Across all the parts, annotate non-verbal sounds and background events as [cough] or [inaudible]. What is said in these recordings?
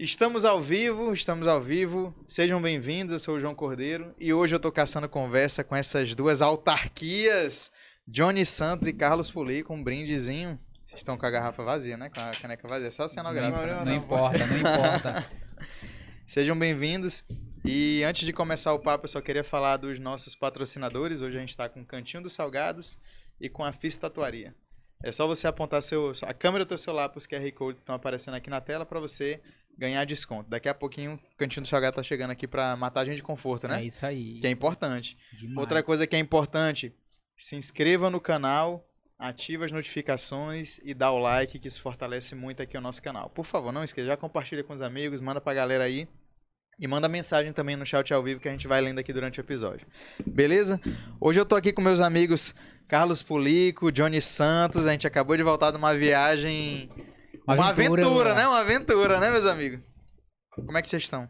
Estamos ao vivo, estamos ao vivo. Sejam bem-vindos, eu sou o João Cordeiro e hoje eu tô caçando conversa com essas duas autarquias, Johnny Santos e Carlos Poli, com um brindezinho. Vocês estão com a garrafa vazia, né? Com a caneca vazia, só cenográfica. Não, né? não importa, não importa. [laughs] Sejam bem-vindos. E antes de começar o papo, eu só queria falar dos nossos patrocinadores. Hoje a gente está com o Cantinho dos Salgados e com a FIS Tatuaria. É só você apontar seu, a câmera do teu celular para os QR Codes que estão aparecendo aqui na tela para você ganhar desconto. Daqui a pouquinho o Cantinho do Salgado tá chegando aqui para matar a gente de conforto, né? É isso aí. Que é importante. Demais. Outra coisa que é importante, se inscreva no canal, ative as notificações e dá o like, que isso fortalece muito aqui o nosso canal. Por favor, não esqueça, já compartilha com os amigos, manda pra galera aí. E manda mensagem também no chat ao vivo que a gente vai lendo aqui durante o episódio. Beleza? Hoje eu tô aqui com meus amigos Carlos Pulico, Johnny Santos. A gente acabou de voltar de uma viagem. Uma, aventura, né? Uma aventura, né, meus amigos? Como é que vocês estão?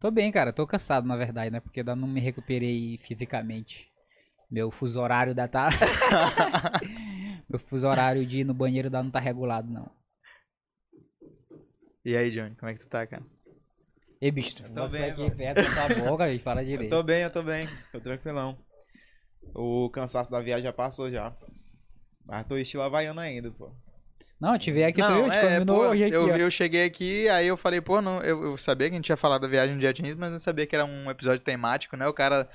Tô bem, cara. Tô cansado, na verdade, né? Porque ainda não me recuperei fisicamente. Meu fuso horário da tá. [laughs] Meu fuso horário de ir no banheiro ainda não tá regulado, não. E aí, Johnny, como é que tu tá, cara? Ei, bicho, Eu tô bem, aqui perto da boca, bicho, fala [laughs] Eu direito. tô bem, eu tô bem. Tô tranquilão. O cansaço da viagem já passou já. Mas tô estilo havaiano ainda, pô. Não, eu te vi aqui, tu Não, viu? Te é, combinou pô, hoje aqui, eu, ó. eu cheguei aqui, aí eu falei, pô, não, eu, eu sabia que a gente tinha falado da viagem tinha ido, mas não sabia que era um episódio temático, né? O cara,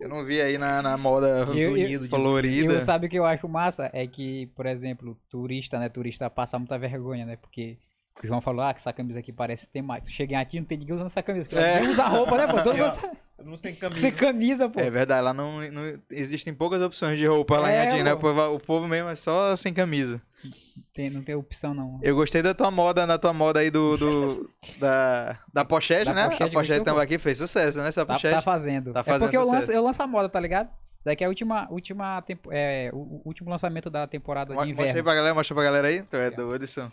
eu não vi aí na, na moda [laughs] unido, E colorida. eu, sabe o que eu acho massa? É que, por exemplo, turista, né? Turista passa muita vergonha, né? Porque o João falou, ah, que essa camisa aqui parece temática. Cheguei aqui, não tem ninguém usando essa camisa. É. É. usa roupa, né, pô? Todo mundo não tem camisa. Sem camisa, pô. É verdade, lá não, não existem poucas opções de roupa lá em É, Adim, né? O povo, o povo mesmo é só sem camisa. Tem- não tem opção, não. Eu gostei da tua moda, da tua moda aí do, do- [laughs] da, da pochete, Da né? pochete, a pochete também aqui fez sucesso, né? Essa Tá, pochete. tá fazendo. tá é fazendo porque eu lanço, eu lanço a moda, tá ligado? Daqui é a última, última é, o, último lançamento da temporada Mo- de Mostra aí inverno. pra galera, mostra pra galera aí. Tu é doido, isso.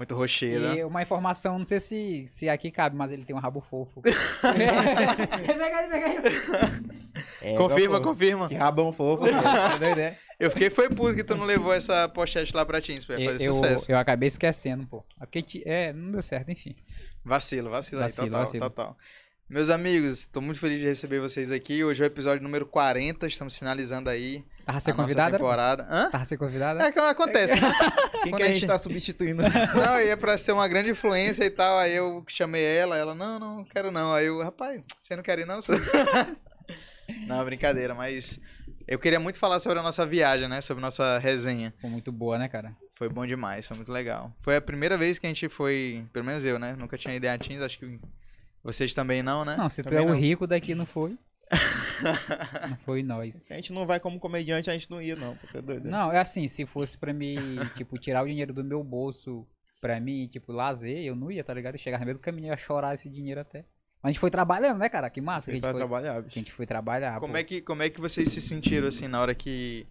Muito rocheiro. né? E uma informação, não sei se, se aqui cabe, mas ele tem um rabo fofo. [laughs] pega aí, pega aí. É, confirma, pô. confirma. Que rabão fofo, [laughs] pô. Tá né? Eu fiquei foi puto que tu não levou essa pochete lá pra Teams, pra fazer eu, sucesso. eu acabei esquecendo, pô. É Porque, é, não deu certo, enfim. Vacilo, vacilo, Vacilo, aí, total, vacilo. total. Meus amigos, tô muito feliz de receber vocês aqui. Hoje é o episódio número 40, estamos finalizando aí Tava a ser convidada? temporada. Hã? Tava ser convidada? É que acontece, né? [laughs] Quem Quando que a a gente tá substituindo? [laughs] Não, ia pra ser uma grande influência e tal. Aí eu chamei ela, ela, não, não quero não. Aí eu, rapaz, você não quer ir não? [laughs] Não, brincadeira, mas eu queria muito falar sobre a nossa viagem, né? Sobre a nossa resenha. Foi muito boa, né, cara? Foi bom demais, foi muito legal. Foi a primeira vez que a gente foi, pelo menos eu, né? Nunca tinha ido em Atins, acho que vocês também não, né? Não, se tu é Também o não. rico daqui, não foi. [laughs] não foi nós. Se a gente não vai como comediante, a gente não ia, não. Pô, tá doido. né? Não, é assim, se fosse pra mim, [laughs] tipo, tirar o dinheiro do meu bolso pra mim, tipo, lazer, eu não ia, tá ligado? Eu chegava no meio do caminho, eu ia chorar esse dinheiro até. Mas a gente foi trabalhando, né, cara? Que massa que a gente foi, trabalhar, que a bicho. gente foi trabalhar, Como pô. é, que, como é que vocês se sentiram, assim, na hora que...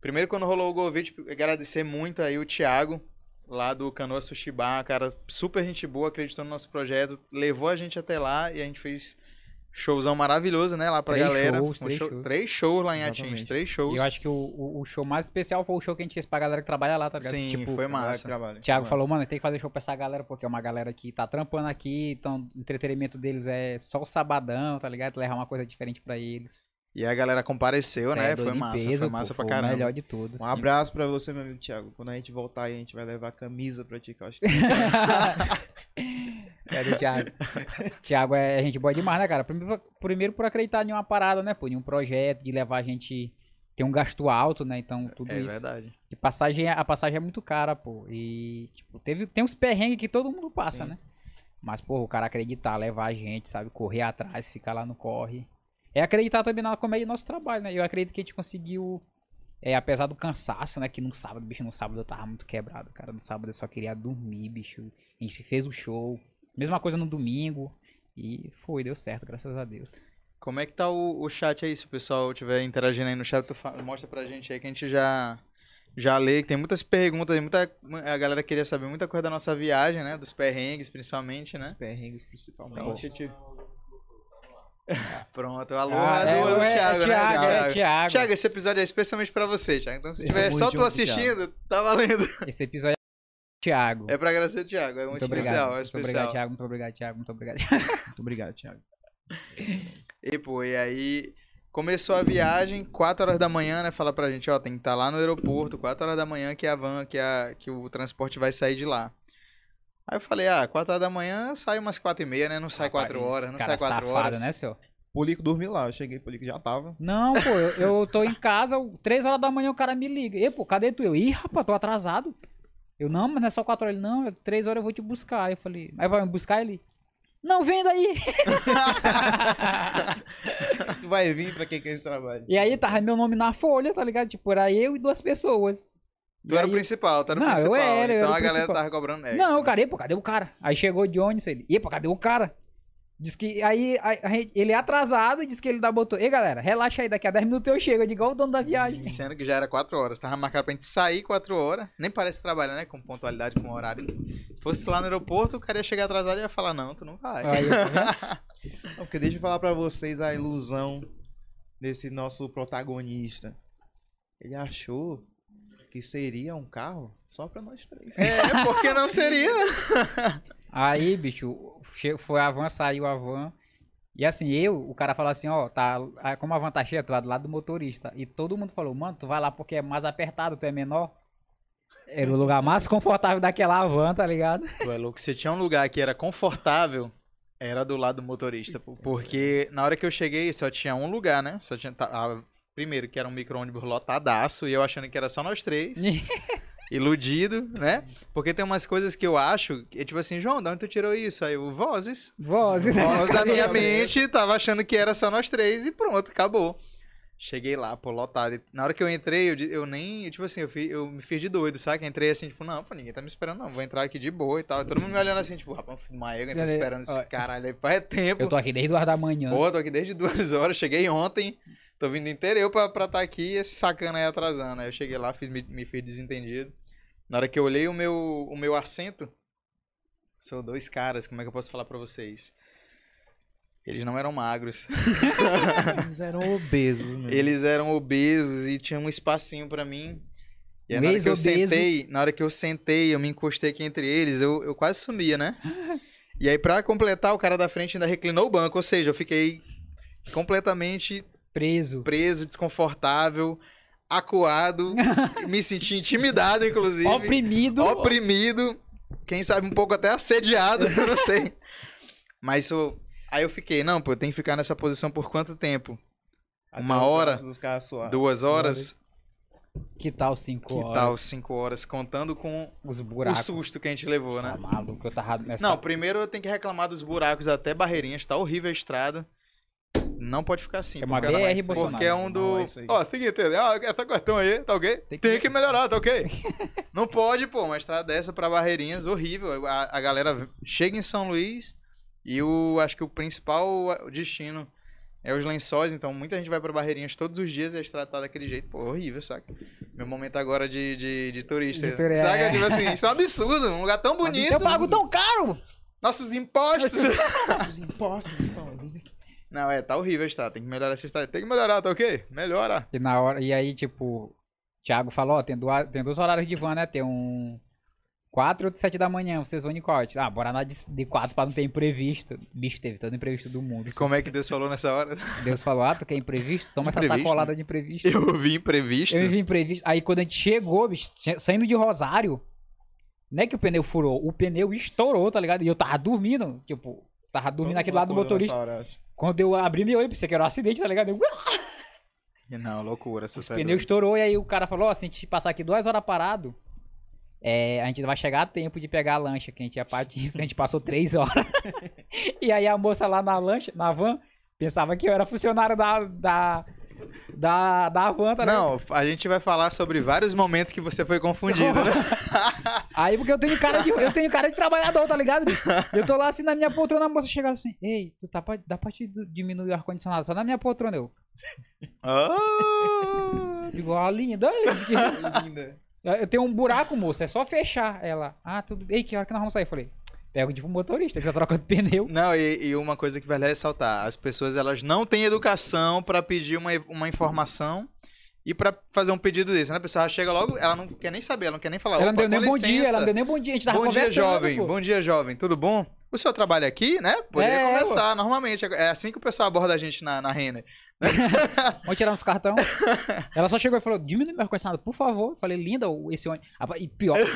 Primeiro, quando rolou o Golvite, agradecer muito aí o Thiago, lá do Canoa Sushi Bar, cara, super gente boa, acreditou no nosso projeto, levou a gente até lá e a gente fez showzão maravilhoso, né, lá pra Três galera. shows, Um três show- shows. três shows lá em Atins, três E shows. eu acho que o, o, show mais especial foi o show que a gente fez pra galera que trabalha lá, tá ligado? Sim, tipo, foi massa. trabalha. O Thiago falou, mano, tem que fazer show pra essa galera, porque é uma galera que tá trampando aqui, então o entretenimento deles é só o sabadão, tá ligado? Levar uma coisa diferente pra eles. E a galera compareceu, né, É, foi massa, peso, foi pô, massa pra foi caramba. Melhor de todos. Um abraço pra você, meu amigo Thiago. Quando a gente voltar aí, a gente vai levar camisa pra ti, que eu acho que [laughs] Cadê o Thiago? Thiago é gente boa demais, né, cara? Primeiro, primeiro por acreditar em uma parada, né, pô? Em um projeto, de levar a gente. Ter um gasto alto, né? Então, tudo É isso. verdade. E passagem, a passagem é muito cara, pô. E, tipo, teve, tem uns perrengues que todo mundo passa, Sim. né? Mas, pô, o cara acreditar, levar a gente, sabe? Correr atrás, ficar lá no corre. É acreditar também na comédia do nosso trabalho, né? Eu acredito que a gente conseguiu. É, apesar do cansaço, né? Que no sábado, bicho, no sábado eu tava muito quebrado, cara. No sábado eu só queria dormir, bicho. A gente fez o show. Mesma coisa no domingo. E foi, deu certo, graças a Deus. Como é que tá o, o chat aí? Se o pessoal estiver interagindo aí no chat, tu mostra pra gente aí que a gente já, já lê. Tem muitas perguntas aí, muita, a galera queria saber muita coisa da nossa viagem, né? Dos perrengues, principalmente, os né? perrengues principalmente. Então, [laughs] Pronto, alô, Ah, é, é, do, do é, Thiago, é Thiago, né? é Thiago. Thiago, esse episódio é especialmente pra você, Thiago. Então, se Tamo tiver só tu assistindo, tá valendo. Esse episódio Thiago. É pra agradecer o Thiago, é muito, muito obrigado. especial, é muito especial. obrigado, Thiago. Muito obrigado, Thiago. Muito obrigado. [laughs] Muito obrigado, Thiago. E, pô, e aí começou a viagem, 4 horas da manhã, né? Fala pra gente, ó, tem que estar lá no aeroporto, 4 horas da manhã que a van, que, a, que o transporte vai sair de lá. Aí eu falei, ah, 4 horas da manhã sai umas 4 e meia, né? Não sai 4 Rapaz, horas, não sai 4 safado, horas. né, senhor? Polico dormiu lá. Eu cheguei, Polico já tava. Não, pô, eu, eu tô em casa, 3 horas da manhã o cara me liga. E, pô, cadê tu? Eu, ih, rapaz, tô atrasado. Eu, não, mas não é só 4 horas. Ele, não, é 3 horas eu vou te buscar. Aí eu falei, aí vai me buscar ele? Não, vem daí. [laughs] tu vai vir pra quem quer esse trabalho? E aí tava meu nome na folha, tá ligado? Tipo, era eu e duas pessoas. Tu E era o aí- principal, tu era o Não, eu principal. era, eu então era o a galera principal. tava cobrando né? Não, cara, e, pô, cadê o cara? Aí chegou de ônibus, ele, e pô, cadê o cara? Diz que aí a- a ele é atrasado e diz que ele dá botou. Ei, galera, relaxa aí, daqui a 10 minutos eu chego. Eu digo, igual o dono da viagem. Sendo que já era 4 horas. Tava marcado pra gente sair 4 horas. Nem parece trabalhar, né? Com pontualidade, com horário. Fosse lá no aeroporto, o cara ia chegar atrasado e ia falar, não, tu não vai. Aí, tá? [laughs] Não, porque deixa eu falar pra vocês a ilusão desse nosso protagonista. Ele achou que seria um carro só pra nós três. É, porque não seria? [laughs] Aí, bicho, foi a van, saiu a van. E assim, eu, o cara falou assim, ó, tá, como a van tá cheia, tu vai do lado do motorista. E todo mundo falou, mano, tu vai lá porque é mais apertado, tu é menor. Era o lugar mais confortável daquela van, tá ligado? [laughs] Tu é louco. Se tinha um lugar que era confortável, era do lado do motorista. Porque na hora que eu cheguei, só tinha um lugar, né? Só tinha. tá, ah, primeiro, que era um micro-ônibus lotadaço, e eu achando que era só nós três. [laughs] Iludido, né? Porque tem umas coisas que eu acho, é tipo assim, João, de onde tu tirou isso? Aí o Vozes. Voz, né? Voz da [laughs] minha mente, tava achando que era só nós três e pronto, acabou. Cheguei lá, pô, lotado. Na hora que eu entrei, eu, eu nem, tipo assim, eu, fi- eu me fiz de doido, sabe? Entrei assim, tipo, não, pô, ninguém tá me esperando, não. Vou entrar aqui de boa e tal. E todo mundo me olhando assim, tipo, rapaz, uma égua, tá esperando esse caralho aí faz tempo. Eu tô aqui desde duas da manhã. Pô, tô aqui desde [laughs] duas horas, cheguei ontem. Tô vindo inteiro eu pra estar aqui e esse sacana aí atrasando. Aí eu cheguei lá, fiz, me, me fiz desentendido. Na hora que eu olhei o meu, o meu assento, são dois caras, como é que eu posso falar pra vocês? Eles não eram magros. [laughs] Eles eram obesos, mesmo. Eles eram obesos e tinha um espacinho pra mim. E aí, na hora que eu sentei, na hora que eu sentei, eu me encostei aqui entre eles, eu, eu quase sumia, né? [laughs] E aí, pra completar, o cara da frente ainda reclinou o banco, ou seja, eu fiquei completamente Preso. preso, desconfortável, acuado, [laughs] me senti intimidado, inclusive. Oprimido. Oprimido, quem sabe um pouco até assediado, eu não sei. [laughs] Mas isso, aí eu fiquei, não, pô, eu tenho que ficar nessa posição por quanto tempo? Até uma o hora. Duas horas? Que tal cinco Que horas? tal cinco horas? Contando com Os o buracos. susto que a gente levou, né? Tá maluco, eu tava nessa... Não, primeiro eu tenho que reclamar dos buracos até Barreirinhas, tá horrível a estrada. Não pode ficar assim. É uma BR, Bolsonaro. Porque é um do. É. Ó, seguinte, ó, essa questão aí, tá ok? Tem Tem que- que, melhorar, tá ok? [laughs] Não pode, pô, uma estrada dessa pra Barreirinhas, horrível. A, a galera chega em São Luís e o acho que o principal destino é os lençóis, então muita gente vai pra Barreirinhas todos os dias e a estrada tá daquele jeito, pô, horrível, saca? Meu momento agora de, de, de turista. De turi- saca? é. Tipo assim, isso é um absurdo, um lugar tão bonito. Eu pago tão caro! Nossos impostos. [laughs] Os impostos estão ali. Não, é, tá horrível a estrada, tem que melhorar essa estrada. Tem que melhorar, tá ok? Melhora. E na hora, e aí, tipo, o Thiago falou, ó, tem, duas, tem dois horários de van, né? Tem um 4 e outro 7 da manhã, vocês vão de corte. Ah, bora na de, de 4 pra não ter imprevisto. Bicho, teve todo imprevisto do mundo. Como é que Deus falou nessa hora? Deus falou, ah, tu quer imprevisto? Toma essa Imprevisto, sacolada né? de imprevisto. Eu vi imprevisto. Eu vi imprevisto. Aí quando a gente chegou, bicho, sa- saindo de Rosário, não é que o pneu furou, o pneu estourou, tá ligado? E eu tava dormindo, tipo, tava dormindo Todo aqui do lado do motorista. hora. Quando eu abri meu olho, pensei que era um acidente, tá ligado? Eu, Não, loucura. O pneu estourou e aí o cara falou, ó, se a gente passar aqui duas horas parado, é, a gente vai chegar a tempo de pegar a lancha, que a gente ia partir, a gente passou três horas. [laughs] e aí a moça lá na lancha, na van, pensava que eu era funcionário da, da, da, da van, tá ligado? Não, a gente vai falar sobre vários momentos que você foi confundido, né? [laughs] Aí porque eu tenho cara de, eu tenho cara de trabalhador, tá ligado? bicho? Eu tô lá assim na minha poltrona, a moça chegava assim, ei, tu tá pra, dá pra te diminuir o ar-condicionado, só na minha poltrona, eu, igual a linda, [laughs] Linda. Eu tenho um buraco, moça, é só fechar. Ela, ah, tudo. Ei, que hora que nós vamos sair? Eu falei, pega tipo um motorista, ele tá trocando [laughs] pneu. Não, e, e uma coisa que vale ressaltar, as pessoas elas não têm educação pra pedir uma, uma informação E pra fazer um pedido desse, né? A pessoa chega logo, ela não quer nem saber, ela não quer nem falar. Ela não "Opa, deu nem bom dia, ela não deu nem bom dia. A gente tava Bom dia, jovem. pô. Bom dia, jovem. Tudo bom? O senhor trabalha aqui, né? Poderia É, conversar normalmente. É assim que o pessoal aborda a gente na, na Renner. [laughs] Vamos tirar uns cartão. Ela só chegou e falou: diminui meu ar-condicionado, por favor. Eu falei, linda, esse ônibus. E pior. [laughs]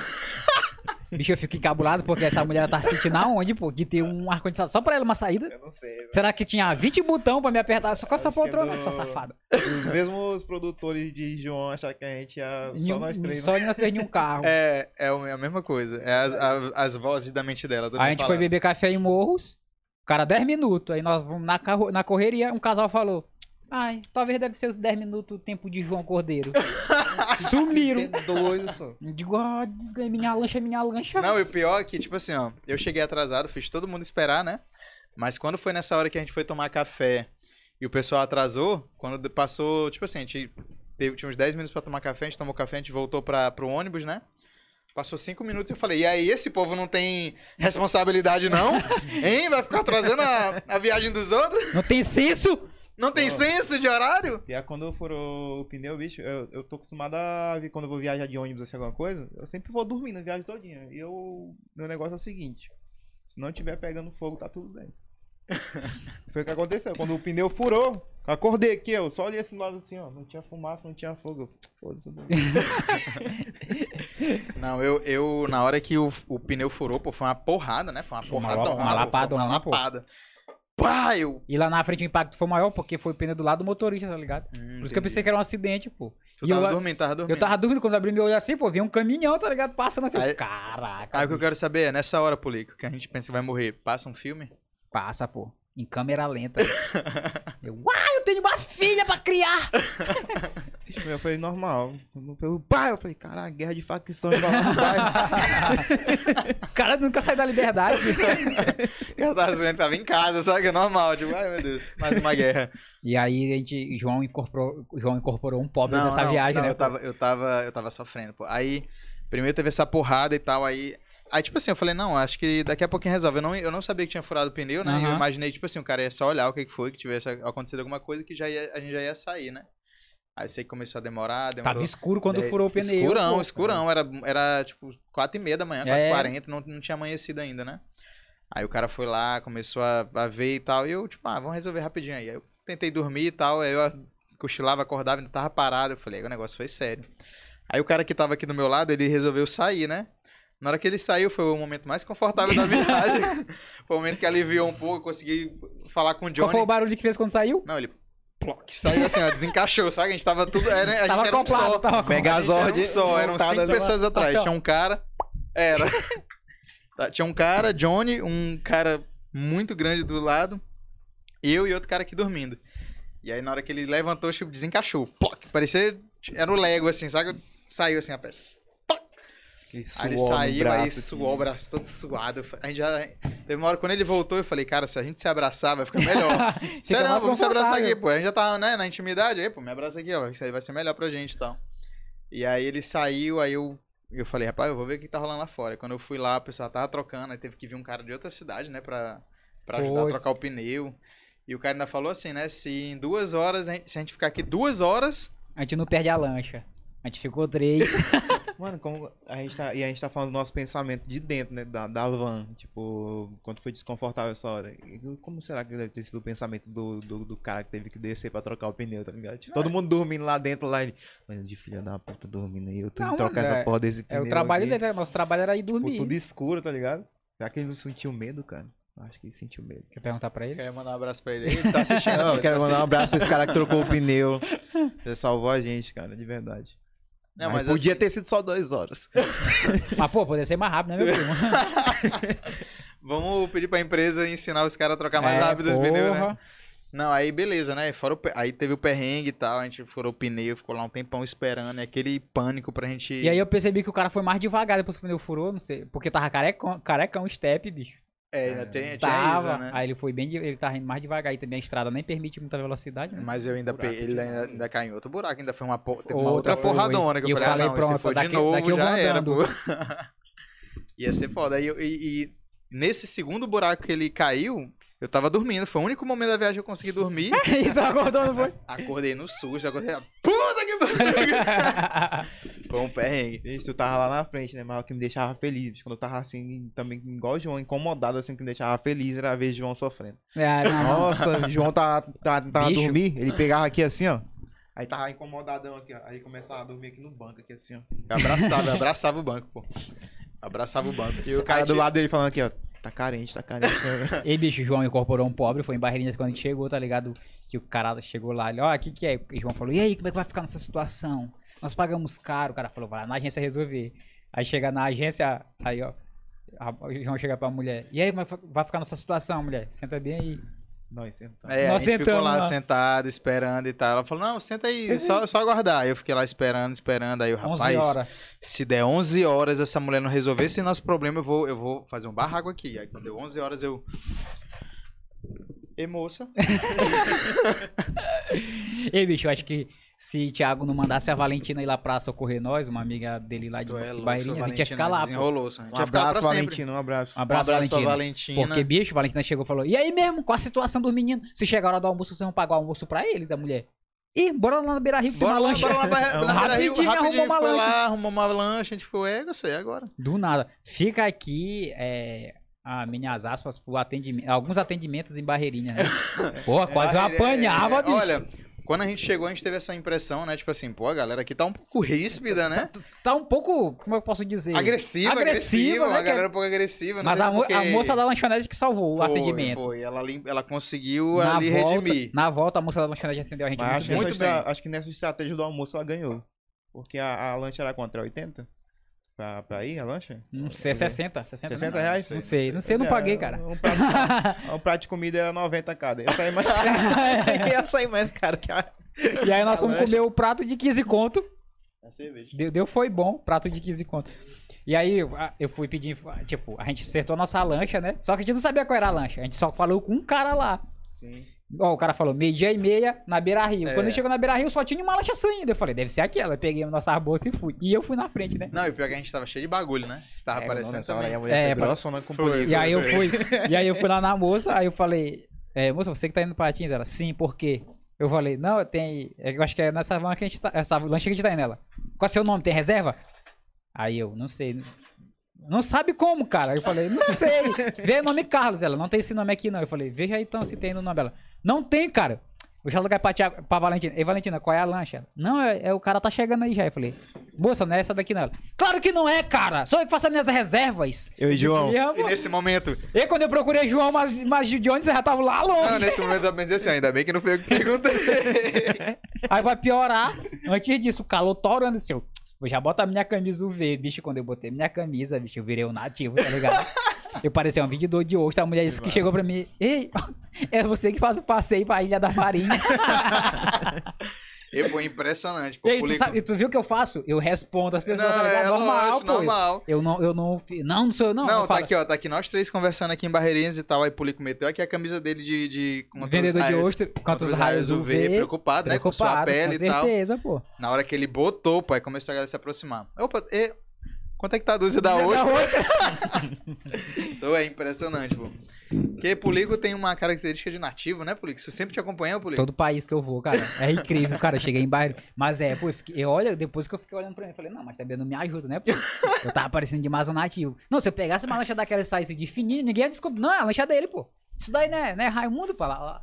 Bicho, eu fico encabulado porque essa mulher tá se sentindo aonde, pô? De ter um ar-condicionado só pra ela uma saída. Eu não sei, velho. Será que tinha 20 botão pra me apertar só com essa que é poltrona, do- sua safada? Os mesmos produtores de João achar que a gente ia só um- nós três. né? Só nós três em um carro. É, é é a mesma coisa. É as, a- as vozes da mente dela. a gente foi falando. beber café em Morros. Cara, 10 minutos. Aí nós vamos na, carro- na correria, um casal falou. Ai, talvez deve ser os 10 minutos o tempo de João Cordeiro. [laughs] Sumiram. Que doido, só. Eu Digo, ó, desganha, minha lancha, minha lancha. Não, e o pior é que, tipo assim, ó, eu cheguei atrasado, fiz todo mundo esperar, né? Mas quando foi nessa hora que a gente foi tomar café e o pessoal atrasou, quando passou, tipo assim, a gente teve, tinha uns 10 minutos pra tomar café, a gente tomou café, a gente voltou pra, pro ônibus, né? Passou 5 minutos e eu falei, e aí, esse povo não tem responsabilidade não? Hein? Vai ficar atrasando a, a viagem dos outros? Não tem senso? Não tem senso de horário? E aí quando eu furou o pneu, bicho, eu, eu tô acostumado a vir quando eu vou viajar de ônibus assim, alguma coisa, eu sempre vou dormindo a viagem todinha. E eu. Meu negócio é o seguinte. Se não tiver pegando fogo, tá tudo bem. [laughs] Foi o que aconteceu. Quando o pneu furou, acordei aqui, eu só olhei assim do lado assim, ó. Não tinha fumaça, não tinha fogo. Eu, Foda-se. [laughs] Não, eu, eu na hora que o, o pneu furou, pô, foi uma porrada, né? Foi uma Foi uma uma foi lapadona, uma pô. lapada. Pá, eu... E lá na frente o impacto foi maior porque foi o pneu do lado do motorista, tá ligado? Hum, Por isso que eu pensei que era um acidente, pô. Tu tava eu- dormindo, tava dormindo. Eu tava dormindo quando abri meu olho assim, pô, vi um caminhão, tá ligado? Passando assim. Aí- Caraca. Aí o que eu quero saber é, nessa hora, Polico, que a gente pensa que vai morrer, passa um filme? Passa, pô. Em câmera lenta. [laughs] eu, uai, eu tenho uma filha pra criar! [laughs] Eu falei, normal. Eu falei, pai, eu falei, caralho, guerra de no bairro. [laughs] O cara nunca sai da liberdade. [laughs] Eu tava em casa, sabe? É normal, tipo, ai meu Deus, mais uma guerra. e aí a gente, João incorporou, João incorporou um pobre nessa viagem, não, né? eu tava, eu tava, eu tava sofrendo, pô. Aí, primeiro teve essa porrada e tal, aí... Aí, tipo assim, eu falei, não, acho que daqui a pouquinho resolve. Eu não, eu não sabia que tinha furado o pneu, né? E Eu imaginei, tipo assim, o cara ia só olhar o que que foi, que tivesse acontecido alguma coisa, que já ia, a gente já ia sair, né? Aí sei que começou a demorar, demorou. Tava escuro quando Daí- furou o pneu. Escurão, pô. escurão. Era, era tipo 4 e meia da manhã, É. 4 h não, não tinha amanhecido ainda, né? Aí o cara foi lá, começou a, a ver e tal. E eu, tipo, ah, vamos resolver rapidinho aí. Aí eu tentei dormir e tal. Aí eu cochilava, acordava, ainda tava parado. Eu falei, aí o negócio foi sério. Aí o cara que tava aqui do meu lado, ele resolveu sair, né? Na hora que ele saiu, foi o momento mais confortável da [laughs] viagem. foi o momento que aliviou um pouco, consegui falar com o Qual Johnny. foi o barulho que fez quando saiu? Não, ele. Ploc, saiu assim, ó, desencaixou, sabe? A gente tava tudo. Era, a tava gente era um só. tava. Megazord. Era um só, eram cinco pessoas atrás. Tinha um cara. Era. [laughs] Tá, Tinha um cara, Johnny, um cara muito grande do lado. Eu e outro cara aqui dormindo. E aí, na hora que ele levantou, tipo, desencaixou. Ploc, parecia. Era o Lego, assim, sabe? Saiu assim a peça. Aquele Aí ele saiu, aí braço, assim. suou o braço todo suado. A gente já. Teve uma hora quando ele voltou, eu falei, cara, se a gente se abraçar, vai ficar melhor. [laughs] Sério, não, vamos se abraçar aqui, pô. A gente já tá, né, na intimidade aí, pô, me abraça aqui, ó. Isso aí vai ser melhor pra gente e tal. E aí ele saiu, aí eu, eu falei, rapaz, eu vou ver o que tá rolando lá fora. Quando eu fui lá, o pessoal tava trocando, aí teve que vir um cara de outra cidade, né, pra, pra ajudar a trocar o pneu. E o cara ainda falou assim, né, se em duas horas, a gente- se a gente ficar aqui duas horas, A gente não perde a lancha. A gente ficou três. [laughs] Mano, como a gente tá, e a gente tá falando do nosso pensamento de dentro, né, da, da van, tipo, quando foi desconfortável essa hora. Como será que deve ter sido o pensamento do, do, do cara que teve que descer pra trocar o pneu, tá ligado? Tipo, todo mundo dormindo lá dentro, lá, ele, mano, de filha da puta dormindo aí, eu tenho que trocar essa porra desse É pneu o trabalho aqui. dele, né? nosso trabalho era ir Tipo, dormir. tudo escuro, tá ligado? Será que ele não sentiu medo, cara? Acho que ele sentiu medo. Quer perguntar pra ele? quer mandar um abraço pra ele aí, ele tá assistindo. [laughs] Não, eu ele quero tá mandar um abraço pra esse cara que trocou o pneu. [laughs] Você salvou a gente, cara, de verdade. Não, mas, mas podia assim- ter sido só duas horas. [laughs] Mas, pô, poderia ser mais rápido, né, meu primo? [laughs] Vamos pedir pra empresa ensinar os caras a trocar mais É, rápido os pneus, né? Não, aí beleza, né? Fora o Aí teve o perrengue e tal, a gente furou o pneu, ficou lá um tempão esperando, é aquele pânico pra gente. E aí eu percebi que o cara foi mais devagar depois que o pneu furou, não sei. Porque tava carecão, carecão step, bicho. É, ainda tem, tinha Tava. isso, né? Aí ele foi bem. Ele tava indo mais devagar e também a estrada nem permite muita velocidade. Né? Mas eu ainda. Buraco ele ainda, ainda caiu em outro buraco, ainda foi uma, uma Outra outra foi. porradona que eu E eu falei, falei, ah, não, se pronto, for daqui- de novo já era, pô. [laughs] Ia ser foda. Eu- e, e nesse segundo buraco que ele caiu, Eu tava dormindo, foi o único momento da viagem que eu consegui dormir. [laughs] e tu acordou, não foi? Acordei no susto, acordei. Puta que pariu! [laughs] Foi um perrengue. Bicho, tu tava lá na frente, né? Mas o que me deixava feliz, quando eu tava assim, também igual o João, incomodado, assim, o que me deixava feliz era ver João sofrendo. É. Nossa, João tava, tava, tava a Bicho. dormir, ele pegava aqui assim, ó. Aí tava incomodadão aqui, ó. Aí começava a dormir aqui no banco, aqui assim, ó. Eu abraçava, eu abraçava o banco, pô. Abraçava o banco. E o cara do lado dele falando aqui, ó. Tá carente, tá carente. [laughs] E bicho, o João incorporou um pobre, foi em Barreirinhas quando a gente chegou, tá ligado? Que o cara chegou lá, ele, ó, o que que é? E o João falou, e aí, como é que vai ficar nessa situação? Nós pagamos caro, o cara falou, vai lá na agência resolver. Aí chega na agência, aí ó, a- o João chega pra mulher, e aí, como é que vai ficar nessa situação, mulher? Senta bem aí. Nós sentamos. É, a Nós gente ficou sentamos lá lá. sentado, esperando e tal. Ela falou, não, senta aí, Senta só, só aguardar. Aí eu fiquei lá esperando, esperando. Aí o 11 rapaz, horas. se der 11 horas essa mulher não resolver esse nosso problema, eu vou, eu vou fazer um barraco aqui. Aí quando deu 11 horas eu... E moça? [laughs] Ei, bicho, eu acho que se Thiago não mandasse a Valentina ir lá pra socorrer nós, uma amiga dele lá de é Barreirinhas, a gente ia Valentina ficar lá, pô. Desenrolou, Um abraço, pra sempre. Valentino, um abraço. Um Um abraço, abraço pra Valentina. Valentina. Porque, bicho, Valentina chegou e falou: E aí mesmo, qual a situação dos meninos? Se chegar a hora do almoço, vocês vão pagar o almoço pra eles, a mulher. Ih, bora lá na Beira Rio Bora uma lá, lancha. bora lá, É, pra [laughs] Beira Rio, rapidinho, rapidinho, arrumou uma foi lá, arrumou uma lancha, a gente ficou, é, eu sei, agora. Do nada. Fica aqui, é, a minhas aspas, pro atendimento, alguns atendimentos em Barreirinha, né? [laughs] Porra, quase eu É, é, apanhava, é, bicho. Olha, quando a gente chegou, a gente teve essa impressão, né? Tipo assim, pô, a galera aqui tá um pouco ríspida, né? Tá um pouco, como eu posso dizer? Agressiva, Agressiva, agressiva, né, a galera um pouco agressiva. não Mas a, é a porque- moça da lanchonete que salvou o Foi, atendimento. Foi, ela, ela conseguiu Na ali volta, redimir. na volta, a moça da lanchonete atendeu a gente Mas muito acho, bem. que Muito nessa, bem. acho que nessa estratégia do almoço ela ganhou. Porque a, a lancha era contra 80? Pra, pra ir, a lancha? Não sei, 60, 60, 60 né? reais? Não sei, não sei, eu não Pois é, paguei, cara. Um prato, [laughs] um prato de comida era 90 cada. Ia sair mais caro. [laughs] Ia sair mais caro que a. E aí nós A fomos lancha. comer o prato de 15 conto. É cerveja. Deu, deu foi bom, prato de 15 conto. E aí eu fui pedir, tipo, a gente acertou a nossa lancha, né? Só que a gente não sabia qual era a lancha. A gente só falou com um cara lá. Sim. Ó, o cara falou meio-dia e meia na Beira Rio. É. Quando chegou na Beira Rio, só tinha uma lancha saindo. Eu falei, deve ser aquela. Eu peguei a nossa bolsa e fui. E eu fui na frente, né? Não, e o pior é que a gente tava cheio de bagulho, né? Tava É, aparecendo nessa hora a mulher É, foi pra- grossona com Foi. E aí eu fui. [laughs] e aí eu fui lá na moça, aí eu falei, é, moça, você que tá indo pra Patins? Ela, sim, por quê? Eu falei, não, tem. Eu acho que é nessa van que a gente tá. Essa lancha que a gente tá indo nela. Qual é o seu nome? Tem reserva? Aí eu, não sei. Não sabe como, cara. Eu falei, não sei. [laughs] Vê o nome Carlos. Ela, não tem esse nome aqui, não. Eu falei, veja aí então se tem no nome dela. Não tem, cara. Vou já lugar pra, Thiago, pra Valentina. Ei, Valentina, qual é a lancha? Não, é, é o cara tá chegando aí já. Eu falei, moça, não é essa daqui não. Claro que não é, cara. Sou eu que faço as minhas reservas. Eu e João. E, eu, E nesse momento, e quando eu procurei João, mas, mas de onde você já tava lá longe? não, nesse momento eu pensei assim, ainda bem que não foi eu que perguntei. [laughs] Aí vai piorar. Antes disso, o calor torando assim. Eu vou já botar minha camisa UV, bicho. Quando eu botei minha camisa, bicho, eu virei um nativo, tá ligado? [laughs] Eu parecia um vendedor de hoje. A mulher disse que chegou pra mim: Ei, [laughs] é você que faz o passeio pra Ilha da Farinha. [laughs] E, pô, impressionante. Pô, Ei, tu, sabe, tu viu o que eu faço? Eu respondo as pessoas, tá ligado? é normal, lógico, pô. normal. Eu não, eu não. Não, não sou eu, não. Não, eu tá aqui, ó. Tá aqui nós três conversando aqui em Barreirinhas e tal. Aí Pulico meteu aqui a camisa dele de. de Vendedor de raios- ostra, contra os raios UV. preocupado, né? Com sua Preocupado, pele com e tal. certeza, pô. Na hora que ele botou, pô, aí começou a galera se aproximar. Opa, e... quanto é que tá a dúzia da ostra? outra. [laughs] Isso é impressionante, pô. Porque Pulico tem uma característica de nativo, né, Pulico? Você sempre te acompanhou, Pulico? Todo país que eu vou, cara. É incrível, cara. Eu cheguei em bairro. Mas é, pô, eu, fiquei, eu olha, depois que eu fiquei olhando pra ele, eu falei, não, mas também não me ajuda, né? Pô? Eu tava parecendo demais um nativo. Não, se eu pegasse uma lancha daquela e saísse de fininho, ninguém ia descobrir. Não, é a lancha dele, pô. Isso daí não [laughs] é, não é Raimundo, pô. Lá.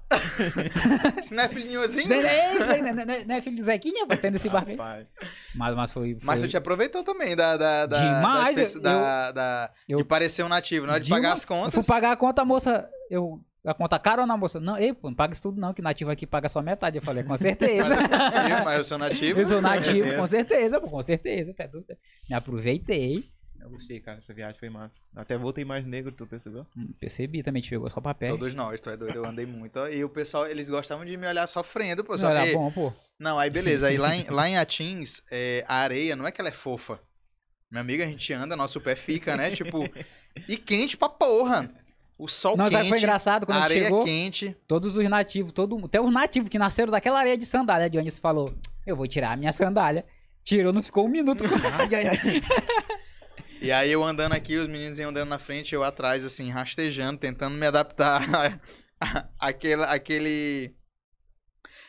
Esse não é filhinho? Isso daí não é isso aí, não é, não é- não é filho de Zequinha, tendo esse barco aí. Mas, mas foi. foi... Mas tu te aproveitou também da. da, da Demais, da, eu- da, da- eu- de parecer um nativo, na hora de pagar as Eu fui contas. pagar a conta, a moça. Eu. A conta cara ou não, moça? Não, ei, pô, não paga isso tudo não, que nativo aqui paga só metade. Eu falei, com certeza. Mas [laughs] eu sou nativo, mas eu sou nativo. Eu sou nativo, com certeza, pô, com certeza. tá Me aproveitei. Eu gostei, cara. Essa viagem foi massa. Até voltei mais negro, tu percebeu? Hum, Percebi também, te pegou só papel. Todos nós, tu é doido, eu andei muito. E o pessoal, eles gostavam de me olhar sofrendo, pô. Não, Só era que, bom, pô. Não, aí beleza. Aí lá em, [laughs] lá em Atins, é, a areia não é que ela é fofa. Minha amiga, a gente anda, nosso pé fica, né? Tipo, e quente pra porra. O sol Não, quente, foi engraçado quando areia chegou? quente. Todos os nativos, todo, até os nativos que nasceram daquela areia de sandália, de onde você falou, eu vou tirar a minha sandália. Tirou, não ficou um minuto. Ai, ai, ai. [laughs] E aí eu andando aqui, os meninos iam andando na frente, eu atrás, assim, rastejando, tentando me adaptar [laughs] aquele, aquele,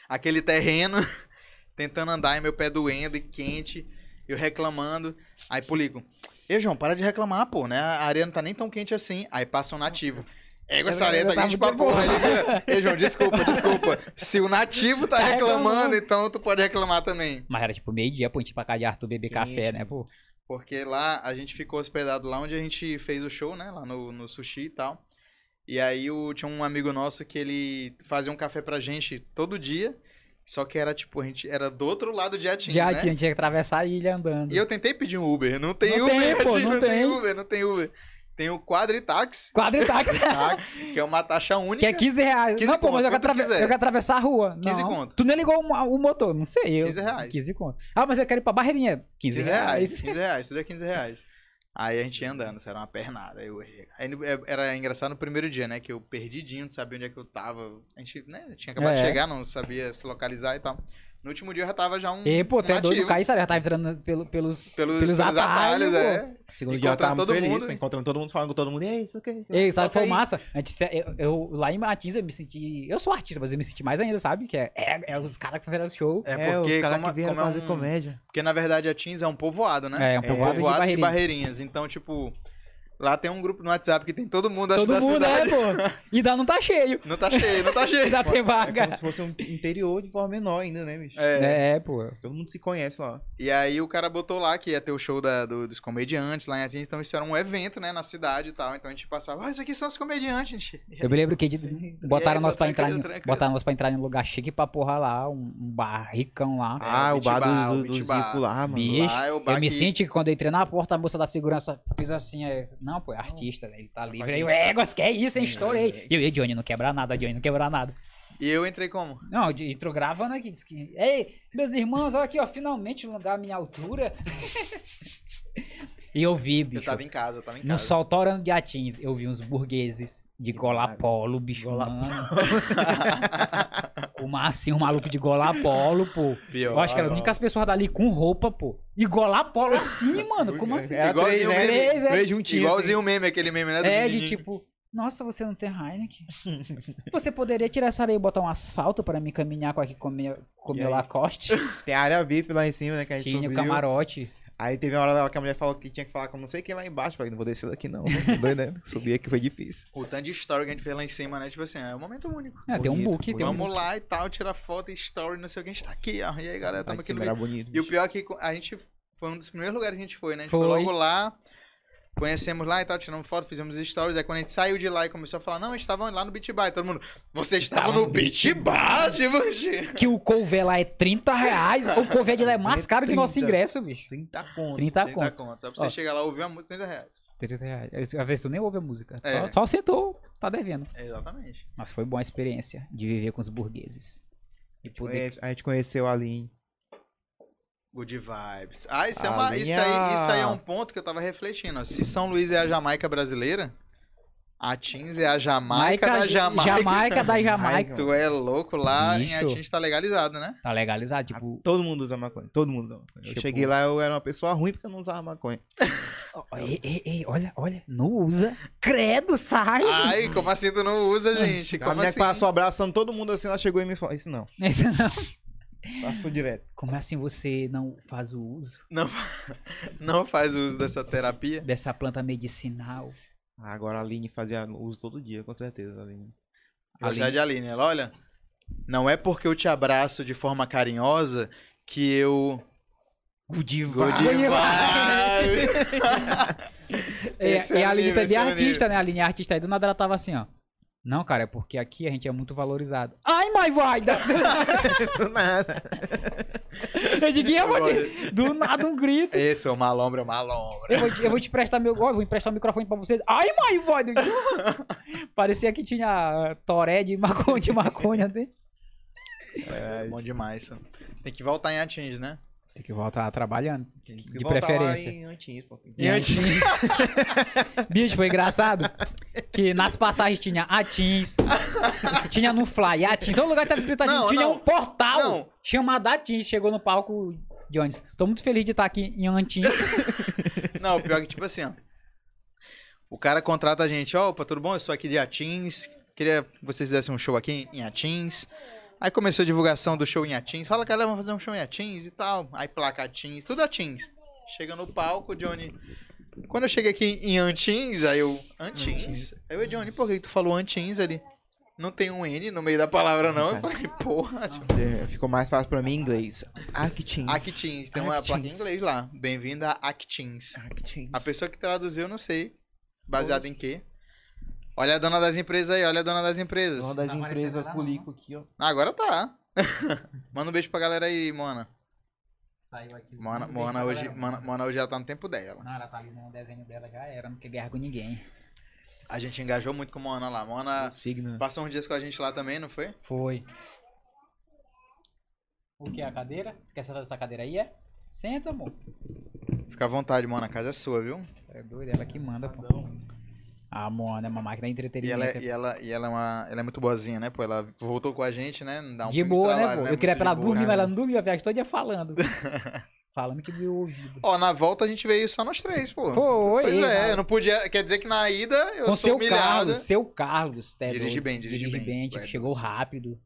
aquele terreno, [laughs] tentando andar e meu pé doendo e quente, eu reclamando. Aí Pulico, Ei, João, para de reclamar, pô, né? A areia não tá nem tão quente assim. Aí passa um nativo. Égua, essa areia tá quente pra porra. Ei, João, desculpa, desculpa. Se o nativo tá, reclamando, então tu pode reclamar também. Mas era tipo meio-dia, pô, a gente ir pra casa de Arthur beber café, né, pô? Porque lá a gente ficou hospedado lá onde a gente fez o show, né? Lá no, no sushi e tal. E aí o, tinha um amigo nosso que ele fazia um café pra gente todo dia. Só que era tipo, a gente era do outro lado de Atins, Já né? tinha, tinha que atravessar a ilha andando. E eu tentei pedir um Uber. Não tem Não Uber, tem, [laughs] pô, Atins, não não tem tem. Uber, não tem Uber. Tem o Quadritax, Quadritax, que é uma taxa única. que é 15 reais. 15 não, pô, mas eu quero, eu quero atravessar a rua. 15 não. conto. Tu nem ligou o, o motor, não sei eu. 15 reais. 15 conto. Ah, mas eu quero ir pra Barreirinha. 15, 15 reais. reais. 15 reais, tudo é 15 reais. Aí a gente ia andando, isso era uma pernada. Eu, é- era engraçado no primeiro dia, né? Que eu perdidinho, não sabia onde é que eu tava. A gente, né, tinha acabado de É. chegar, não sabia se localizar e tal. No último dia eu já tava já um. E, pô, tu um é doido, Caio já tava entrando pelo, pelos... pelos, pelos pelos, atalhos, atalhos, é. Segundo dia eu tava muito todo feliz, mundo. pô, encontrando todo mundo, falando com todo mundo, e aí, isso aqui. Ei, sabe foi aí. massa? Antes, eu, eu- lá em Martins eu me senti... Eu sou artista, mas eu me senti mais ainda, sabe? Que é, é, é os caras que fizeram o show. É É, porque os caras como, que vieram como é fazer um- comédia. Porque na verdade a Teams é um povoado, né? É, um um povoado de povoado de Barreirinhas. Barreirinhas. Então, tipo, lá tem um grupo no WhatsApp que tem todo mundo acho, Todo da mundo, cidade. é, pô. E ainda não tá cheio. Não tá cheio, não tá [laughs] cheio. Ainda tem É como vaga. se fosse um interior de forma menor ainda, né, bicho? É. É, pô. Todo mundo se conhece lá. E aí o cara botou lá que ia ter o show da- do- dos comediantes lá em Atins, então isso era um evento, né, na cidade e tal. Então a gente passava, ah, isso aqui são os comediantes, gente. Eu me lembro que de- botaram aí, nós pra tranquilo, entrar, em, tranquilo. botaram nós pra entrar em um lugar chique pra porra lá, um, um bar ricão lá. É, ah, o o bar do, do, do. Zico lá, mano. Bicho, Lá é o bar eu me que- senti que quando eu entrei na porta, a moça da segurança fez assim, é, não, pô, é artista, né? ele tá livre. Aí eu, éguas, que é isso, hein, É, estourei. é. E eu, e Johnny, não quebra nada, Johnny, não quebra nada. E eu entrei como? Não, entrou gravando aqui, disse que, ei, meus irmãos, olha aqui, ó, finalmente um lugar à minha altura. [laughs] e eu vi, Eu bicho, tava em casa, eu tava em no casa. soltorando de Atins, eu vi uns burgueses de gola nada. polo, bicho, Gola mano. [laughs] O Massinho, um maluco de gola polo, pô. Pior. Eu acho que eram as únicas pessoas dali com roupa, pô. E gola polo assim, [laughs] mano. Como assim? Era Igualzinho três, né? Três, é. Três juntinhos. Igualzinho o meme, aquele meme, né? do É, de tipo, nossa, você não tem Heineken? [laughs] Você poderia tirar essa areia e botar um asfalto pra me caminhar com aqui com meu, com E meu? Lacoste? assim. Tem a área VIP lá em cima, né? Que a gente Tinha o subiu. camarote. Aí teve uma hora que a mulher falou que tinha que falar com não sei quem lá embaixo. Falei, não vou descer daqui não. né? Doido, né? [laughs] Subir aqui foi difícil. O tanto de story que a gente fez lá em cima, né? Tipo assim, é um momento único. É, tem um book, tem um Vamos book. lá e tal, tirar foto e story, não sei o que. A gente tá aqui, ó. E aí, galera, tamo aqui no vídeo. bonito. E o pior é que a gente foi um dos primeiros lugares que a gente foi, né? A gente foi, Foi. logo lá, conhecemos lá e tal, tiramos foto, fizemos stories. Aí quando a gente saiu de lá e começou a falar, não, a gente tava lá no Beach Bar. E todo mundo, vocês estavam no Beach Bar, tipo, gente. Que o couvé lá é 30 reais. O couvé de lá é [laughs] mais caro que o nosso 30. ingresso, bicho. 30 conto. 30 30 conto. conto. Só pra você Ó. chegar lá e ouvir a música, 30 reais. 30 reais. Às vezes tu nem ouve a música. Só, É. só sentou, tá devendo. Exatamente. Mas foi boa a experiência de viver com os burgueses. E poder Conhece- A gente conheceu a Aline. Good vibes. Ah, isso, é A uma, isso, aí, isso aí é um ponto que eu tava refletindo. Se São Luís é a Jamaica brasileira, a Tins é a Jamaica da Jamaica. Jamaica da [laughs] Jamaica. Tu é louco lá em Bicho. Atins tá legalizado, né? Tá legalizado, tipo. Todo mundo usa maconha. Todo mundo usa maconha. Eu Tipo- cheguei lá, eu era uma pessoa ruim porque eu não usava maconha. ei, ei, ei, olha, olha, não usa. Credo, sai! Ai, como assim tu não usa, gente? a Como mulher assim? que passou abraçando todo mundo assim, ela chegou e me falou, isso não. Esse não. Passou direto. Como assim você não faz o uso Não, [laughs] não faz uso dessa terapia? dessa planta medicinal? Ah, Agora a Aline fazia uso todo dia, com certeza, a Aline. Eu já de Aline, ela, olha, não é porque eu te abraço de forma carinhosa que eu... Good Good Good vibe. E, [laughs] é e o a Aline nível, é é o artista, né? A Aline é artista aí. Do nada ela tava assim, ó. Não, cara, é porque aqui a gente é muito valorizado. Ai, mas vai! da- Do nada. Eu digo, eu vou te... Do nada um grito. Esse é o malombra, é o malombra. Eu vou, te, eu vou te prestar meu. eu vou emprestar o microfone pra vocês. Ai, mas [laughs] vai! Parecia que tinha toré de maconha, de maconha. Né? É, Bom demais isso. Tem que voltar em Atins, né? Tem que voltar trabalhando. tem que De voltar lá preferência. em Antins, pô. Em Atins. [laughs] Bicho, foi engraçado que nas passagens tinha Atins, tinha no Fly Atins, todo lugar que tava escrito Atins, Não, tinha não. um portal Não. chamado Atins, chegou no palco Jones. Tô muito feliz de estar aqui em Antins. [laughs] Não, o pior é que, tipo assim, ó. O cara contrata a gente, ó, opa, tudo bom? Eu sou aqui de Atins, queria que vocês fizessem um show aqui em Atins. Aí começou a divulgação do show em Atins. Fala, galera, vamos fazer um show em Atins e tal. Aí placa Atins, tudo Atins. Chega no palco, Johnny. Quando eu cheguei aqui em Antins, aí eu. Antins? Aí eu, Johnny, por que tu falou Antins ali? Não tem um N no meio da palavra, não. Eu falei, porra. Tipo, Ficou mais fácil pra mim em inglês. Actins. Actins, tem uma placa em inglês lá. Bem-vindo a Actins. Actins. A pessoa que traduziu, eu não sei. Baseado em quê? Olha a dona das empresas aí, olha a dona das empresas. Uma das Tá empresas Culico aqui, ó. Ah, agora tá. [laughs] Manda um beijo pra galera aí, Mona. Saiu aqui. Mona, Mona, hoje, galera. Mona, Mona hoje já tá no tempo dela. Não, ela tá ali no desenho dela, já era, não quer guerra com ninguém. A gente engajou muito com Mona lá. Mona Signa. passou uns dias com a gente lá também, não foi? Foi. O que? A cadeira? Quer sentar nessa cadeira aí, é? Senta, amor. Fica à vontade, Mona, a casa é sua, viu? É doido, ela que manda, pô. A Mona é uma máquina de E entretenimento. ela, é- e ela, e ela, é, uma, ela é muito boazinha, né? Pô, ela voltou com a gente, né? Não dá um de boa, né, trabalho, pô? Eu Muito queria de pra ela boa. dormir, né, mas ela mano? não dormiu a viagem todo dia falando. [laughs] falando que viu o ouvido. Ó, na volta a gente veio só nós três, pô. Foi, Pois é, cara. eu não podia. Quer dizer que na ida eu Com sou seu humilhado. Carlos, seu Carlos. tá Dirige doido. bem, dirige bem. tipo, Vai, chegou rápido.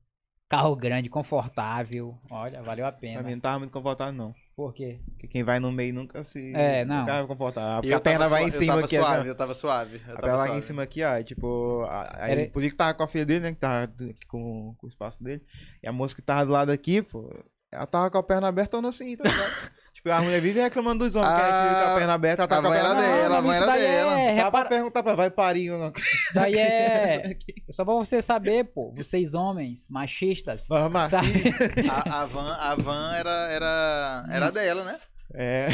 Carro grande, confortável. Olha, valeu a Pra pena. mim não tava muito confortável, não. Por quê? Porque quem vai no meio nunca se. É, não. Nunca vai confortável. E Porque eu a perna vai em cima eu tava aqui, suave, eu tava suave. Eu A perna vai em cima aqui, ó. e, Tipo, a- aí Era- por isso que tava com a filha dele, né? Que tava com, com o espaço dele. E a moça que tava do lado aqui, pô, ela tava com a perna aberta ou assim, tá ligado? [laughs] tipo, a mulher vive reclamando dos homens que é aquele com a perna aberta, tá a com a van perna era dela, a daí dela. É, Dá pra repara... perguntar pra ela, vai parir ou não? Isso daí [laughs] [laughs] é... Só pra você saber, pô. Vocês homens, machistas. Mas- sabe? A, a van, a van era, era, era dela, né? É,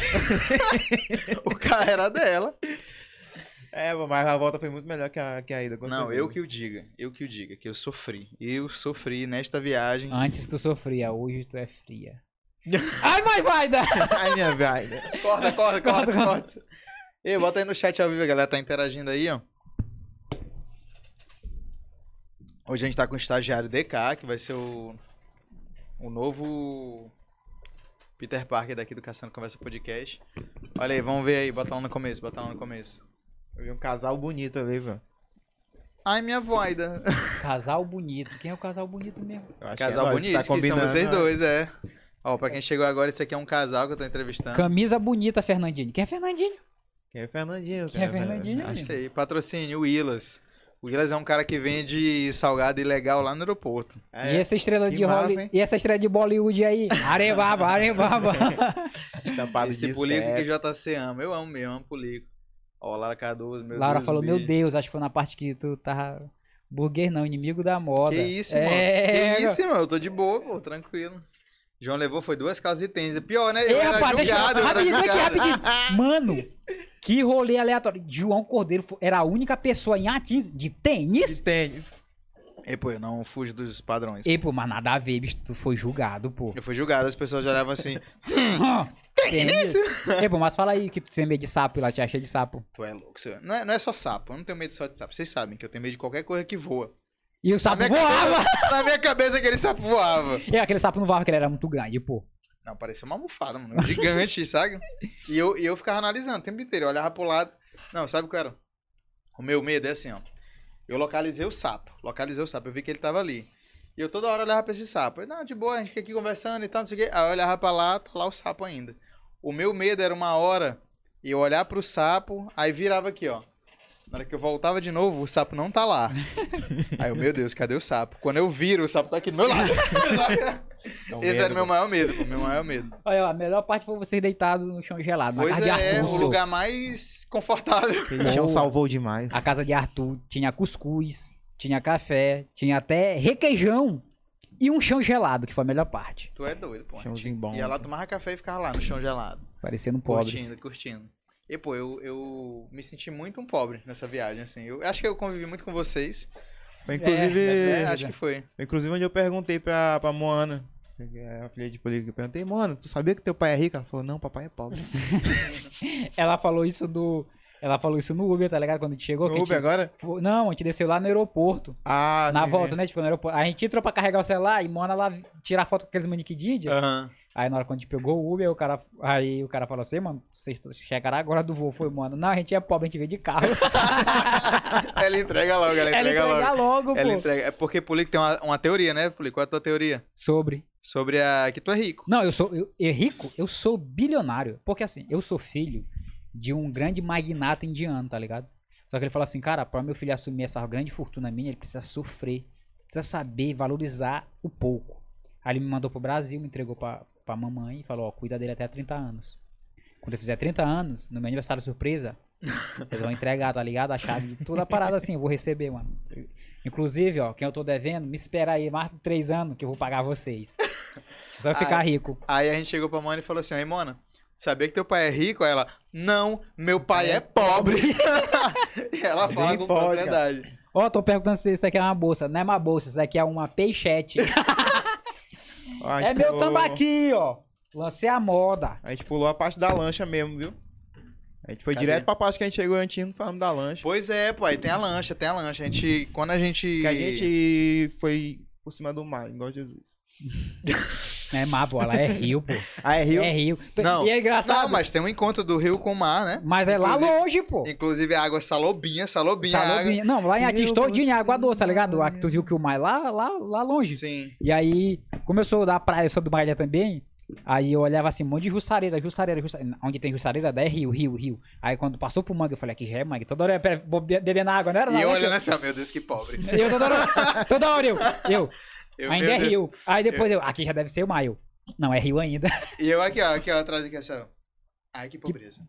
[laughs] O carro era dela. é, mas a volta foi muito melhor que a, que a ida. com Não, certeza. eu que o diga. Eu que o diga, que eu sofri. Eu sofri nesta viagem. Antes tu sofria, hoje tu é fria. Ai, vai, vai! [laughs] Ai, minha velha. Corta, corta, corta, Corta, corta. Ei, bota aí no chat ao vivo, a galera tá interagindo aí, ó. Hoje a gente tá com o estagiário DK, que vai ser o, o novo Peter Parker daqui do Caçando Conversa Podcast. Olha aí, vamos ver aí, bota lá no começo, bota lá no começo. Eu vi um casal bonito ali, velho. Ai, minha voida. Casal bonito. Quem é o casal bonito mesmo? Eu acho Casal que é bonito, tá que são vocês né? dois, é. Ó, pra quem chegou agora, esse aqui é um casal que eu tô entrevistando. Camisa bonita, Fernandinho. Quem é Fernandinho? Quem é Fernandinho? Quem é? Fernandinho, Acho Isso aí, patrocínio, o Willas. O Willas é um cara que vende salgado ilegal lá no aeroporto. É, e essa estrela de massa, Holly... hein? E essa estrela de Bollywood aí? Arebaba, arebaba. [laughs] estampado Esse de pulico que. JC ama. Eu amo mesmo, amo pulico. Ó, Lara Cardoso, meu Laura Deus. falou, meu. Deus, acho que foi na parte que tu tava... Burguês não, inimigo da moda. Que isso, é... mano. Que isso, mano. Eu tô de boa, pô, tranquilo. João levou, foi duas calças de tênis. Pior, né? Eu Ei, era rapaz, deixa julgado, eu... eu Rapidinho, aqui, rapidinho. [laughs] Mano, que rolê aleatório. João Cordeiro era a única pessoa em Atins de tênis? De tênis. E, pô, eu não fujo dos padrões. Ei, pô, mas nada a ver, bicho, tu foi julgado, pô. Eu fui julgado, as pessoas já olhavam assim, [laughs] Tênis? Ei, pô, mas fala aí que tu tem medo de sapo lá, te acha de sapo. tu é louco. senhor. Não é, não é só sapo, eu não tenho medo só de sapo. Vocês sabem que eu tenho medo de qualquer coisa que voa. E o sapo na, voava! cabeça, [laughs] na minha cabeça aquele sapo voava. E aquele sapo não voava, porque ele era muito grande, pô. Não, parecia uma almofada, mano. Gigante, [laughs] sabe? E eu, e eu ficava analisando o tempo inteiro. Eu olhava pro lado. Não, sabe o que era? O meu medo é assim, ó. Eu localizei o sapo. Localizei o sapo. Eu vi que ele tava ali. E eu toda hora olhava pra esse sapo. Eu, não, de boa, a gente fica aqui conversando e tal, não sei o quê. Aí eu olhava pra lá, tá lá o sapo ainda. O meu medo era uma hora eu olhar pro sapo, aí virava aqui, ó. Na hora que eu voltava de novo, o sapo não tá lá. [laughs] Aí eu, meu Deus, cadê o sapo? Quando eu viro, o sapo tá aqui do meu lado. [laughs] Então, Esse era o meu maior medo, pô, meu maior medo. Olha, a melhor parte foi você deitado no chão gelado. Na Pois casa de é, Arthur. o lugar mais confortável. Aquele chão salvou demais. A casa de Arthur tinha cuscuz, tinha café, tinha até requeijão e um chão gelado, que foi a melhor parte. Tu é doido, pô. Chãozinho bom. Ia lá, tomava café e ficava lá no chão gelado. Parecendo pobres. Curtindo, curtindo. E, pô, eu, eu me senti muito um pobre nessa viagem, assim. Eu acho que eu convivi muito com vocês. Inclusive, É, acho que foi. inclusive onde eu perguntei pra, pra Moana, que é a filha de política, eu perguntei, Moana, tu sabia que teu pai é rico? Ela falou, não, papai é pobre. [laughs] Ela falou isso do. Ela falou isso no Uber, tá ligado? Quando a gente chegou. que a No gente- Uber agora? Fo- Não, a gente desceu lá no aeroporto. Ah, na sim, volta, sim. né? Tipo, no aeroporto. A gente entrou pra carregar o celular e Mona lá tirar foto com aqueles manequim de. Aham. Aí na hora quando a gente pegou o Uber, o cara, aí o cara falou assim, mano, vocês chegaram agora do voo, foi, mano. Não, a gente é pobre, a gente veio de carro. [laughs] Ela entrega logo, ela Ela entrega entrega logo. logo, Ela pô. entrega. É porque Pulico tem uma, uma teoria, né, Pulico? Qual é a tua teoria? Sobre. Sobre a que tu é rico. Não, eu sou eu, eu rico, eu sou bilionário. Porque assim, eu sou filho de um grande magnata indiano, tá ligado? Só que ele falou assim, cara, pra meu filho assumir essa grande fortuna minha, ele precisa sofrer. Precisa saber valorizar o pouco. Aí ele me mandou pro Brasil, me entregou pra, pra mamãe e falou, ó, cuida dele até 30 anos. Quando eu fizer 30 anos, no meu aniversário surpresa, [laughs] eles vão entregar, tá ligado? A chave de toda a parada assim, eu vou receber, mano. Inclusive, ó, quem eu tô devendo, me espera aí mais de 3 anos que eu vou pagar vocês. Só ficar rico. Aí a gente chegou pra Mona e falou assim: Aí, Mona, sabia que teu pai é rico? Aí ela, não, meu pai é, pobre. [laughs] e ela fala Nem com pode, propriedade. Ó, tô perguntando se isso aqui é uma bolsa. Não é uma bolsa, isso daqui é uma peixete. [laughs] É meu pulou- tambaqui, ó. Lancei a moda. A gente pulou a parte da lancha mesmo, viu? A gente foi Cadê? direto pra parte que a gente chegou antes, não falamos da lancha. Pois é, pô, aí tem a lancha, tem a lancha. A gente, quando a gente. Que a gente foi por cima do mar, igual Jesus. [laughs] Não é mar, pô. Ela é rio, pô. [laughs] Ah, é Rio? É rio. Não, e é engraçado. Não, mas tem um encontro do rio com o mar, né? Mas é lá Inclusive- longe, pô. Inclusive a água é salobinha, salobinha. a água. Salobinha. Não, lá em Atis todinho é água doce, tá ligado? do Lá que tu viu que o mar é lá, lá, lá longe. Sim. E aí, como eu sou da praia, eu sou do Maria também, aí eu olhava assim, um monte de jussareira, jussareira, jussareira. Onde tem jussareira, daí é rio, rio, rio. Aí quando passou pro mangue, eu falei, aqui já é mangue. Toda hora eu bebendo água, não era? E eu era olhando assim, ó, meu Deus, que pobre. eu toda hora, toda hora eu, eu, Eu, ainda meu é rio. Aí depois eu, aqui já deve ser o eu. Não, é rio ainda. [laughs] E eu aqui, ó, aqui, ó, atrás aqui, assim, ó. Ai, que pobreza.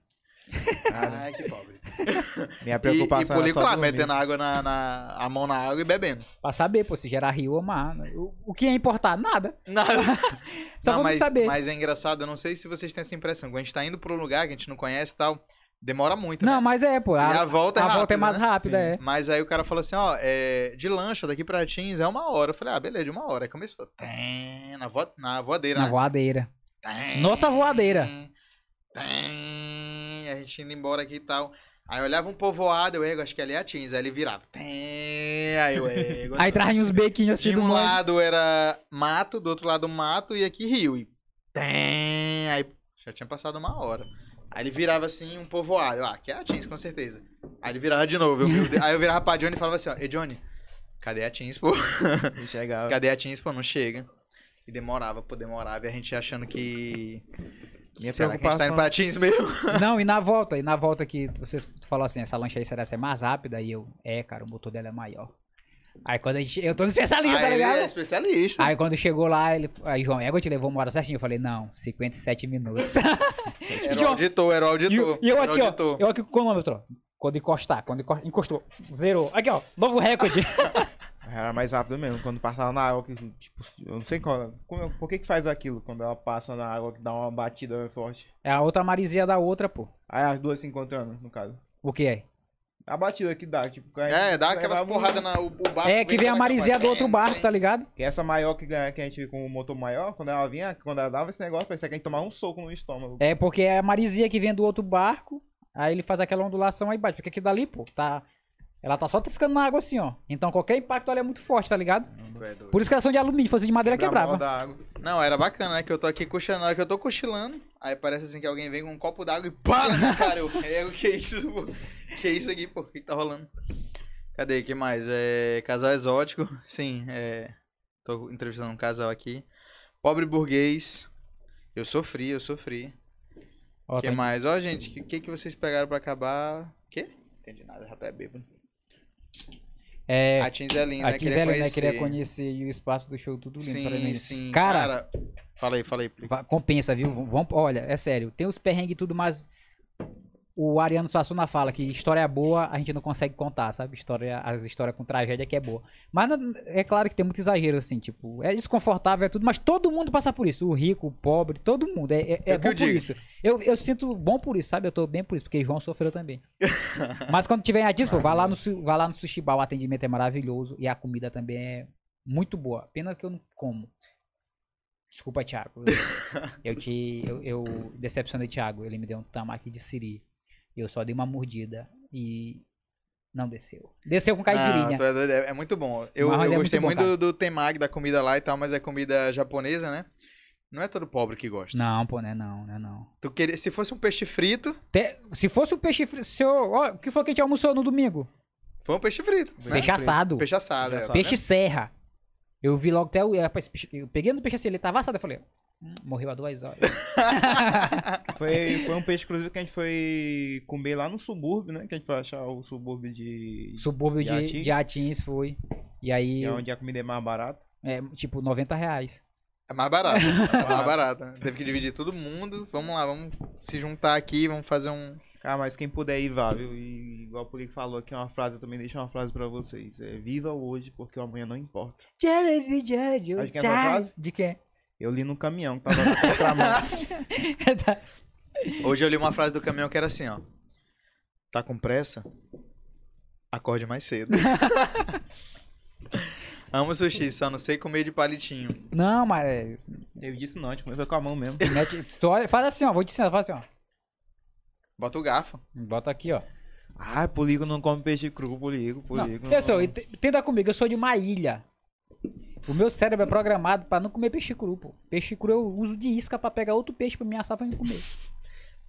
Ai, que pobre. [laughs] Minha E, e preocupação só lá, dormir. metendo a água na, na- a mão na água e bebendo. pra saber, pô, se gerar rio ou mar. O, o que é importar? Nada. Nada. [laughs] Só não, vamos mas, saber. mas é engraçado, eu não sei se vocês têm essa impressão. Quando a gente tá indo pra um lugar que a gente não conhece e tal, demora muito, Não, né? mas é, pô. E A, a volta é a volta rápida, é mais né? rápida, Sim. é. Mas aí o cara falou assim, ó, é, de lancha daqui pra Teams é uma hora. Eu falei, ah, beleza, de uma hora. Aí começou. Tem, na, vo, na voadeira, Na né? voadeira. Tem, Nossa voadeira. Tem, a gente indo embora aqui e tal. Aí eu olhava um povoado, eu ego, acho que ali é a Teams. Aí ele virava. Tem, aí eu ego. Aí traz uns bequinhos assim De do um lado era mato, do outro lado mato e aqui rio. E tem, aí já tinha passado uma hora. Aí ele virava assim, um povoado. Ah, que é a Teams, com certeza. Aí ele virava de novo. eu vi o- aí eu virava pra Johnny e falava assim, ó, Ei, Johnny, cadê a Teams, pô? E chegava. Cadê a Teams, pô? Não chega. E demorava, pô, demorava. E a gente achando que... Minha Será que a gente tá indo preocupação. pra Teams mesmo? [laughs] Não, e na volta, e na volta que vocês falou assim, essa lancha aí será ser mais rápida? E eu, é, cara, o motor dela é maior. Aí quando a gente. Eu tô no especialista, tá Aí ele ligado? é especialista. Aí quando chegou lá, ele. Aí, João, Ego te levou uma hora certinho. Eu falei, não, 57 minutos. [laughs] Era o João, auditor, era o E, auditor. eu- e eu o aqui, ó. auditor. Eu aqui com o cronômetro, ó. Quando encostar, quando enco- encostou, zerou. Aqui, ó, novo recorde. [laughs] Era mais rápido mesmo, quando passava na água, que, tipo, eu não sei qual. como- por que que faz aquilo quando ela passa na água que dá uma batida forte? é a outra marizia da outra, pô. Aí as duas se encontrando, no caso. O que é? A batida que dá, tipo, que a É, dá aquelas porradas na. O, barco É que vem a marizia do outro barco, tá ligado? Que essa maior que, ganha- que a gente com o motor maior, quando ela vinha, quando ela dava esse negócio, parecia que a gente tomava um soco no estômago. É porque é a marizia que vem do outro barco. Aí ele faz aquela ondulação aí bate. Porque aqui dali, pô, tá. Ela tá só triscando na água assim, ó. Então qualquer impacto ali é muito forte, tá ligado? É. Por isso que elas são de alumínio, se fosse de madeira Quebrava. Não, era bacana, né? Que eu tô aqui cochilando, na hora que eu tô cochilando, aí parece assim que alguém vem com um copo d'água e pá na minha cara. Eu, é, o que é isso, pô? Que é isso aqui, pô? O que tá rolando? Cadê? que mais? É, casal exótico. Sim, é. Tô entrevistando um casal aqui. Pobre burguês. Eu sofri, eu sofri. O que tá- mais? Ó, gente, o que, que, que vocês pegaram pra acabar? Quê? Entendi nada, já tô é bêbado. É, A Teams é linda, a né? Queria é linda, né? conhecer. Queria conhecer e o espaço do show tudo lindo pra Sim, mim. sim. Cara- Fala aí, fala aí. Compensa, viu? Vamos, olha, é sério. Tem os perrengues e tudo, mas o Ariano Suassuna fala que história boa a gente não consegue contar, sabe? História, as histórias com tragédia que é boa. Mas é claro que tem muito exagero, assim, tipo, é desconfortável, é tudo, mas todo mundo passa por isso. O rico, o pobre, todo mundo. É, é, é É bom eu por digo. isso. Eu, eu sinto bom por isso, sabe? Eu tô bem por isso, porque João sofreu também. [laughs] mas quando tiver em Atis, pô, vai lá no, su- vai lá no Sushi Bar, o atendimento é maravilhoso e a comida também é muito boa. Pena que eu não como. Desculpa, Thiago. Eu, [laughs] eu te. Eu, eu decepcionei Thiago. Ele me deu um tamaki de siri. Eu só dei uma mordida e não desceu. Desceu com caipirinha. Tu é, é- muito bom. Eu, eu é gostei muito bom, muito do, do temag, da comida lá e tal, mas é comida japonesa, né? Não é todo pobre que gosta. Não, pô, né? Não, né? Não. Tu queria, se fosse um peixe frito, Te- se fosse o peixe frito. Se eu, ó, o que foi que a gente almoçou no domingo? Foi um peixe frito. né? Peixe assado. Peixe assado, Peixe é. assado. Peixe serra. Eu vi logo até o. peixe- Eu peguei no peixe assim, ele tava assado. Eu falei, morreu há duas horas. [laughs] Foi, foi um peixe, inclusive, que a gente foi comer lá no subúrbio, né? Que a gente foi achar o subúrbio de. Subúrbio De de, Atins? de Atins foi. E aí, é onde a comida é mais barata. é, tipo, 90 reais. É mais barato. [laughs] É mais né? Teve que dividir todo mundo. Vamos lá, vamos se juntar aqui, vamos fazer um. Cara, mas quem puder ir, vá, viu? E igual o Polico falou aqui, uma frase, eu também deixo uma frase pra vocês. É, viva hoje, porque o amanhã não importa. Sabe de quem é frase? De quem? Eu li no caminhão, que tava na contramão. [laughs] Hoje eu li uma frase do caminhão que era assim, ó. Tá com pressa? Acorde mais cedo. [laughs] Amo sushi, só não sei comer de palitinho. Não, mas. Eu disse não, a gente comeu com a mão mesmo. [laughs] mete- tu olha- faz assim, ó. Vou te ensinar, faz assim, ó. Bota o garfo. Bota aqui, ó. Ah, Polico não come peixe cru, sou, ent- entenda comigo, eu sou de uma ilha. O meu cérebro é programado pra não comer peixe cru, pô. Peixe cru eu uso de isca pra pegar outro peixe pra me assar pra me comer.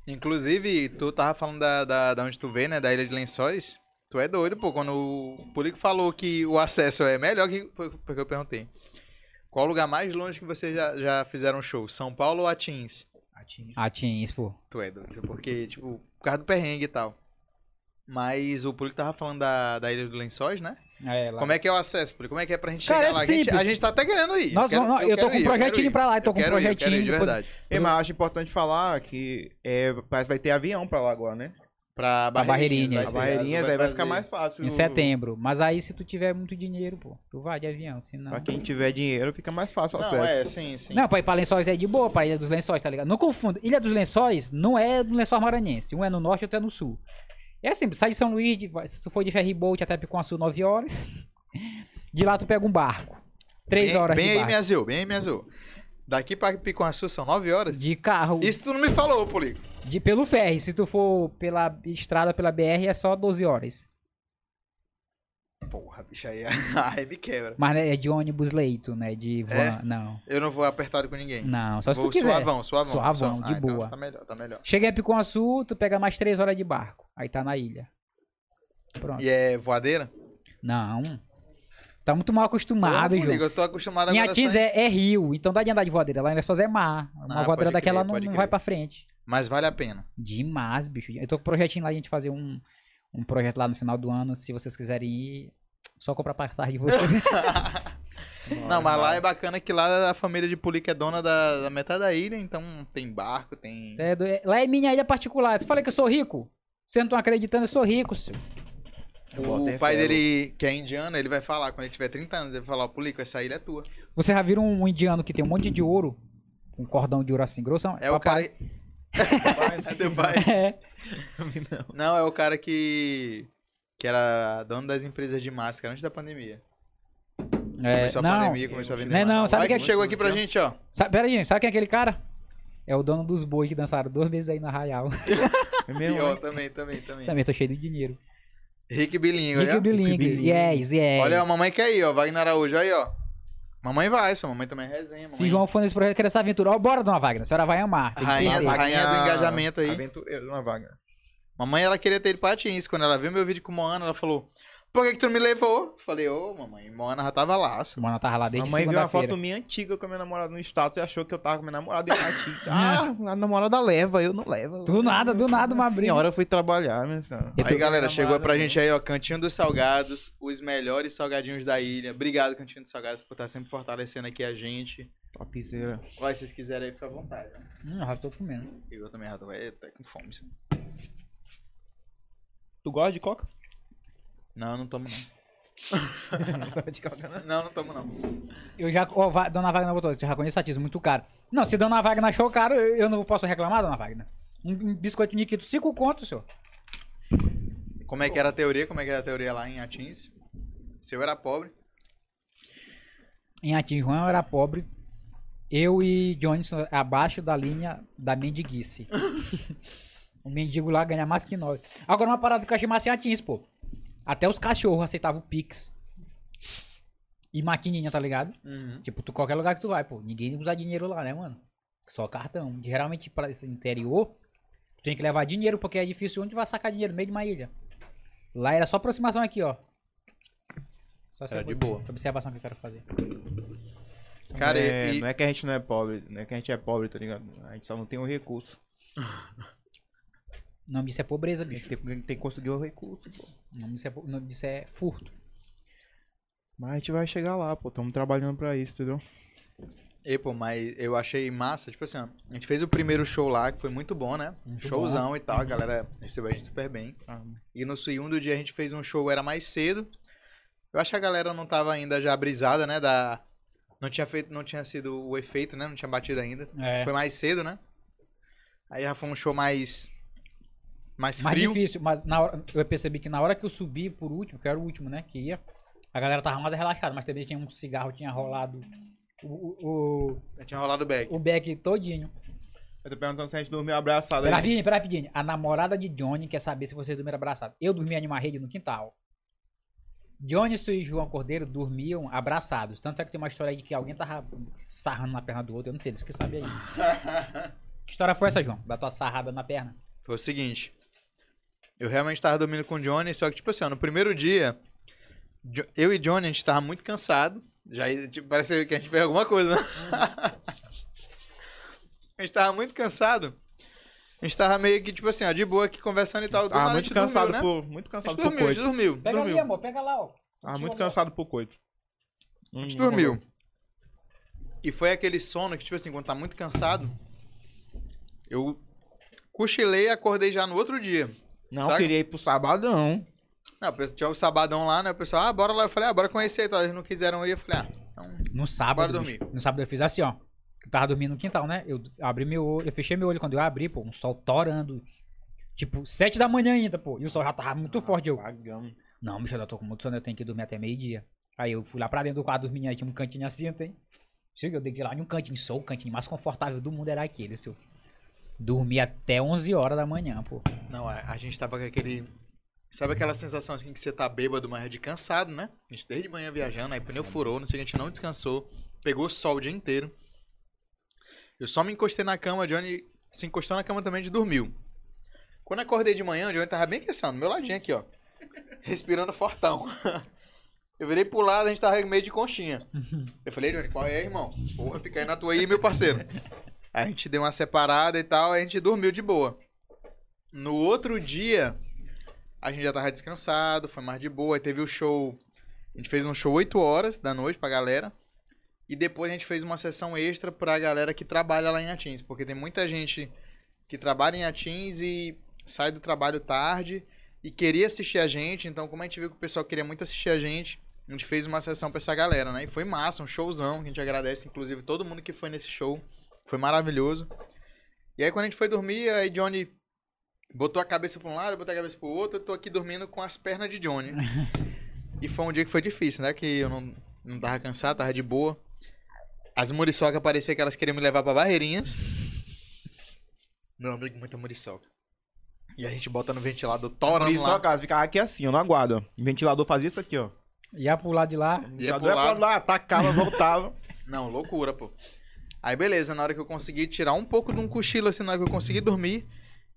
Inclusive, tu tava falando da, da, da onde tu veio, né? Da Ilha de Lençóis. Tu é doido, pô. Quando o Polico falou que o acesso é melhor que. Porque eu perguntei. Qual o lugar mais longe que vocês já, já fizeram show? São Paulo ou Atins? Atins. Atins, pô. Tu é doido. Porque, tipo, por causa do perrengue e tal. Mas o Polico tava falando da, da Ilha dos Lençóis, né? É, lá. Como é que é o acesso? Como é que é pra gente Cara, chegar é lá? A gente, a gente tá até querendo ir. Nós quero- vamos- eu tô quero com um projetinho ir. pra lá, tô Eu com um quero ir, eu quero ir, projetinho, de depois- verdade. É, mas acho importante falar que é, parece que vai ter avião pra lá agora, né? Pra Barreirinhas. Barreirinhas. A Barreirinhas tu aí vai ficar mais fácil. Em setembro. Mas aí se tu tiver muito dinheiro, pô, tu vai de avião, senão... Pra quem tiver dinheiro, fica mais fácil o Não, acesso. é, sim, sim. Não, pra ir pra Lençóis é de boa, pra Ilha dos Lençóis, tá ligado? Não confunda. Ilha dos Lençóis não é do Lençóis Maranhense. Um é no norte, outro é no sul. É simples, sai de São Luís, de- se tu for de ferryboat até Picuaçu, 9 horas. [laughs] De lá tu pega um barco. 3 bem, horas Bem de aí, barco. minha Zil, bem aí, minha Zil. Daqui pra Picuaçu são 9 horas? De carro, Isso tu não me falou, Polico. de, pelo ferry. Se tu for pela estrada, pela BR, é só 12 horas. Porra, bicho, aí, [laughs] aí me quebra. Mas é de ônibus leito, né? De van. É? Não. Eu não vou apertado com ninguém. Não, só se vou tu quiser. suavão, suavão. Suavão, de Ah, então boa. tá melhor, tá melhor. Chega em Picuaçu, tu pega mais 3 horas de barco. Aí tá na ilha. Pronto. E é voadeira? Não. Tá muito mal acostumado, João. Eu tô acostumado agora só em- é, é rio, então dá de andar de voadeira. Lá em Lençóis é mar. Uma Ah, voadeira daquela crer, não, não vai pra frente. Mas vale a pena. Demais, bicho. Eu tô com projetinho lá, a gente fazer um, um projeto lá no final do ano. Se vocês quiserem ir, só comprar passagem de [laughs] vocês. Não, mas lá é bacana que lá a família de Polico é dona da, da metade da ilha, então tem barco, tem... É é- lá é minha ilha particular. Você fala que eu sou rico? Vocês não estão acreditando, eu sou rico, senhor. O pai dele, que é indiano, ele vai falar, quando ele tiver 30 anos, ele vai falar, ó, Polico, essa ilha é tua. Você já viram um indiano que tem um monte de ouro? Um cordão de ouro assim grosso? É o cara... É. É. Não, é o cara que... Que era dono das empresas de máscara antes da pandemia. É, Começou a não, pandemia, começou a vender Não não, sabe que quem é- chegou aqui pra gente, ó. Sabe, pera aí, sabe quem é aquele cara? É o dono dos bois que dançaram duas vezes aí na Arraial. [laughs] É Pior, também, também, também. Também tô cheio de dinheiro. Rick Bilingue, Rick. Bilingue. Yes, yes. Olha, a mamãe quer ir, ó. Wagner Araújo, aí, ó. Mamãe vai, sua mamãe também é resenha. Se mamãe- João for nesse projeto, querer essa aventura. Ó, bora, dona Wagner. A senhora vai amar. Rainha- rainha do engajamento aí. Aventureiro, dona Wagner. Mamãe, ela queria ter ido pra Atins. Quando ela viu meu vídeo com Moana, ela falou: Por que, que tu me levou? Falei: Ô, mamãe, Moana já tava lá. só. Mano, tava lá desde mãe viu uma foto minha antiga com a minha namorada no status e achou que eu tava com a minha namorada em Atins. [laughs] ah, a namorada leva, eu não levo. Do nada, do nada, uma briga. senhora foi trabalhar, minha senhora. Eu Aí, galera, chegou pra gente aí, ó, Cantinho dos Salgados, os melhores salgadinhos da ilha. Obrigado, Cantinho dos Salgados, por estar sempre fortalecendo aqui a gente. Topzera. Vai, se vocês quiserem aí, fica à vontade. ó. Hum, já tô comendo. Eu também já tô com fome. senhor. Tu gosta de coca? Não, não tomo não. [laughs] não não? Tomo não. Eu já. Ó, Va- dona Wagner botou, você já conhece Satismo, muito caro. Não, se Dona Wagner achou caro, eu, não posso reclamar, Dona Wagner. Um, um biscoito Nikito, 5 contos, senhor. Como é que era a teoria? Como é que era a teoria lá em Atins? Se eu era pobre. Em Atins, João era pobre. Eu e Johnson abaixo da linha da mendiguice. [laughs] o mendigo lá ganha mais que nós. Agora uma parada que eu achei massa em Atins, pô. Até os cachorros aceitavam o Pix. E maquininha, tá ligado? Tipo, tu, qualquer lugar que tu vai, pô. Ninguém usa dinheiro lá, né, mano? Só cartão. Geralmente pra esse interior, tu tem que levar dinheiro, porque é difícil onde vai sacar dinheiro no meio de uma ilha. Lá era só aproximação aqui, ó. Só Era de boa. observação que eu quero fazer. Cara, não, é, e- não é que a gente não é pobre, não é que a gente é pobre, tá ligado? A gente só não tem o recurso. [laughs] O nome disso é pobreza, A gente bicho. tem, tem que conseguir o recurso, pô. O nome disso é, o nome disso é furto. Mas a gente vai chegar lá, pô. Estamos trabalhando pra isso, entendeu? E, pô, mas eu achei massa, tipo assim, ó, a gente fez o primeiro show lá, que foi muito bom, né? Muito Showzão e tal, a galera recebeu a gente super bem. Ah, E no segundo dia a gente fez um show, era mais cedo. Eu acho que a galera não tava ainda já brisada, né? Da... Não tinha feito, não tinha sido o efeito, né? Não tinha batido ainda. É. Foi mais cedo, né? Aí já foi um show mais. Mais Mais frio. difícil, mas na hora, eu percebi que na hora que eu subi por último, que era o último, né? Que ia, a galera tava mais relaxada, mas também tinha um cigarro, tinha rolado o, o, Já tinha rolado o back. o, back todinho. Eu tô perguntando se a gente dormiu abraçado Pera aí. rapidinho, pera rapidinho. A namorada de Johnny quer saber se vocês dormiram abraçados. Eu dormia em uma rede no quintal. Johnny e João Cordeiro dormiam abraçados. Tanto é que tem uma história aí de que alguém tava sarrando na perna do outro. Eu não sei, eles que sabem aí. [laughs] Que história foi essa, João? Da tua sarrada na perna? Foi o seguinte. Eu realmente tava dormindo com o Johnny, só que, tipo assim, ó, no primeiro dia, eu e Johnny, a gente tava muito cansado. Já tipo, parece que a gente fez alguma coisa, né? [laughs] a gente tava muito cansado. A gente tava meio que, tipo assim, ó, de boa aqui conversando e tal. Ah, muito gente cansado dormiu, né? por. Muito A cansado gente por dormiu, a gente coito. dormiu. Pega dormiu. ali, amor, pega lá, ó. Ah, muito cansado por coito. A gente dormiu. E foi aquele sono que, tipo assim, quando tá muito cansado, eu cochilei e acordei já no outro dia. Não, Saca? queria ir pro sabadão. Não, tinha o sabadão lá, né? O pessoal, ah, bora lá. Eu falei, ah, bora conhecer e tal. Eles não quiseram ir. Eu falei, ah, então. No sábado. Bora dormir. No sábado eu fiz assim, ó. Eu tava dormindo no quintal, né? Eu abri meu olho, eu fechei meu olho quando eu abri, pô, um sol torando. Tipo, sete da manhã ainda, pô. E o sol já tava muito forte. Eu, Pagamos. não, bicho, eu tô com muito sono, eu tenho que dormir até meio-dia. Aí eu fui lá pra dentro do quarto dormir, aí tinha um cantinho assim, tem. Chega, eu deitei lá em um cantinho, só o cantinho mais confortável do mundo era aquele, seu. Dormi até 11 horas da manhã, pô. Não, a, a gente tava com aquele. Sabe aquela sensação assim que você tá bêbado, mas é de cansado, né? A gente desde manhã viajando, aí pneu furou, não sei o que, a gente não descansou. Pegou sol o dia inteiro. Eu só me encostei na cama, Johnny se encostou na cama também e dormiu. Quando acordei de manhã, o Johnny tava bem aquecendo, do meu ladinho aqui, ó. Respirando fortão. [laughs] Eu virei pro lado, a gente tava meio de conchinha. Eu falei, Johnny, qual é, irmão? Porra, fica aí na tua aí, meu parceiro. A gente deu uma separada e tal, a gente dormiu de boa. No outro dia, a gente já tava descansado, foi mais de boa. Teve o show. A gente fez um show 8 horas da noite pra galera. E depois a gente fez uma sessão extra pra galera que trabalha lá em Atins. Porque tem muita gente que trabalha em Atins e sai do trabalho tarde e queria assistir a gente. Então, como a gente viu que o pessoal queria muito assistir a gente, a gente fez uma sessão pra essa galera, né? E foi massa, um showzão, a gente agradece, inclusive, todo mundo que foi nesse show. Foi maravilhoso. E aí, quando a gente foi dormir, aí Johnny botou a cabeça pra um lado, botou a cabeça pro outro, eu tô aqui dormindo com as pernas de Johnny. [laughs] e foi um dia que foi difícil, né? Que eu não, não tava cansado, tava de boa. As muriçocas parecia que elas queriam me levar pra Barreirinhas. Meu amigo, muita muriçoca. E a gente bota no ventilador, torando isso, ó, lá. cara, ficava aqui assim, ó, no aguardo, ó. O ventilador fazia isso aqui, ó. Ia pro lado de lá. O Ia ventilador pro ia pra lado. lá, atacava, voltava. Não, loucura, pô. Aí beleza, na hora que eu consegui tirar um pouco de um cochilo, assim, na hora que eu consegui dormir,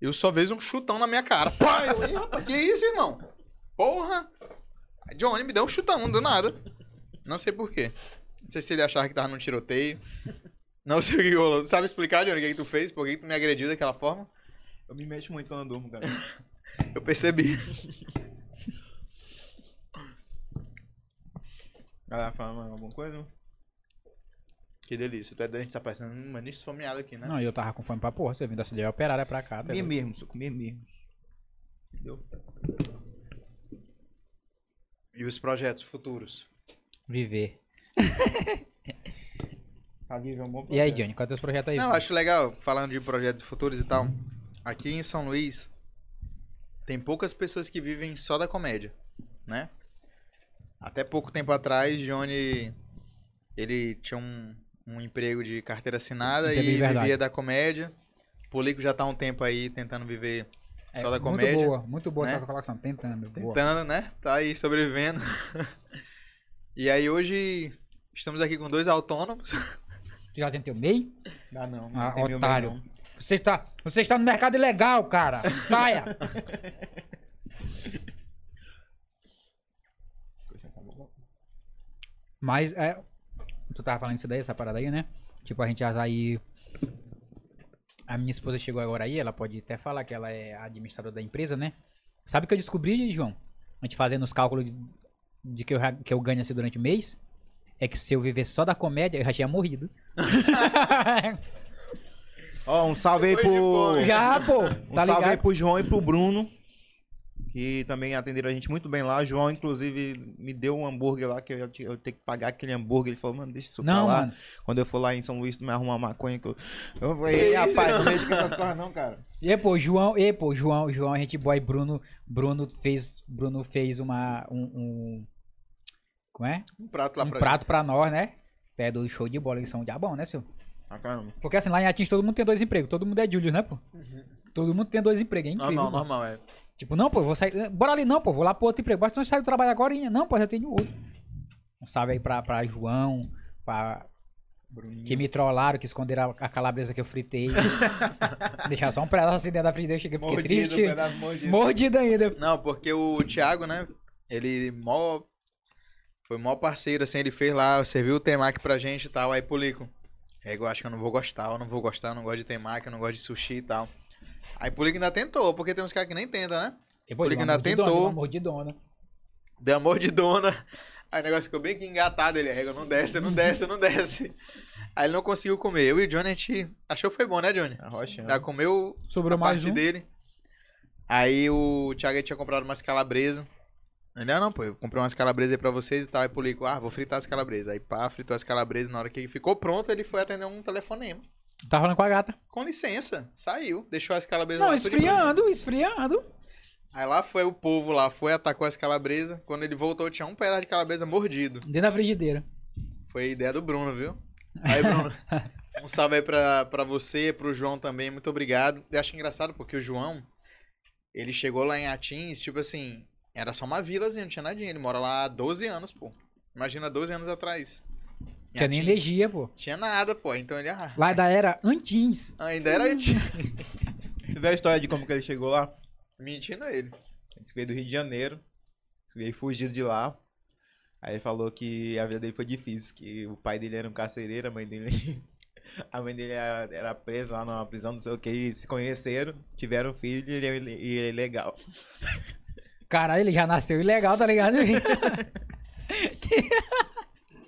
eu só vejo um chutão na minha cara. Pai, eu, Ih, rapaz, que isso, irmão? Porra! Johnny me deu um chutão, do nada. Não sei porquê. Não sei se ele achava que tava num tiroteio. Não sei o que rolou. Sabe explicar, Johnny, o que, que tu fez? Por que, que tu me agrediu daquela forma? Eu me mexo muito quando eu durmo, cara. [laughs] Eu percebi. Galera mais alguma coisa? Que delícia. Tu é gente tá parecendo um manício esfomeado aqui, né? Não, e eu tava com fome pra porra. Você vindo da cidade operária pra cá. tá Comer mesmo, só comer mesmo. Entendeu? E os projetos futuros? Viver. [laughs] Tá vivo, é um bom E aí, projeto. Johnny, qual é o teu projeto aí? Não, acho legal, falando de projetos futuros e tal. Aqui em São Luís, tem poucas pessoas que vivem só da comédia, né? Até pouco tempo atrás, Johnny, ele tinha um, um emprego de carteira assinada de e verdade. vivia da comédia. Polico já tá há um tempo aí tentando viver É, só da Muito comédia. boa, muito boa né? essa colocação. Tentando. Boa. Tentando, né? Tá aí sobrevivendo. [laughs] e aí hoje estamos aqui com dois autônomos. [laughs] Tu já tem teu MEI? Dá não. Ah, não tem meu otário. bem, não. Você está, você está no mercado ilegal, cara. Saia. [laughs] coisa. Mas, é. Tu tava falando isso daí, essa parada aí, né? Tipo, a gente já tá aí. A minha esposa chegou agora aí, ela pode até falar que ela é administradora da empresa, né? Sabe o que eu descobri, João? A gente fazendo os cálculos de, de que, eu, que eu ganho assim durante o mês. É que se eu vivesse só da comédia, eu já tinha morrido. [laughs] Ó, um salve aí pro. já, pô, Um tá salve aí pro João e pro Bruno. Que também atenderam a gente muito bem lá. O João, inclusive, me deu um hambúrguer lá, que eu ia te- eu tenho que pagar aquele hambúrguer. Ele falou, mano, deixa isso pra Não, lá. mano. Quando eu for lá em São Luís, tu me arruma uma maconha que eu. Eu falei, "Ei, rapaz, não mexe com essas coisas não, cara. E pô, João, e pô, João, João, a gente boy Bruno, Bruno fez, Bruno fez uma um, um como é? Um prato lá um pra prato pra nós, né? É do show de bola, eles são diabão, né, seu? Ah, caramba. Porque assim, lá em Atins todo mundo tem dois empregos, todo mundo é Julius, né, pô? Todo mundo tem dois empregos, é incrível. Normal, pô. normal, é. Tipo, não, pô, eu vou sair, bora ali não, pô, vou lá pro outro emprego. Basta não sair do trabalho agora, não, pô, já tenho outro. Um salve aí pra, pra João, pra que me trollaram, que esconderam a, calabresa que eu fritei. [laughs] Deixar só um pedaço assim dentro da frigideira, eu cheguei porque Mordido, triste. pedaço mordido. Mordido ainda. Não, porque o Thiago, né? Ele mó. Foi mó parceiro, assim, ele fez lá, serviu o temaki pra gente e tal. Aí, Pulico, é, eu acho que eu não vou gostar, eu não vou gostar, eu não gosto de temaki, eu não gosto de sushi e tal. Aí, Pulico ainda tentou, porque tem uns caras que nem tentam, né? Porque deu uma ainda mordidona, tentou. deu uma mordidona. Deu amor de dona. Aí o negócio ficou bem que engatado, ele, régua não desce, não desce, não desce. Aí ele não conseguiu comer. Eu e o Johnny, a gente achou que foi bom, né, Johnny? A rocha. Já comeu Sobrou a mais parte um. dele. Aí o Thiago tinha comprado umas calabresa. Ele, ah, não, pô, eu comprei umas calabresa aí pra vocês e tal. Aí Pulico, ah, vou fritar as calabresa. Aí pá, fritou as calabresa. Na hora que ficou pronto, ele foi atender um telefonema. Tá falando com a gata. Com licença, saiu. Deixou as calabresa Não, lá, esfriando, esfriando. Aí lá foi o povo lá, foi, atacou as calabresa. Quando ele voltou, tinha um pedaço de calabresa mordido. Dentro da frigideira. Foi ideia do Bruno, viu? Aí, Bruno, [laughs] um salve aí pra, pra você, pro João também, muito obrigado. Eu acho engraçado porque o João, ele chegou lá em Atins, tipo assim, era só uma vilazinha, não tinha nadinha. Ele mora lá há 12 anos, pô. Imagina 12 anos atrás. Tinha nem energia, pô. Tinha nada, pô. Então ele, ah, Lá da era Antins. ainda era. Você [laughs] vê a história de como que ele chegou lá? Mentindo ele. Ele veio do Rio de Janeiro. Veio fugido de lá. Aí ele falou que a vida dele foi difícil, que o pai dele era um carcereiro, a mãe dele. [laughs] A mãe dele era, era presa lá numa prisão, não sei o que, e se conheceram, tiveram um filho e ele, é- e ele é legal. Caralho, ele já nasceu ilegal, tá ligado? [laughs]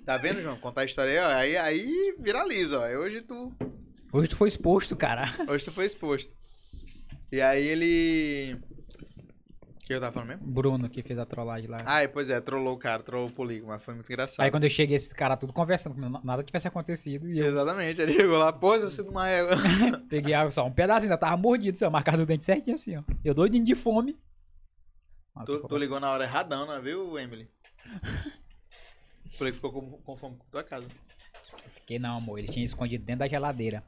Tá vendo, João? Contar a história aí, ó. Aí, aí viraliza, ó. Hoje tu, Hoje tu foi exposto, cara. hoje tu foi exposto. E aí ele... O que eu tava falando mesmo? Bruno que fez a trollagem lá. Ah, pois é, trollou o cara, trollou o polígono, mas foi muito engraçado. Aí quando eu cheguei, esse cara tudo conversando comigo, nada tivesse acontecido. E eu Exatamente, ele chegou lá, pô, eu de uma régua. peguei água só um pedacinho, ainda tava mordido, assim, ó, marcado o dente certinho assim, ó. Eu doidinho de fome. Ah, tu, tu ligou na hora erradão, viu, Emily? [laughs] O polígono ficou com, com fome com tua casa. Fiquei não, amor, ele tinha escondido dentro da geladeira.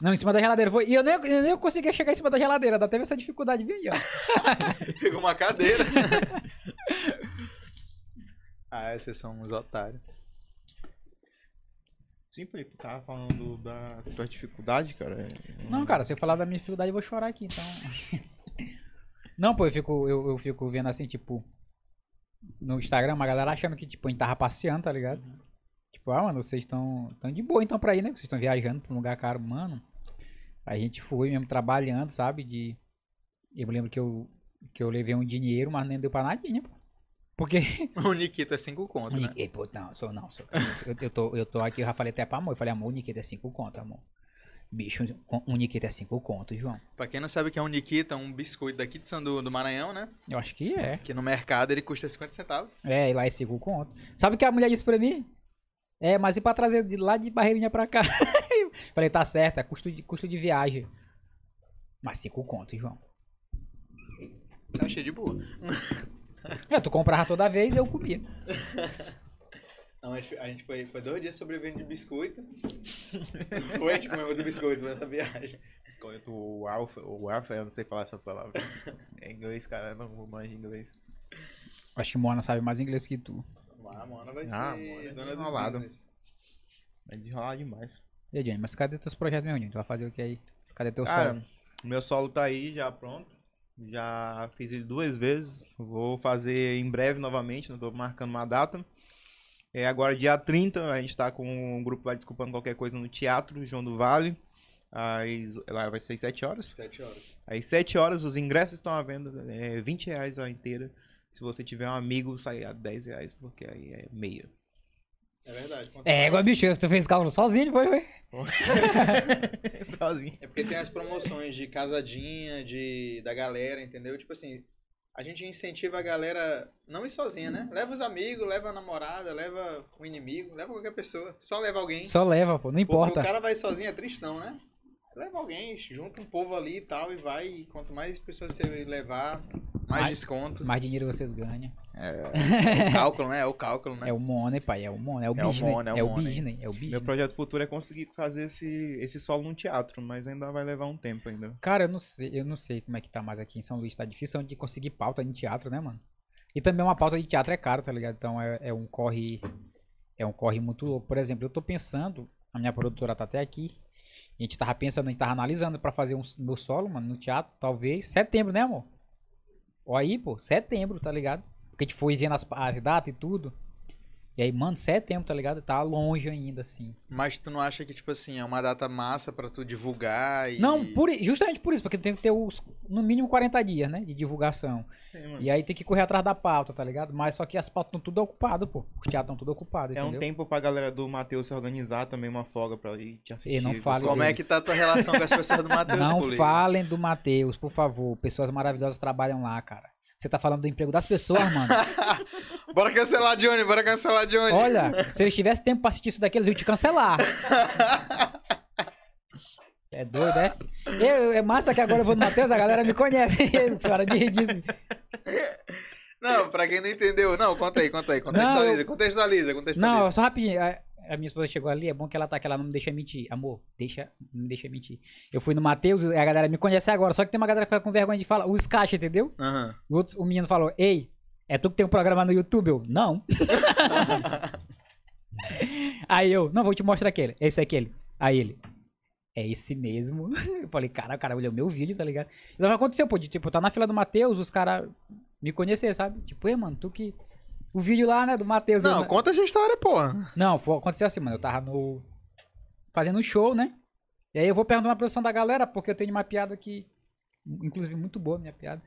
Não, em cima da geladeira foi. E eu nem, eu nem conseguia chegar em cima da geladeira, ainda teve essa dificuldade de vir aí, ó. [laughs] Pegou uma cadeira. [laughs] ah, esses são uns otários. Sim, Felipe, tava falando da tua dificuldade, cara. Não, cara, se eu falar da minha dificuldade, eu vou chorar aqui, então. [laughs] Não, pô, eu fico, eu, eu fico vendo assim, tipo. No Instagram, uma galera achando que, tipo, a gente tava passeando, tá ligado? Tipo, ah, mano, vocês estão tão de boa então pra ir, né? Vocês estão viajando pra um lugar caro, mano. A gente foi mesmo trabalhando, sabe? De. Eu me lembro que eu, que eu levei um dinheiro, mas nem deu pra nadinha, pô. Porque. [laughs] O Nikito é 5 conto, né? Ei, pô, não, sou não, sou. Eu, eu, tô, eu tô aqui, eu já falei até pra amor. Eu falei, amor, o Nikita é 5 conto, amor. Bicho, um Nikita é 5 conto, João. Pra quem não sabe o que é um Nikita, um biscoito daqui de São do, do Maranhão, né? Eu acho que é. Que no mercado ele custa 50 centavos. É, e lá é 5 conto. Sabe o que a mulher disse pra mim? É, mas e pra trazer de lá de Barreirinha pra cá? [laughs] Falei, tá certo, é custo de, custo de viagem. Mas 5 conto, João. Tá cheio de boa. É, tu comprava toda vez eu comia. [laughs] Não, a gente, a gente foi, foi dois dias sobrevivendo de biscoito. [laughs] foi, a gente comeu muito biscoito nessa viagem. Biscoito, o alfa, o alfa, eu não sei falar essa palavra. É inglês, cara, eu não manjo inglês. Acho que Mona sabe mais inglês que tu. Ah, mano, vai Ah, ser mano, é dona do business. É desenrolar demais. E aí, Johnny, mas cadê teus projetos, meu? Tu vai fazer o que aí? Cadê teu Cara, solo? o meu solo tá aí já pronto. Já fiz ele duas vezes. Vou fazer em breve novamente, não tô marcando uma data. É agora dia 30, a gente tá com um grupo vai desculpando qualquer coisa no Teatro João do Vale. Às, lá vai ser às 7 horas. Sete horas. Às 7 horas os ingressos estão à venda. É 20 reais a inteira. Se você tiver um amigo, sai a 10 reais, porque aí é meia. É verdade. É, igual bicho, tu fez cálculo sozinho, foi, foi? [laughs] Sozinho. É porque tem as promoções de casadinha, de da galera, entendeu? Tipo assim, a gente incentiva a galera não ir sozinha, né? Leva os amigos, leva a namorada, leva o inimigo, leva qualquer pessoa. Só leva alguém. Só leva, pô, não Porque importa. o cara vai sozinho é tristão, né? Leva alguém, junta um povo ali e tal, e vai. E quanto mais pessoas você levar, mais Mais- desconto. Mais dinheiro vocês ganham. É [laughs] o cálculo, né? É o cálculo, né? É o money, pai, é o money, é o É o business. money, é o É o money. business, é o Meu business. projeto futuro é conseguir fazer esse, esse solo num teatro, mas ainda vai levar um tempo ainda. Cara, eu não sei, eu não sei como é que tá mais aqui em São Luís, tá difícil de conseguir pauta em teatro, né, mano? E também uma pauta de teatro é caro, tá ligado? Então é, é um corre é um corre muito louco. Por exemplo, eu tô pensando, a minha produtora tá até aqui. A gente tava pensando, a gente tava analisando pra fazer um meu solo, mano, no teatro, talvez setembro, né, amor? Ó aí, pô, setembro, tá ligado? Porque a gente foi vendo as, as datas e tudo. E aí, mano, setembro, tá ligado? Tá longe ainda, assim. Mas tu não acha que, tipo assim, é uma data massa pra tu divulgar e. Não, por, justamente por isso, porque tem que ter os, no mínimo 40 dias, né? De divulgação. Sim, mano. E aí tem que correr atrás da pauta, tá ligado? Mas só que as pautas estão tudo ocupadas, pô. Os teatros estão tudo ocupados, É um tempo pra galera do Matheus se organizar também, uma folga pra ir te assistir. não fale Como é deles. que tá a tua relação com as pessoas do Matheus, Não falem do Matheus, por favor. Pessoas maravilhosas trabalham lá, cara. Você tá falando do emprego das pessoas, mano. [laughs] Bora cancelar Johnny, bora cancelar Johnny. Olha, se eles tivessem tempo pra assistir isso daqui, eles iam te cancelar. [laughs] É doido, é? Eu, é massa que agora eu vou no Matheus, a galera me conhece. [laughs] Para de rir disso. Não, pra quem não entendeu. Não, conta aí, conta aí. Contextualiza, Não, eu- contextualiza, contextualiza. Não, só rapidinho. A, minha esposa chegou ali, é bom que ela tá, que ela não me deixa mentir. Amor, deixa, não me deixa mentir. Eu fui no Matheus, a galera me conhece agora, só que tem uma galera que fica com vergonha de falar, os caixa, entendeu? Aham. O, outro- o menino falou, ei, é tu que tem um programa no YouTube? Eu, não. [laughs] Aí eu, não, vou te mostrar aquele. Esse é aquele. Aí ele, é esse mesmo. [laughs] Eu falei, cara, o cara olhou meu vídeo, tá ligado? Então aconteceu, pô, de, tipo, tá na fila do Matheus, os caras me conhecer, sabe? Tipo, ei, mano, tu que... O vídeo lá, né, do Matheus. eu- Não, conta essa história, porra. não, foi, aconteceu assim, mano. Eu tava no. Fazendo um show, né? E aí eu vou perguntar na produção da galera, porque eu tenho uma piada que. Inclusive, muito boa minha piada.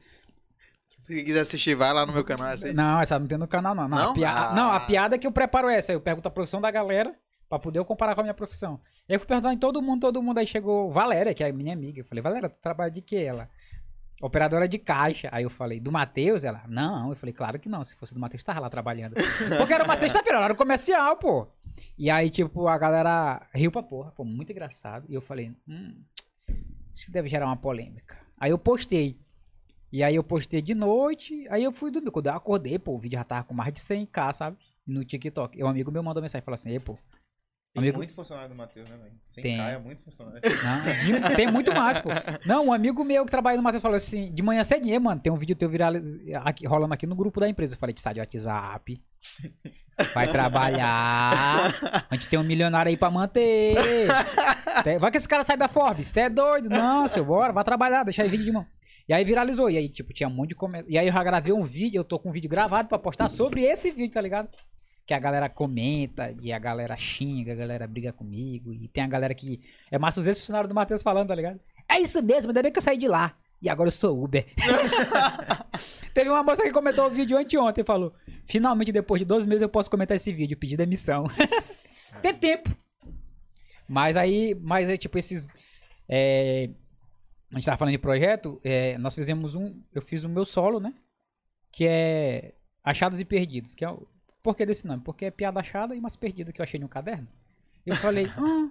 Se quiser assistir, vai lá no meu canal. Essa aí. Não, essa não tem no canal, não. Não, Não? A, pia- Ah. não, a piada que eu preparo é essa. Eu pergunto a profissão da galera pra poder eu comparar com a minha profissão. E aí eu fui perguntando em todo mundo, todo mundo. Aí chegou Valéria, que é a minha amiga. Eu falei, Valéria, tu trabalha de quê? Ela. Operadora de caixa. Aí eu falei, do Matheus? Ela, não. Eu falei, claro que não. Se fosse do Matheus, tava lá trabalhando. Porque era uma [laughs] sexta-feira, horário comercial, pô. E aí, tipo, a galera riu pra porra. Foi muito engraçado. E eu falei, hum, isso deve gerar uma polêmica. Aí eu postei. E aí eu postei de noite. Aí eu fui dormir. Quando eu acordei, pô, o vídeo já tava com mais de 100k, sabe? No TikTok. E um amigo meu mandou mensagem e falou assim, pô. Tem Amigo- muito funcionário do Matheus, né, velho? Sem Tem. é muito funcionário. [laughs] Não, tem muito mais, pô. Não, um amigo meu que trabalha no Matheus falou assim, de manhã cedinho, mano, tem um vídeo teu viral aqui, rolando aqui no grupo da empresa. Eu falei, sai de WhatsApp. Vai trabalhar. A gente tem um milionário aí pra manter. Vai que esse cara sai da Forbes. Você é doido? Não, seu, bora, vai trabalhar, deixa aí vídeo de mão. E aí viralizou. E aí, tipo, tinha um monte de comentários. E aí eu já gravei um vídeo, eu tô com um vídeo gravado pra postar sobre esse vídeo, tá ligado? Que a galera comenta, e a galera xinga, a galera briga comigo. E tem a galera que. É massa os ex-funcionários do Matheus falando, tá ligado? É isso mesmo, ainda bem que eu saí de lá. E agora eu sou Uber. [laughs] Teve uma moça que comentou o vídeo anteontem e falou: Finalmente, depois de 12 meses, eu posso comentar esse vídeo, pedir demissão. [laughs] Tem tempo. Mas aí, mas é tipo esses. é, a gente tava falando de projeto, é, nós fizemos um. Eu fiz o meu solo, né? Que é Achados e Perdidos. Que é o. Por que desse nome? Porque é piada achada e umas perdidas que eu achei no caderno. Eu falei, [laughs] ah,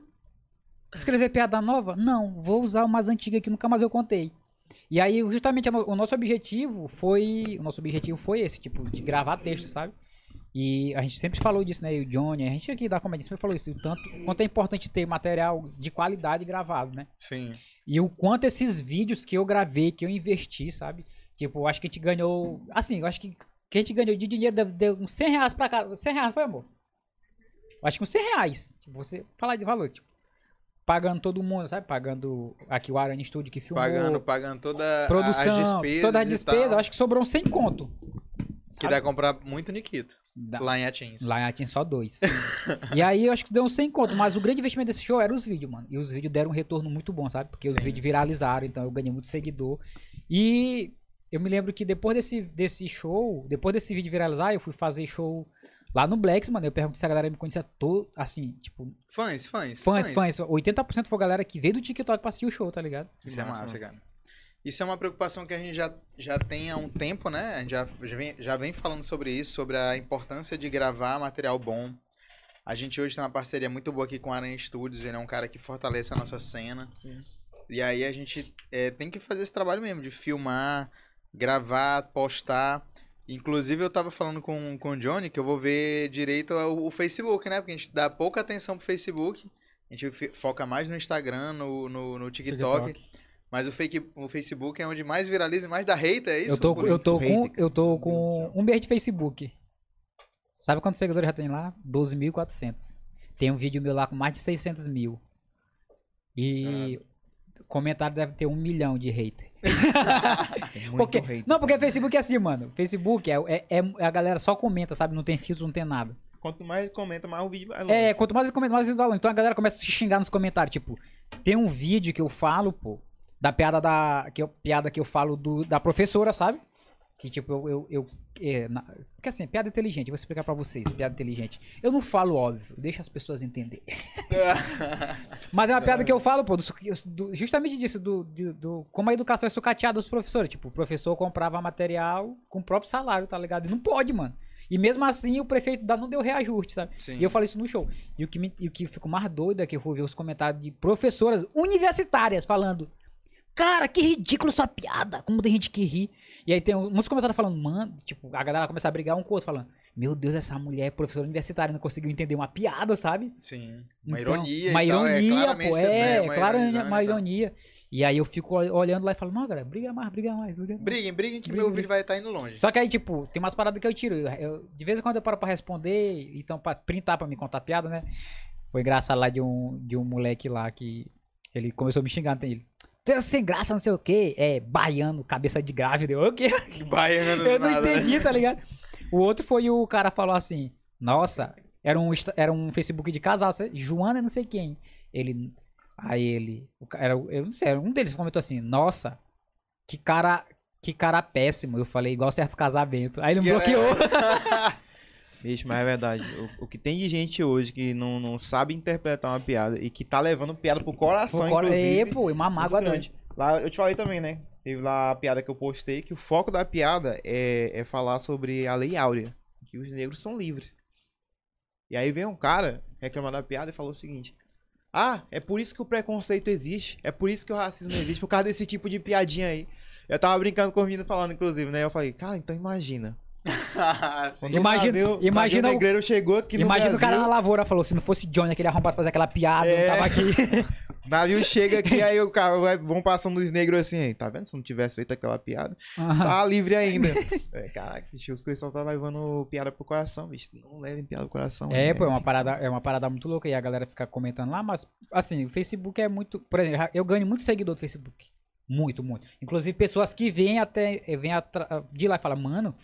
escrever piada nova? Não, vou usar umas antigas que nunca mais eu contei. E aí, justamente, o nosso objetivo foi. O nosso objetivo foi esse, tipo, de gravar texto, sabe? E a gente sempre falou disso, né? E o Johnny, a gente aqui da comédia sempre falou isso. O tanto quanto é importante ter material de qualidade gravado, né? Sim. E o quanto esses vídeos que eu gravei, que eu investi, sabe? Tipo, eu acho que a gente ganhou. Assim, eu acho que que a gente ganhou de dinheiro deve deu uns 100 reais pra cada. 100 reais foi, amor? Acho que uns 100 reais. Tipo, você falar de valor, tipo. pagando todo mundo, sabe? Pagando aqui o Aranha Studio que filmou. Pagando, pagando toda a- produção, as despesas. toda a despesa, acho que sobrou uns 100 conto. Que dá pra comprar muito Nikito. Dá- Lá em Atins. Lá em Atin só dois. e aí eu acho que deu uns 100 conto, mas o grande investimento desse show era os vídeos, mano. E os vídeos deram um retorno muito bom, sabe? Porque os Sim. vídeos viralizaram, então eu ganhei muito seguidor. E eu me lembro que depois desse, desse show, depois desse vídeo viralizar, eu fui fazer show lá no Blacks, mano. Eu pergunto se a galera me conhecia todo, assim, tipo, Fãs, fãs. fãs, fãs. 80% foi a galera que veio do TikTok pra assistir o show, tá ligado? Isso é Massa, massa, mano. cara. Isso é uma preocupação que a gente já, já tem há um tempo, né? A gente já, já, vem, já vem falando sobre isso, sobre a importância de gravar material bom. A gente hoje tem uma parceria muito boa aqui com o Aranha Studios, ele é um cara que fortalece a nossa cena. Sim. E aí a gente é, tem que fazer esse trabalho mesmo, de filmar, gravar, postar. Inclusive eu tava falando com, com o Johnny que eu vou ver direito o, o Facebook, né? Porque a gente dá pouca atenção pro Facebook. A gente foca mais no Instagram, no, no, no TikTok. Mas o, fake, o Facebook é onde mais viraliza e mais dá hater, é isso? Eu tô, eu tô com, eu tô com um mês de Facebook. Sabe quantos seguidores já tem lá? 12.400. Tem um vídeo meu lá com mais de 600 mil. E comentário deve ter um milhão de hater. [laughs] Porque, hate. não, porque Facebook é assim, mano. Facebook é, é, é- a galera só comenta, sabe? Não tem filtro, não tem nada. Quanto mais comenta, mais o vídeo vai longe. É, quanto mais eu comento, mais eles falam. Então a galera começa a se xingar nos comentários. Tipo, tem um vídeo que eu falo, pô, da piada da. Que eu, piada que eu falo do, da professora, sabe? Que tipo, eu. eu, eu é, na- porque assim, piada inteligente, eu vou explicar pra vocês, piada inteligente. Eu não falo óbvio, deixa as pessoas entenderem. [laughs] Mas é uma piada que eu falo, pô, do do- justamente disso, do, do, como a educação é sucateada dos professores. Tipo, o professor comprava material com o próprio salário, tá ligado? E não pode, mano. E mesmo assim, o prefeito não deu reajuste, sabe? Sim. E eu falei isso no show. E o que, me, e o que fico mais doido é que eu vou ver os comentários de professoras universitárias falando. Cara, que ridículo sua piada. Como tem gente que ri. E aí tem muitos comentários falando, mano, tipo, a galera começa a brigar um com o outro, falando, meu Deus, essa mulher é professora universitária, não conseguiu entender uma piada, sabe? Sim. Uma Então, ironia Uma e tal, é ironia, claramente, pô, né, é, uma claro, ironizando uma e tal. ironia. E aí eu fico ol- olhando lá e falo, não, galera, briga mais, briga mais, briga mais. Briguem, briguem que Briga, meu vídeo vai estar indo longe. Só que aí, tipo, tem umas paradas que eu tiro. Eu- de vez em quando eu paro pra responder, então pra printar pra me contar piada, né? Foi engraçado lá de um, de um moleque lá que ele começou a me xingar, tem ele. Tu é sem graça, não sei o quê. É, baiano, cabeça de grávida. Eu, o quê? [laughs] Baiano Eu não nada, né? entendi, tá ligado? O outro foi o cara falou assim: Nossa, era um, era um Facebook de casal, Joana não sei quem. Ele. Aí ele. Era, eu não sei, um deles comentou assim: Nossa, que cara. Que cara péssimo. Eu falei, igual certo casamento. Aí ele me Que- bloqueou. [laughs] Bicho, mas é verdade. O, o que tem de gente hoje que não, não sabe interpretar uma piada e que tá levando piada pro coração, Pô, inclusive. é, pô, uma mágoa grande. Lá, eu te falei também, né? Teve lá a piada que eu postei, que o foco da piada é, é falar sobre a lei áurea, que os negros são livres. E aí vem um cara reclamando da piada e falou o seguinte: Ah, é por isso que o preconceito existe, é por isso que o racismo existe, por causa desse tipo de piadinha aí. Eu tava brincando com o menino falando, inclusive, né? Eu falei, cara, então imagina. Quando Imagina- navio, imagina o- negreiro chegou aqui no Imagina o cara Brasil, na lavoura falou: se não fosse Johnny, aquele arrombado fazer aquela piada, eu É. não tava aqui. O [laughs] navio chega aqui, aí o cara vai- vão passando os negros assim, aí, tá vendo? Se não tivesse feito aquela piada, tá livre ainda. [laughs] É, caraca, bicho, os pessoal tá levando piada pro coração, bicho. Não levem piada pro coração. É, pô, é uma parada, é uma parada muito louca e a galera fica comentando lá, mas assim, o Facebook é muito, por exemplo, eu ganho muito seguidor do Facebook. Muito, muito. Inclusive pessoas que vêm até vêm de lá e falam, mano,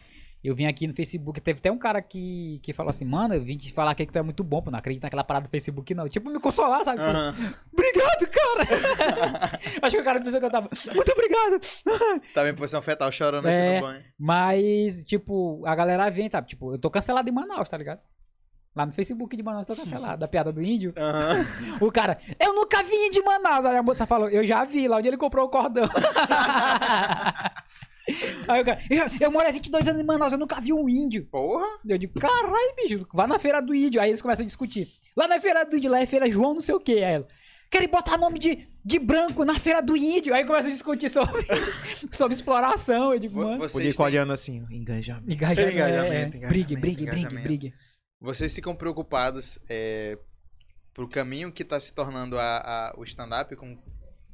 eu vim aqui no Facebook, teve até um cara que, que falou assim, mano, eu vim te falar aqui que tu é muito bom, pô, não acredito naquela parada do Facebook não. Tipo, me consolar, sabe? Aham. Obrigado, cara! [laughs] Acho que o cara pensou que eu tava, muito obrigado! [laughs] Tava em posição fetal chorando É. assim no banho. Mas, tipo, a galera vem, sabe? Tipo, eu tô cancelado em Manaus, tá ligado? Lá no Facebook de Manaus tô cancelado, da piada do índio. Aham. [laughs] O cara, eu nunca vi de Manaus. Aí a moça falou, eu já vi, lá onde ele comprou o cordão. Aí o cara, eu, eu moro há 22 anos em Manaus, eu nunca vi um índio. Porra! Eu digo, caralho, bicho, vá na feira do índio. Aí eles começam a discutir. Lá na feira do índio, lá é feira João não sei o que. Aí ela, querem botar nome de, de branco na feira do índio. Aí começa a discutir sobre, [laughs] sobre exploração. Eu digo, mano, Podia Vocês, ir têm- olhando assim, engajamento. engajamento. Engajamento, é, engajamento, Brigue, brigue, brigue, engajamento. brigue. vocês ficam preocupados é, pro caminho que tá se tornando a, a- o stand-up com...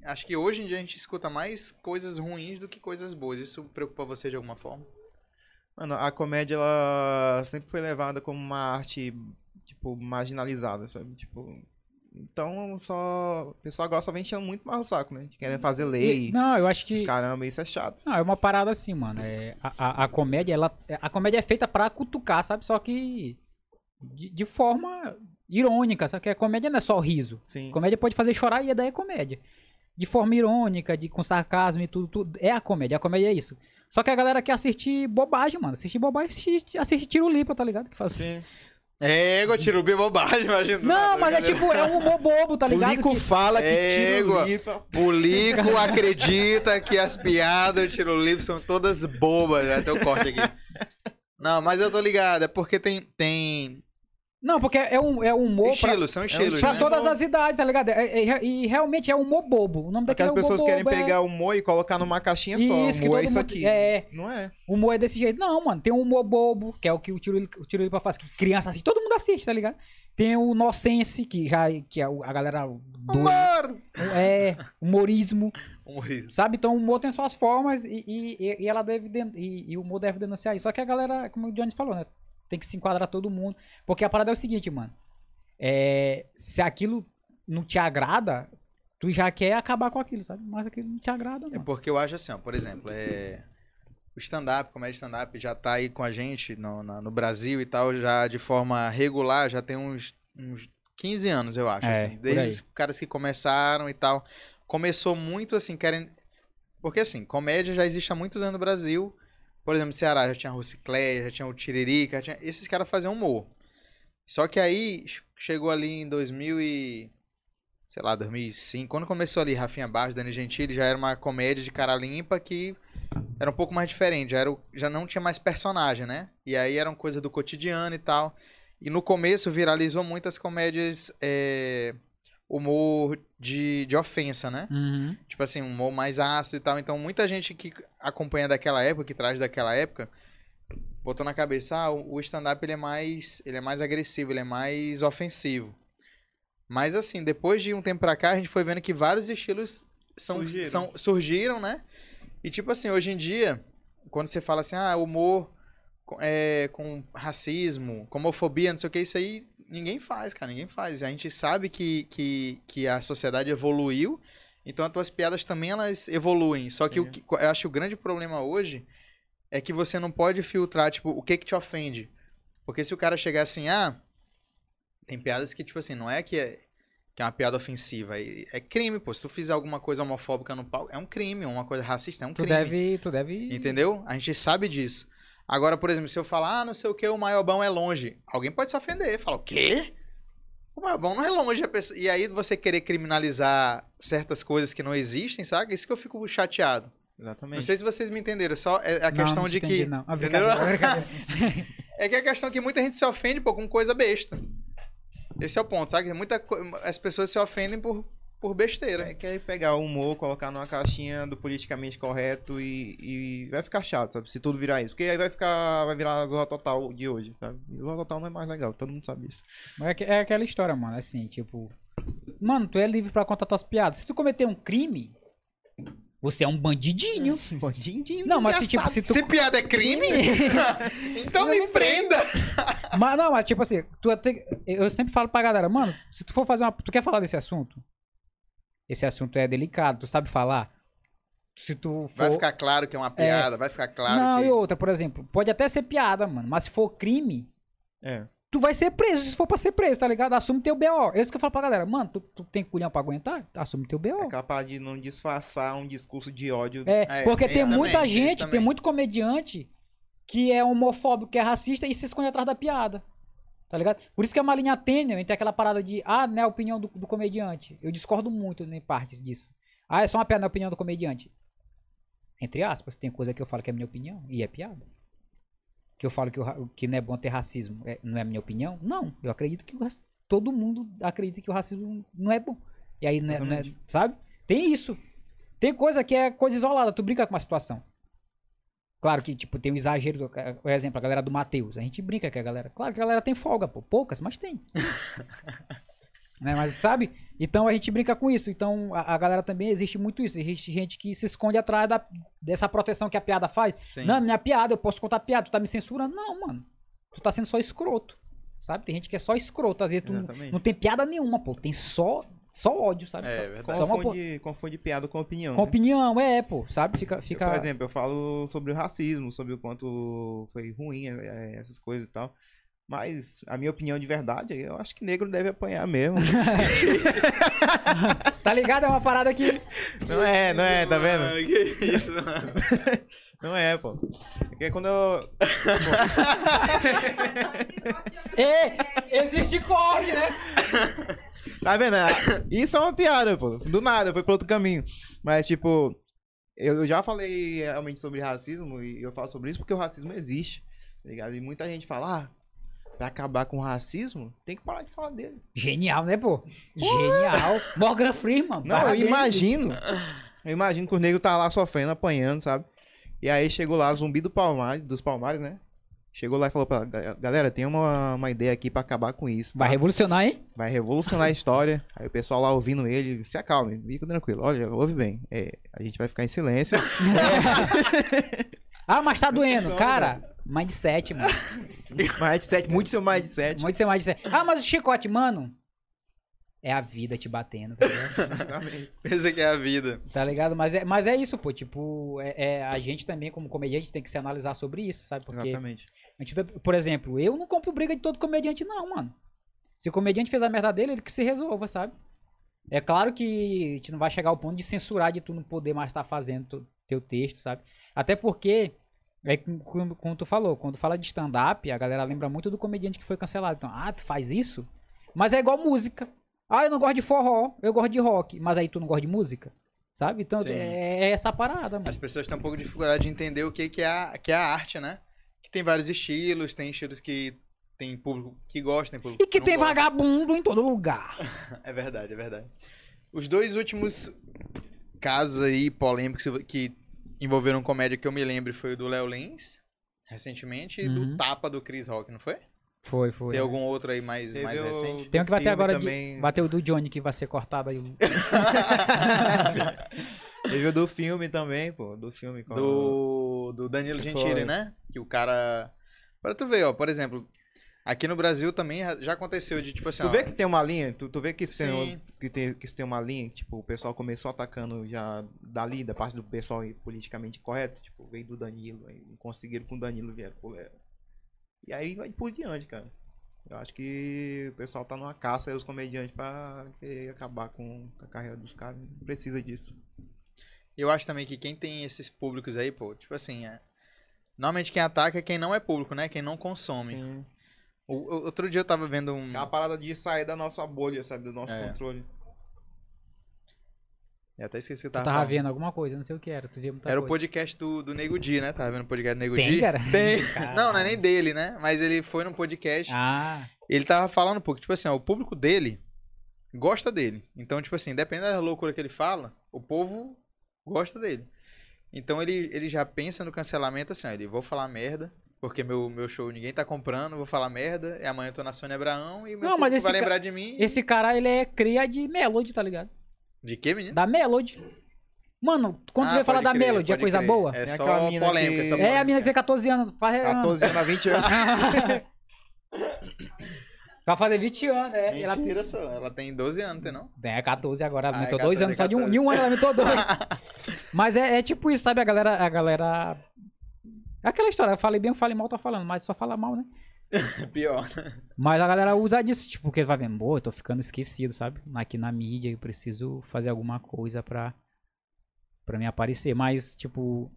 Acho que hoje em dia a gente escuta mais coisas ruins do que coisas boas. Isso preocupa você de alguma forma? Mano, a comédia, ela sempre foi levada como uma arte, tipo, marginalizada, sabe? Tipo, Então, só. O pessoal agora só vem enchendo muito mais o saco, né? Querendo fazer E- lei. não, eu acho que. Os caramba, isso é chato. Não, é uma parada assim, mano. É, a, a, a comédia, ela. A comédia é feita pra cutucar, sabe? Só que. De, de forma irônica, sabe? Que a comédia não é só riso. Sim. Comédia pode fazer chorar e daí é comédia. De forma irônica, de, com sarcasmo e tudo, tudo. É a comédia. A comédia é isso. Só que a galera quer assistir bobagem, mano. Assistir bobagem, assistir, assistir tiro lipa, tá ligado? Que faz... Sim. É, ego, tiro bem bobagem, imagina. Não, mas é tipo, é um humor bobo, tá O ligado? Lico Que- fala que Égua. tiro lipa. O Lico acredita que as piadas do tiro livre são todas bobas. Até o corte aqui. [laughs] Não, mas eu tô ligado. É porque tem, tem Não, porque é um, é um humor pra, estilos, são estilos, pra né? todas as idades, tá ligado? É- é- e realmente é um humor bobo. O nome Porque daquele as é pessoas bobo. querem é- pegar o humor e colocar numa caixinha só. Isso, que humor é isso aqui. é. Não é. O humor é desse jeito. Não, mano. Tem um humor bobo, que é o que o Tiro, o tiro Lipa faz, que criança assiste. Todo mundo assiste, tá ligado? Tem o Nocense, que já que é o- a galera doida. Humor! É, humorismo, Humorismo. sabe? Então o humor tem suas formas e, e, e ela deve den- e, e o humor deve denunciar isso. Só que a galera, como o Johnny falou, né? Tem que se enquadrar todo mundo. Porque a parada é o seguinte, mano. É, se aquilo não te agrada, tu já quer acabar com aquilo, sabe? Mas aquilo não te agrada, É não. porque eu acho assim, ó, por exemplo, é... o stand-up, comédia stand-up, já tá aí com a gente no, na- no Brasil e tal, já de forma regular, já tem uns, uns 15 anos, eu acho, É, assim. Desde os caras que começaram e tal. Começou muito assim, querem. Porque assim, comédia já existe há muitos anos no Brasil. Por exemplo, Ceará já tinha a Rocicléia, já tinha o Tiririca, tinha... esses caras faziam humor. Só que aí chegou ali em 2000 e sei lá, 2005, quando começou ali Rafinha Barros, Dani Gentili, já era uma comédia de cara limpa que era um pouco mais diferente, já, era, o- já não tinha mais personagem, né? E aí eram coisas do cotidiano e tal. E no começo viralizou muitas comédias é, humor de, de ofensa, né? Uhum. Tipo assim, um humor mais ácido e tal. Então muita gente que acompanha daquela época, que traz daquela época, botou na cabeça, ah, o stand-up ele é mais, ele é mais agressivo, ele é mais ofensivo. Mas assim, depois de um tempo pra cá, a gente foi vendo que vários estilos são, Surgiram. são, surgiram, né? E tipo assim, hoje em dia, quando você fala assim, ah, humor com- é, com racismo, com homofobia, não sei o que, isso aí ninguém faz, cara, ninguém faz. A gente sabe que, que, que a sociedade evoluiu, então as tuas piadas também elas evoluem. Só que o que eu acho que o grande problema hoje é que você não pode filtrar, tipo, o que que te ofende. Porque se o cara chegar assim, ah, tem piadas que, tipo assim, não é que é, que é uma piada ofensiva, é, é crime, pô. Se tu fizer alguma coisa homofóbica no palco, é um crime, uma coisa racista é um Tu crime. deve, tu deve. Entendeu? A gente sabe disso. Agora, por exemplo, se eu falar, ah, não sei o que, o Maiobão é longe, alguém pode se ofender. Fala, o quê? O Maiobão não é longe. a pessoa- E aí você querer criminalizar certas coisas que não existem, sabe? Isso que eu fico chateado. Exatamente. Não sei se vocês me entenderam, só é a Não, questão não de te entendi, que. Não. Ah, Entendeu? [laughs] É que a questão é que muita gente se ofende, pô, com coisa besta. Esse é o ponto, sabe? Muita As pessoas se ofendem por, por besteira. É querer pegar o humor, colocar numa caixinha do politicamente correto e, e vai ficar chato, sabe? Se tudo virar isso. Porque aí vai ficar. Vai virar a Zorra Total de hoje, sabe? E Zorra Total não é mais legal, todo mundo sabe isso. Mas é, é aquela história, mano. Assim, tipo. Mano, tu é livre pra contar tuas piadas. Se tu cometer um crime, você é um bandidinho. [laughs] Bandidinho, Não, mas se, tipo, se tu. Se piada é crime, [laughs] [laughs] então me prenda. Mas não, mas tipo assim, tu é tem- eu sempre falo pra galera, mano, se tu for fazer uma. Tu quer falar desse assunto? Esse assunto é delicado, tu sabe falar? Se tu for. Vai ficar claro que é uma piada, vai ficar claro não, que. e outra, por exemplo, pode até ser piada, mano, mas se for crime, É. tu vai ser preso, se for pra ser preso, tá ligado? Assume teu BO. É isso que eu falo pra galera, mano, tu, tu tem culhão pra aguentar? Assume teu BO. É capaz de não disfarçar um discurso de ódio. É, É, porque tem muita também, gente, tem muito comediante que é homofóbico, que é racista e se esconde atrás da piada. Tá ligado? Por isso que é uma linha tênue entre aquela parada de, ah, não é a opinião do, do comediante. Eu discordo muito em partes disso. Ah, é só uma piada na opinião do comediante. Entre aspas, tem coisa que eu falo que é minha opinião e é piada. Que eu falo que, ra- que não é bom ter racismo, é- não é minha opinião? Não, eu acredito que o todo mundo acredita que o racismo não é bom. E aí, né, né, sabe? Tem isso. Tem coisa que é coisa isolada, tu brinca com uma situação. Claro que, tipo, tem um exagero. Por exemplo, a galera do Matheus. A gente brinca que a galera. Claro que a galera tem folga, pô. Poucas, mas tem. [laughs] né, mas, sabe? Então a gente brinca com isso. Então a, a galera também existe muito isso. Existe gente que se esconde atrás da, dessa proteção que a piada faz. Sim. Não, minha piada, eu posso contar piada, tu tá me censurando? Não, mano. Tu tá sendo só escroto. sabe? Tem gente que é só escroto, às vezes tu não, não tem piada nenhuma, pô. Tem só, só ódio, sabe? É, Só- verdade. Só Confunde, confunde piada com opinião. com né? opinião, é, pô, sabe? Fica, Eu, fica... por exemplo, eu falo sobre o racismo, sobre o quanto foi ruim é, essas coisas e tal. Mas a minha opinião de verdade, eu acho que negro deve apanhar mesmo. [laughs] Tá ligado? É uma parada que... não é, não é, tá vendo? Mano, que isso, mano. [laughs] Não é, pô. Porque quando eu. [laughs] É, existe corte, né? Tá vendo? Ah, Isso é uma piada, pô. Do nada, foi pra outro caminho. Mas, tipo, eu já falei realmente sobre racismo e eu falo sobre isso porque o racismo existe. Tá ligado? E muita gente fala, ah, pra acabar com o racismo, tem que parar de falar dele. Genial, né, pô? Genial. Morgan Freeman. Não, eu imagino. Eu imagino que o nego tá lá sofrendo, apanhando, sabe? E aí chegou lá, zumbi do Palmares, dos Palmares, né? Chegou lá e falou pra "Ga- galera, tem uma, uma ideia aqui pra acabar com isso. Vai tá? revolucionar, hein? Vai revolucionar a história. Aí o pessoal lá ouvindo ele, se acalme, fica tranquilo. Olha, ouve bem. É, a gente vai ficar em silêncio. [laughs] Ah, mas tá doendo. como, Cara, mindset, mano. mindset, muito seu mindset. Muito ser mindset. Ah, mas o chicote, mano. É a vida te batendo, tá ligado? [laughs] Pensa que é a vida. Tá ligado? Mas é, mas é isso, pô. Tipo, é, é- a gente também, como comediante, tem que se analisar sobre isso, sabe? Porque, Exatamente. A gente, por exemplo, eu não compro briga de todo comediante, não, mano. Se o comediante fez a merda dele, ele que se resolva, sabe? É claro que a gente não vai chegar ao ponto de censurar de tu não poder mais estar fazendo tu- teu texto, sabe? Até porque, é como- como, tu falou, quando fala de stand-up, a galera lembra muito do comediante que foi cancelado. Então, ah, tu faz isso? Mas é igual música. Ah, eu não gosto de forró, eu gosto de rock. Mas aí tu não gosta de música? Sabe? Então Sim. é, é essa parada, mano. As pessoas têm um pouco de dificuldade de entender o que, que, é, a, que é a arte, né? Que tem vários estilos, tem estilos que tem público que gosta, tem público E que não tem gosta. vagabundo em todo lugar. [laughs] É verdade, é verdade. Os dois últimos casos aí polêmicos que envolveram comédia que eu me lembro foi o do Léo Lins, recentemente, e Uhum. do Tapa do Chris Rock, não foi? Foi, foi. Tem algum outro aí mais, Teve mais o- recente? Tem um que vai ter filme agora também. de. Bateu o do Johnny que vai ser cortado aí. [laughs] Teve o do filme também, pô. Do filme. com- Do, do Danilo Gentili, foi? né? Que o cara. Pra tu ver, ó, por exemplo, aqui no Brasil também já aconteceu de tipo assim. Tu ó, vê que tem uma linha? Tu, tu vê que isso, tem, que, tem, que tem uma linha? Tipo, o pessoal começou atacando já dali, da parte do pessoal politicamente correto. Tipo, veio do Danilo. Aí conseguiram com o Danilo vieram pro Léo. E aí vai por diante, cara. Eu acho que o pessoal tá numa caça aí, os comediantes, pra querer acabar com a carreira dos caras. Não precisa disso. Eu acho também que quem tem esses públicos aí, pô, tipo assim, é... normalmente quem ataca é quem não é público, né? Quem não consome. Sim. O, o- outro dia eu tava vendo um. É uma parada de sair da nossa bolha, sabe? Do nosso É. controle. Eu até esqueci o que eu Tu tava, tava falando. vendo alguma coisa, não sei o que era. Tu via muita Era o coisa. podcast do, do Nego Di, né? Tava vendo o podcast do Nego Tem, Di. cara? [laughs] Tem. [laughs] Não, não é nem dele, né? Mas ele foi no podcast. Ah, Ele tava falando um pouco, tipo assim, ó, o público dele gosta dele. Então, tipo assim, dependendo da loucura que ele fala, o povo gosta dele. Então ele, ele já pensa no cancelamento assim, ó, ele vou falar merda, porque meu, meu show ninguém tá comprando, vou falar merda, e amanhã eu tô na Sônia Abraão e meu Não, mas esse vai ca- lembrar de mim. esse cara, ele é cria de Melody, tá ligado? De quê, menino? Da Melody. Mano, quando tu Ah, vai falar pode da crer, Melody, é coisa crer. boa? É É só mina polêmica, que- só É, a polêmica. menina que tem 14 anos. Faz, 14 anos a 20 anos. [laughs] [laughs] vai fazer 20 anos, é. Ela tem, só, ela tem 12 anos, tem não? é 14 agora, ela Ah, é aumentou 2 14, anos, só de um, 14. em um ano ela aumentou 2. [laughs] mas é, é tipo isso, sabe? A galera, a galera... É aquela história, eu falei bem, eu falei mal, tô falando, mas só fala mal, né? [laughs] Pior. Mas a galera usa disso, tipo, porque vai vendo, pô, eu tô ficando esquecido, sabe? Aqui na mídia, eu preciso fazer alguma coisa pra, pra me aparecer. Mas, tipo,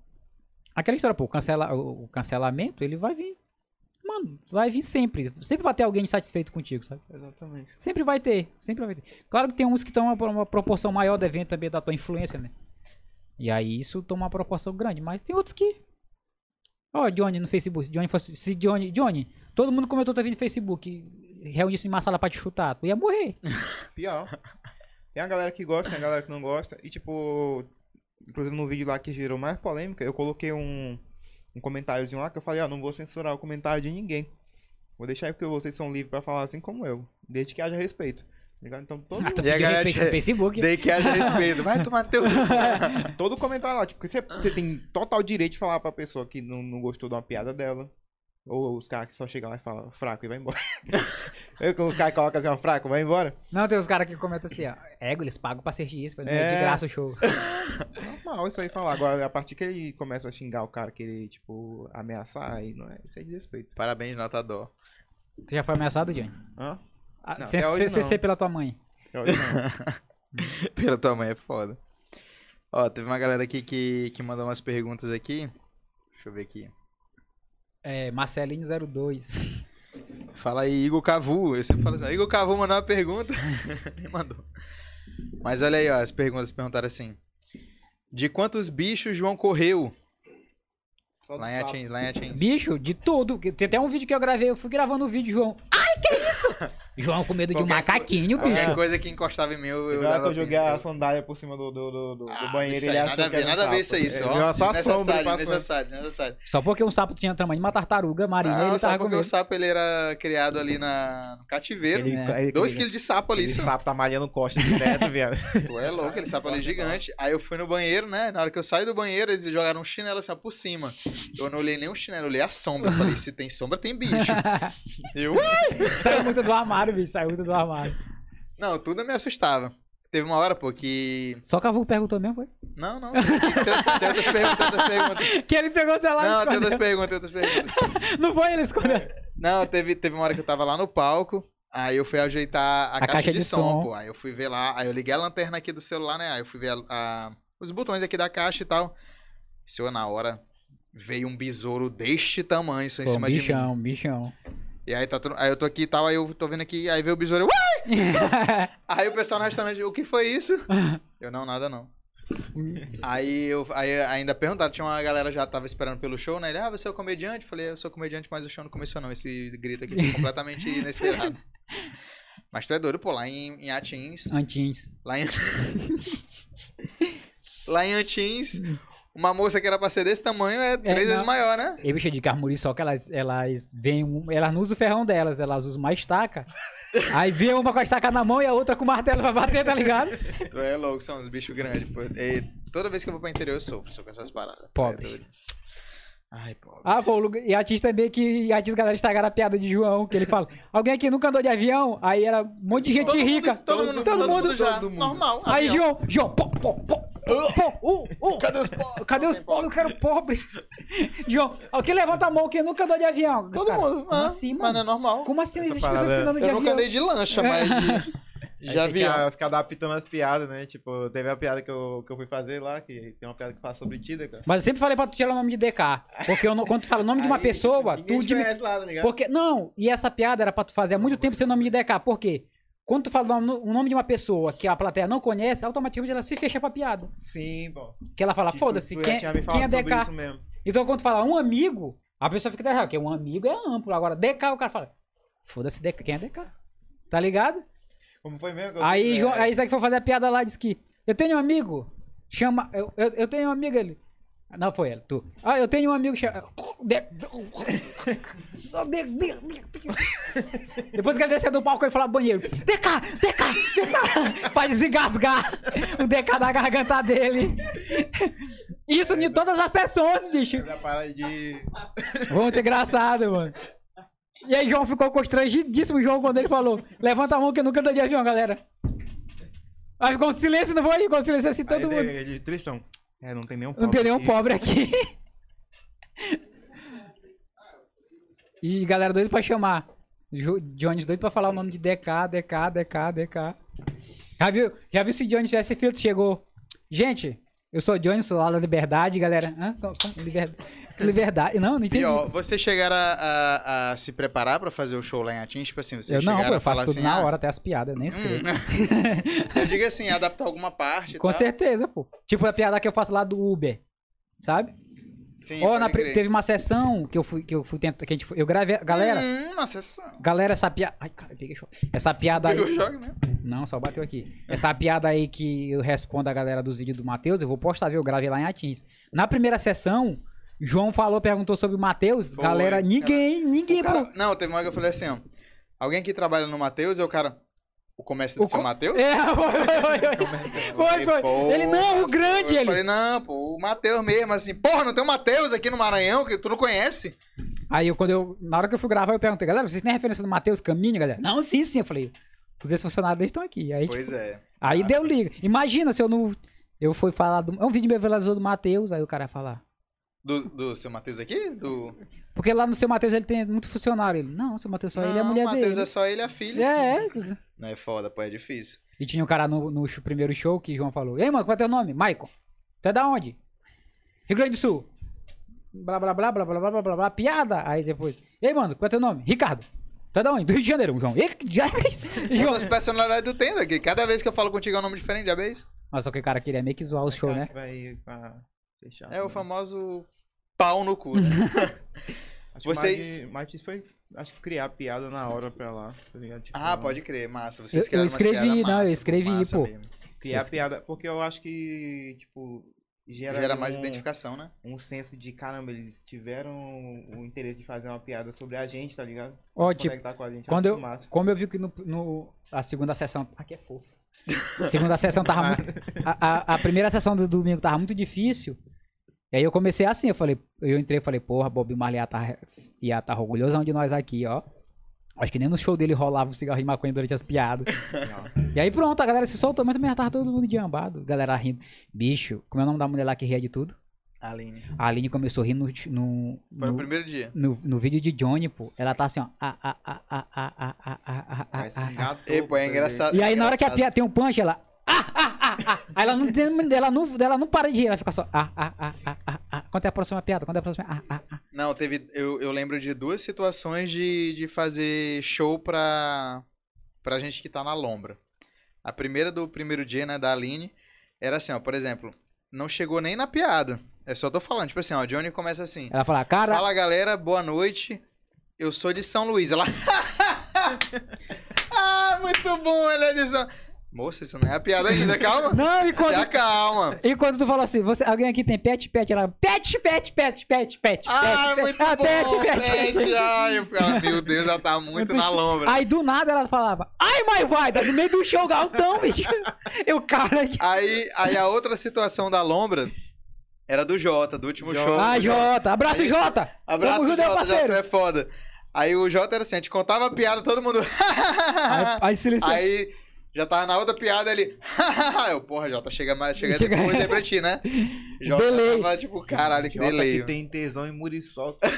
aquela história, pô, o, cancela, o cancelamento, ele vai vir. Mano, vai vir sempre. Sempre vai ter alguém insatisfeito contigo, sabe? Exatamente. Sempre vai ter, sempre vai ter. Claro que tem uns que estão uma, uma proporção maior devendo também da tua influência, né? E aí isso toma uma proporção grande, mas tem outros que. Ó, Johnny no Facebook. Se Johnny fosse. Se Johnny. Johnny, todo mundo comentou teu vídeo no Facebook. Reunisse em uma sala pra te chutar. Tu ia morrer. [laughs] Pior. Tem a galera que gosta, tem a galera que não gosta. E tipo, inclusive no vídeo lá que gerou mais polêmica, eu coloquei um, um comentáriozinho lá que eu falei, ó, não vou censurar o comentário de ninguém. Vou deixar aí porque vocês são livres pra falar assim como eu. Desde que haja respeito. Tá ligado? Então todo, Ah, tu E a galera respeito no Facebook. Dei que haja respeito. Vai tomar no teu. [laughs] todo comentário lá, tipo, você, você tem total direito de falar pra pessoa que não, não gostou de uma piada dela. Ou os caras que só chegam lá e falam fraco e vai embora. [laughs] Eu, com os caras colocam assim, ó, fraco, vai embora. Não, tem uns caras que comentam assim, ó. Ego, eles pagam pra assistir isso, é. É. de graça o show. [laughs] Normal isso aí falar. Agora, a partir que ele começa a xingar o cara, que ele, tipo, ameaçar, aí não é. Isso é desrespeito. Parabéns, nota dó. Tu já foi ameaçado, Johnny? Hã? Ah, Não, sem sem ser pela tua mãe. Não. [laughs] Pela tua mãe é foda. Ó, teve uma galera aqui que, que mandou umas perguntas aqui. Deixa eu ver aqui. É, Marcelinho02. Fala aí, Igor Cavu. Eu sempre falo assim, ó, Igor Cavu mandou uma pergunta. [laughs] Nem mandou. Mas olha aí, ó, as perguntas perguntaram assim. De quantos bichos João correu? Lá em Atins, lá em Atins. Bicho, de tudo. Tem até um vídeo que eu gravei, eu fui gravando o vídeo, João. Que isso? [laughs] João com medo de um macaquinho, bicho. Qualquer coisa que encostava em mim, eu, eu dava que eu joguei a sandália por cima do, do, do, do- Ah, banheiro isso ele achou nada que ver, era nada a ver isso aí, só. viu só a sombra desnecessário, desnecessário. Só porque um sapo tinha tamanho de uma tartaruga marinha, Não, ele só porque o sapo ele era criado ali na, no cativeiro. Ele, É. ele- Dois ele- quilos de sapo ali, só. sapo tá malhando costa direto, viado. [laughs] Tu é louco, aquele sapo ali gigante. Aí eu fui no banheiro, né? Na hora que eu saí do banheiro, eles jogaram um chinelo assim, ó, por cima. Eu não olhei nem o chinelo, eu olhei a sombra. Eu falei, se tem sombra, tem bicho. [laughs] Eu, ué? Saiu muito do armário, bicho. Saiu muito do armário. Não, tudo me assustava. Teve uma hora, pô, que. Só Cavu perguntou mesmo, foi? Não, não. Tem, tem outras perguntas, tem outras perguntas. [laughs] Que ele pegou o celular Não, tem outras perguntas, tem outras perguntas. [laughs] Não foi ele escondeu. Não, teve, teve uma hora que eu tava lá no palco. Aí eu fui ajeitar a, caixa, de, som, pô. Aí eu fui ver lá. Aí eu liguei a lanterna aqui do celular, né? Aí eu fui ver a- a- os botões aqui da caixa e tal. Senhor, na hora veio um besouro deste tamanho só em Pô, cima de mim. bichão, bichão. E aí, tá tudo- aí eu tô aqui e tal, aí eu tô vendo aqui, aí veio o besouro. Uai! [laughs] Aí o pessoal no restaurante, o que foi isso? [laughs] Eu não, nada não. [laughs] Aí eu aí ainda perguntaram, tinha uma galera já tava esperando pelo show, né? Ele, ah, você é o comediante? Eu falei, eu sou comediante, mas o show não começou não. Esse grito aqui foi completamente inesperado. Mas tu é doido, pô, lá em, em Atins, Antins. lá em... lá em Atins, uma moça que era pra ser desse tamanho é três vezes não. maior, né? E bicho de carmuri, só que elas, elas vêm. Elas não usam o ferrão delas, elas usam uma estaca. [laughs] Aí vem uma com a estaca na mão e a outra com o martelo pra bater, tá ligado? Tu é louco, são uns bichos grandes, pô. E toda vez que eu vou pra interior eu sofro, sou com essas paradas. Pobre. É. Ai, pobre. Ah, pô, e a Tis também que a Tis galera estragaram a piada de João, que ele fala: [laughs] Alguém aqui nunca andou de avião? Aí era um monte de gente Todo mundo- rica. todo mundo, todo mundo já, todo mundo. normal. Aí avião. João, João, pô, pô, pô, pô, uh, uh, [laughs] Cadê os pobres? Cadê os pobres? Eu quero pobres. [laughs] João, alguém levanta a mão que nunca andou de avião. Todo cara, mundo. Como ah, assim, Mas não é mano? normal. Como assim não Essa existe pessoas que andam de Eu nunca avião? andei de lancha, mas Aí de avião. Fica, fica adaptando as piadas, né? Tipo, teve a piada que eu, que eu fui fazer lá, que tem uma piada que fala sobre ti, cara? Mas eu sempre falei pra tu tirar o nome de DK. Porque eu não- quando tu fala o nome de uma [laughs] Aí, pessoa, tu te conhece lá, tá ligado? Porque, não, e essa piada era pra tu fazer há muito tempo sem o nome de DK. Por quê? Quando tu fala o nome- o nome de uma pessoa que a plateia não conhece, automaticamente ela se fecha pra piada. Sim, pô. Que ela fala, Que foda-se, quem, já tinha me quem é falado sobre DK? isso mesmo. Então quando tu fala um amigo, a pessoa fica errada, porque um amigo é amplo. Agora, DK, o cara fala, foda-se, DK, quem é DK? Tá ligado? Como foi mesmo? Aí, João, aí isso daqui foi fazer a piada lá, disse que eu tenho um amigo, chama. Eu, eu, eu tenho um amigo, ele. Não, foi ele, tu. Ah, eu tenho um amigo chama. De- de- de- de- Depois que ele desceu do palco, ele falou pro banheiro: DK, DK, DK, pra desengasgar o DK da garganta dele. Isso em todas as sessões, bicho. De... Muito engraçado, mano. E aí, João ficou constrangidíssimo, João, quando ele falou: Levanta a mão que eu nunca andei de avião, galera. Aí ficou um silêncio, não foi? Ficou um silêncio assim, todo Aí mundo. de, de Tristão. É, não tem nenhum Não tem nenhum aqui. pobre aqui. [laughs] E galera doido pra chamar. Jo- Jones doido pra falar o nome de DK, DK, DK, DK. Já viu, já viu se Jones tivesse filtro? Chegou. Gente, eu sou Jones, sou lá da Liberdade, galera. Hã? Como- como? Liber- Liberdade. Não, não entendi. E ó, você chegar a, a- a se preparar pra fazer o show lá em Atins, tipo assim, você eu não, chegar pô, a eu faço falar assim, na ah, hora, até as piadas, nem escrevo. hum. [laughs] eu digo assim, adaptar alguma parte Com certeza, pô. Tipo a piada que eu faço lá do Uber, sabe? Sim, pode na teve uma sessão que eu fui, que eu fui tentar, que a gente foi, eu gravei, galera, Hum, uma sessão. galera, essa piada, ai, cara, peguei choque. Essa piada aí, jogo, né? não, só bateu aqui. Essa piada aí que eu respondo a galera dos vídeos do Matheus, eu vou postar, viu? Eu gravei lá em Atins. Na primeira sessão, João falou, perguntou sobre o Matheus, Foi, galera, ninguém, ninguém, O cara-. Não, teve uma hora que eu falei assim, ó. Alguém que trabalha no Matheus e o cara. O comércio do O seu co- Matheus? É, foi, foi, foi, foi, [laughs] foi. Ele, não, o grande, eu ele. Falei, não, pô, o Matheus mesmo, assim, porra, não tem o Matheus aqui no Maranhão que tu não conhece? Aí eu, quando eu, na hora que eu fui gravar, eu perguntei, galera, vocês têm referência do Matheus Caminho, galera? Não, sim, sim. Eu falei, os ex-funcionários estão aqui. Aí, Pois tipo, é. aí Ah. deu liga. Imagina se eu não. Eu fui falar do. É um vídeo meu viralizou do Matheus, aí o cara ia falar. Do, do seu Matheus aqui? Do... Porque lá no seu Matheus ele tem muito funcionário. Ele, não, seu Matheus só ele é a mulher Matheus dele. é só ele e a filha. É, é. Não é foda, pô, é difícil. E tinha um cara no, no show- primeiro show que João falou: Ei, mano, qual é teu nome? Michael. Tu é da onde? Rio Grande do Sul. Blá, blá, blá, blá, blá, blá, blá, blá, blá, piada. Aí depois: Ei, mano, qual é teu nome? Ricardo. Tu é da onde? Do Rio de Janeiro, João. Ei, já... [laughs] João. Quantas personalidades tu tem daqui? Cada vez que eu falo contigo é um nome diferente, já vez? Mas só que o cara queria meio que zoar o show, Cara né? que Vai pra fechar. É o né? famoso pau no cu, né? [laughs] Acho Vocês- que mais, mais difícil foi, acho que criar piada na hora pra lá, tá ligado? Tipo, Ah, pode crer, massa. Vocês Eu- eu criaram umas escrevi, piadas não, eu massa, escrevi, massa pô. mesmo. Criar Esse- piada, porque eu acho que, tipo, gera, Gera mais um, identificação, né? um senso de, caramba, eles tiveram o interesse de fazer uma piada sobre a gente, tá ligado? Ó, tipo, com a gente, quando eu- massa. Como eu vi que no, no- a segunda sessão. Aqui é fofo. Segunda sessão tava [laughs] muito. A, a, a primeira sessão do domingo tava muito difícil. E aí eu comecei assim, eu falei, eu entrei e falei, porra, Bob Marley ia estar ia tá orgulhosão de nós aqui, ó. Acho que nem no show dele rolava um cigarro de maconha durante as piadas. [laughs] E aí pronto, a galera se soltou, mas também já tava todo mundo de ambado. Galera rindo. Bicho, como é o nome da mulher lá que ria de tudo? Aline. A Aline começou rindo no, no, Foi no, primeiro dia. no, no vídeo de Johnny, pô. Ela tá assim, ó. Ah, ah, ah, ah, ah, ah, ah, ah, ah, ah, ah. pô, é tá engraçado. E aí, é na hora que a piada tem um punch, ela. Ah, ah, ah, ah. Aí ela não, ela, não, ela não para de rir, ela fica só. Ah, ah, ah, ah, ah, ah. Quando é a próxima piada? Quando é a próxima? Ah, ah, ah. Não, teve. Eu, eu lembro de duas situações de, de fazer show pra, pra gente que tá na lombra. A primeira do primeiro dia, né, da Aline, era assim, ó, por exemplo, não chegou nem na piada. É só tô falando, tipo assim, ó, Johnny começa assim. Ela fala, cara. Fala galera, boa noite. Eu sou de São Luís. Ela. [laughs] ah, muito bom, ele é de São. Moça, isso não é a piada ainda, [laughs] calma. Não, e quando. Já calma. E quando tu falou assim, você, alguém aqui tem pet, pet? Ela, pet, pet, pet, pet, pet, Ah, pet, muito pet, ah, bom. pet, pet, Pet, ai, eu ficava, meu Deus, ela tá muito na lombra. Aí do nada ela falava, ai, mas vai, tá no meio do show galtão, bicho. Eu, cara. Aí, aí a outra situação da lombra era do Jota, do último Jota. show. Ah, Jota, abraço, Aí- Jota. Abraço, Jota, meu parceiro. Jota é foda. Aí o Jota era assim, a gente contava a piada, todo mundo... Aí, aí [laughs] silenciou. Aí já tava na outra piada ele. [laughs] eu, porra, Jota, chega mais, chega Chega- depois aí pra ti, né? [laughs] Jota Delay. tava tipo, caralho, que Jota delay. que tem tesão em muriçoca. [laughs]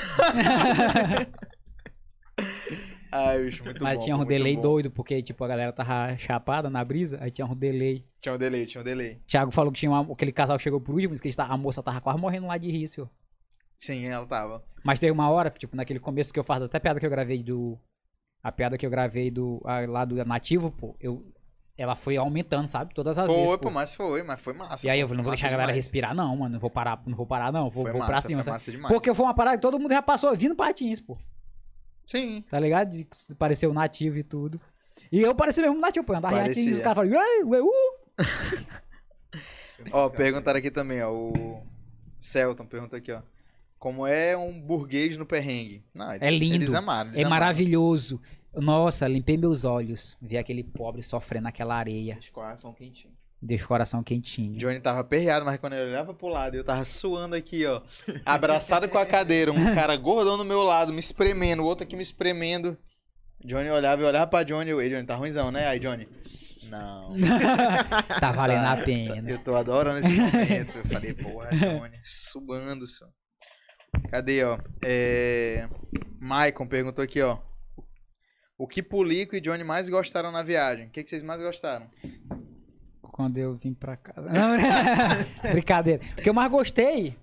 Ai, bicho, muito Mas bom. tinha um delay bom. doido, porque, tipo, a galera tava chapada na brisa, aí tinha um delay. Tinha um delay, tinha um delay. Thiago falou que tinha uma- aquele casal que chegou por último, disse que a moça tava quase morrendo lá de rir, senhor. Sim, ela tava. Mas teve uma hora, tipo, naquele começo que eu faço, até a piada que eu gravei do. A piada que eu gravei do. a- lá do nativo, pô, eu. Ela foi aumentando, sabe? Todas as vezes. Foi, pô. mas foi, mas foi massa. E aí eu falei, não vou deixar a galera demais. respirar, não, mano. Não vou parar, não vou parar, não. Vou, Foi vou massa, pra cima, foi massa demais. Porque foi uma parada que todo mundo já passou vindo patins, pô. Sim. Tá ligado? O nativo e tudo. E eu pareci mesmo nativo, pô. Andava Parecia. retinho e os caras falaram, "Ué, ué, uh". Ó, perguntaram aqui também, ó. O Celton perguntou aqui, ó. Como é um burguês no perrengue? Não, É lindo. Eles amaram. eles É amaram. maravilhoso. Nossa, limpei meus olhos. Vi aquele pobre sofrendo naquela areia. Os coração quentinho. Deixa o coração quentinho. Johnny tava perreado, mas quando ele olhava pro lado, eu tava suando aqui, ó. Abraçado com a cadeira. Um cara gordão do meu lado, me espremendo, o outro aqui me espremendo. Johnny olhava e olhava pra Johnny. Eu, Ei, Johnny, tá ruimzão, né? Aí, Johnny. Não. [laughs] tá valendo Tá, a pena. Eu tô adorando esse momento. Eu falei, porra, Johnny, suando só. Cadê, ó? É... Maicon perguntou aqui, ó. O que Pulico e Johnny mais gostaram na viagem? O que, que vocês mais gostaram? Quando eu vim pra casa. [laughs] Não, [laughs] Brincadeira. O que eu mais gostei.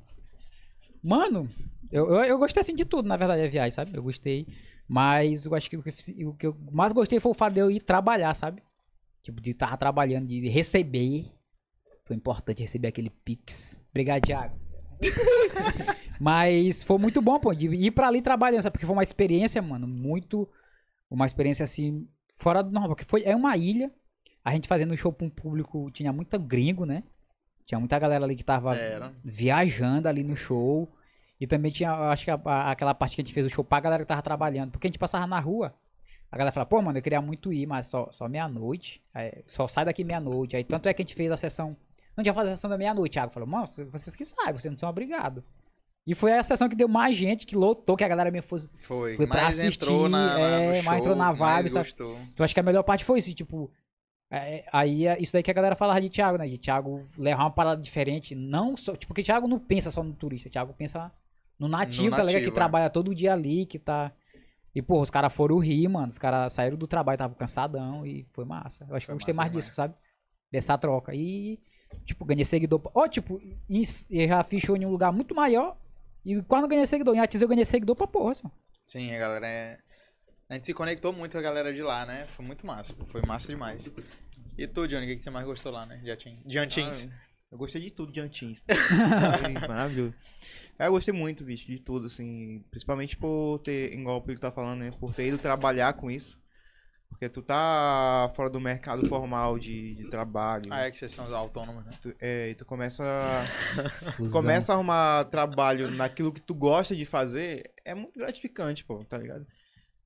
Mano, eu, eu, eu gostei assim de tudo, na verdade, a viagem, sabe? Eu gostei. Mas eu acho que o que, o que eu mais gostei foi o fato de eu ir trabalhar, sabe? Tipo, de estar trabalhando, de receber. Foi importante receber aquele Pix. Obrigado, Thiago. [laughs] Mas foi muito bom, pô, de ir pra ali trabalhando, sabe? Porque foi uma experiência, mano, muito. Uma experiência assim, fora do normal. Porque foi, é uma ilha. A gente fazendo show pra um público, tinha muito gringo, né? Tinha muita galera ali que tava Era. viajando ali no show. E também tinha, eu acho que a- a- aquela parte que a gente fez o show pra galera que tava trabalhando. Porque a gente passava na rua, a galera falava, pô, mano, eu queria muito ir, mas só, só meia-noite. Só sai daqui meia-noite. Aí tanto é que a gente fez a sessão. Não tinha fazer a sessão da meia-noite. Thiago falou, mano, vocês que sabem, vocês não são obrigados. E foi a sessão que deu mais gente, que lotou, que a galera mesmo foi. Foi, Foi pra mais entrou assistir, na, é, no mais show, entrou na vibe, sabe? gostou. Então acho que a melhor parte foi isso, tipo. é, aí é isso daí que a galera falava de Thiago, né? De Thiago levar uma parada diferente. Não só. Tipo, porque Thiago não pensa só no turista, Thiago pensa no nativo, tá ligado? nativo, Que é. trabalha todo dia ali, que tá. E, pô, os caras foram rir, mano. Os caras saíram do trabalho, tava cansadão e foi massa. Eu acho que Foi eu gostei massa mais disso, sabe? Dessa troca. E, tipo, ganhei seguidor. Ó, tipo, em- eu já fiz show em um lugar muito maior. E quase não ganhei seguidor. Em Atiz eu ganhei seguidor pra porra, assim. Sim, a galera é... A gente se conectou muito com a galera de lá, né? Foi muito massa, pô. Foi massa demais. E tu, Johnny, o que, que você mais gostou lá, né? De Antins. Ah, eu gostei de tudo de Antins. [laughs] Maravilhoso. Eu gostei muito, bicho, de tudo, assim. Principalmente por ter, igual o Pico tá falando, né? Por ter ido trabalhar com isso. Porque tu tá fora do mercado formal de, de trabalho. Ah, é que vocês são os autônomos, né? Tu, é, e tu começa, [laughs] Cusão. começa a arrumar trabalho naquilo que tu gosta de fazer, é muito gratificante, pô, tá ligado?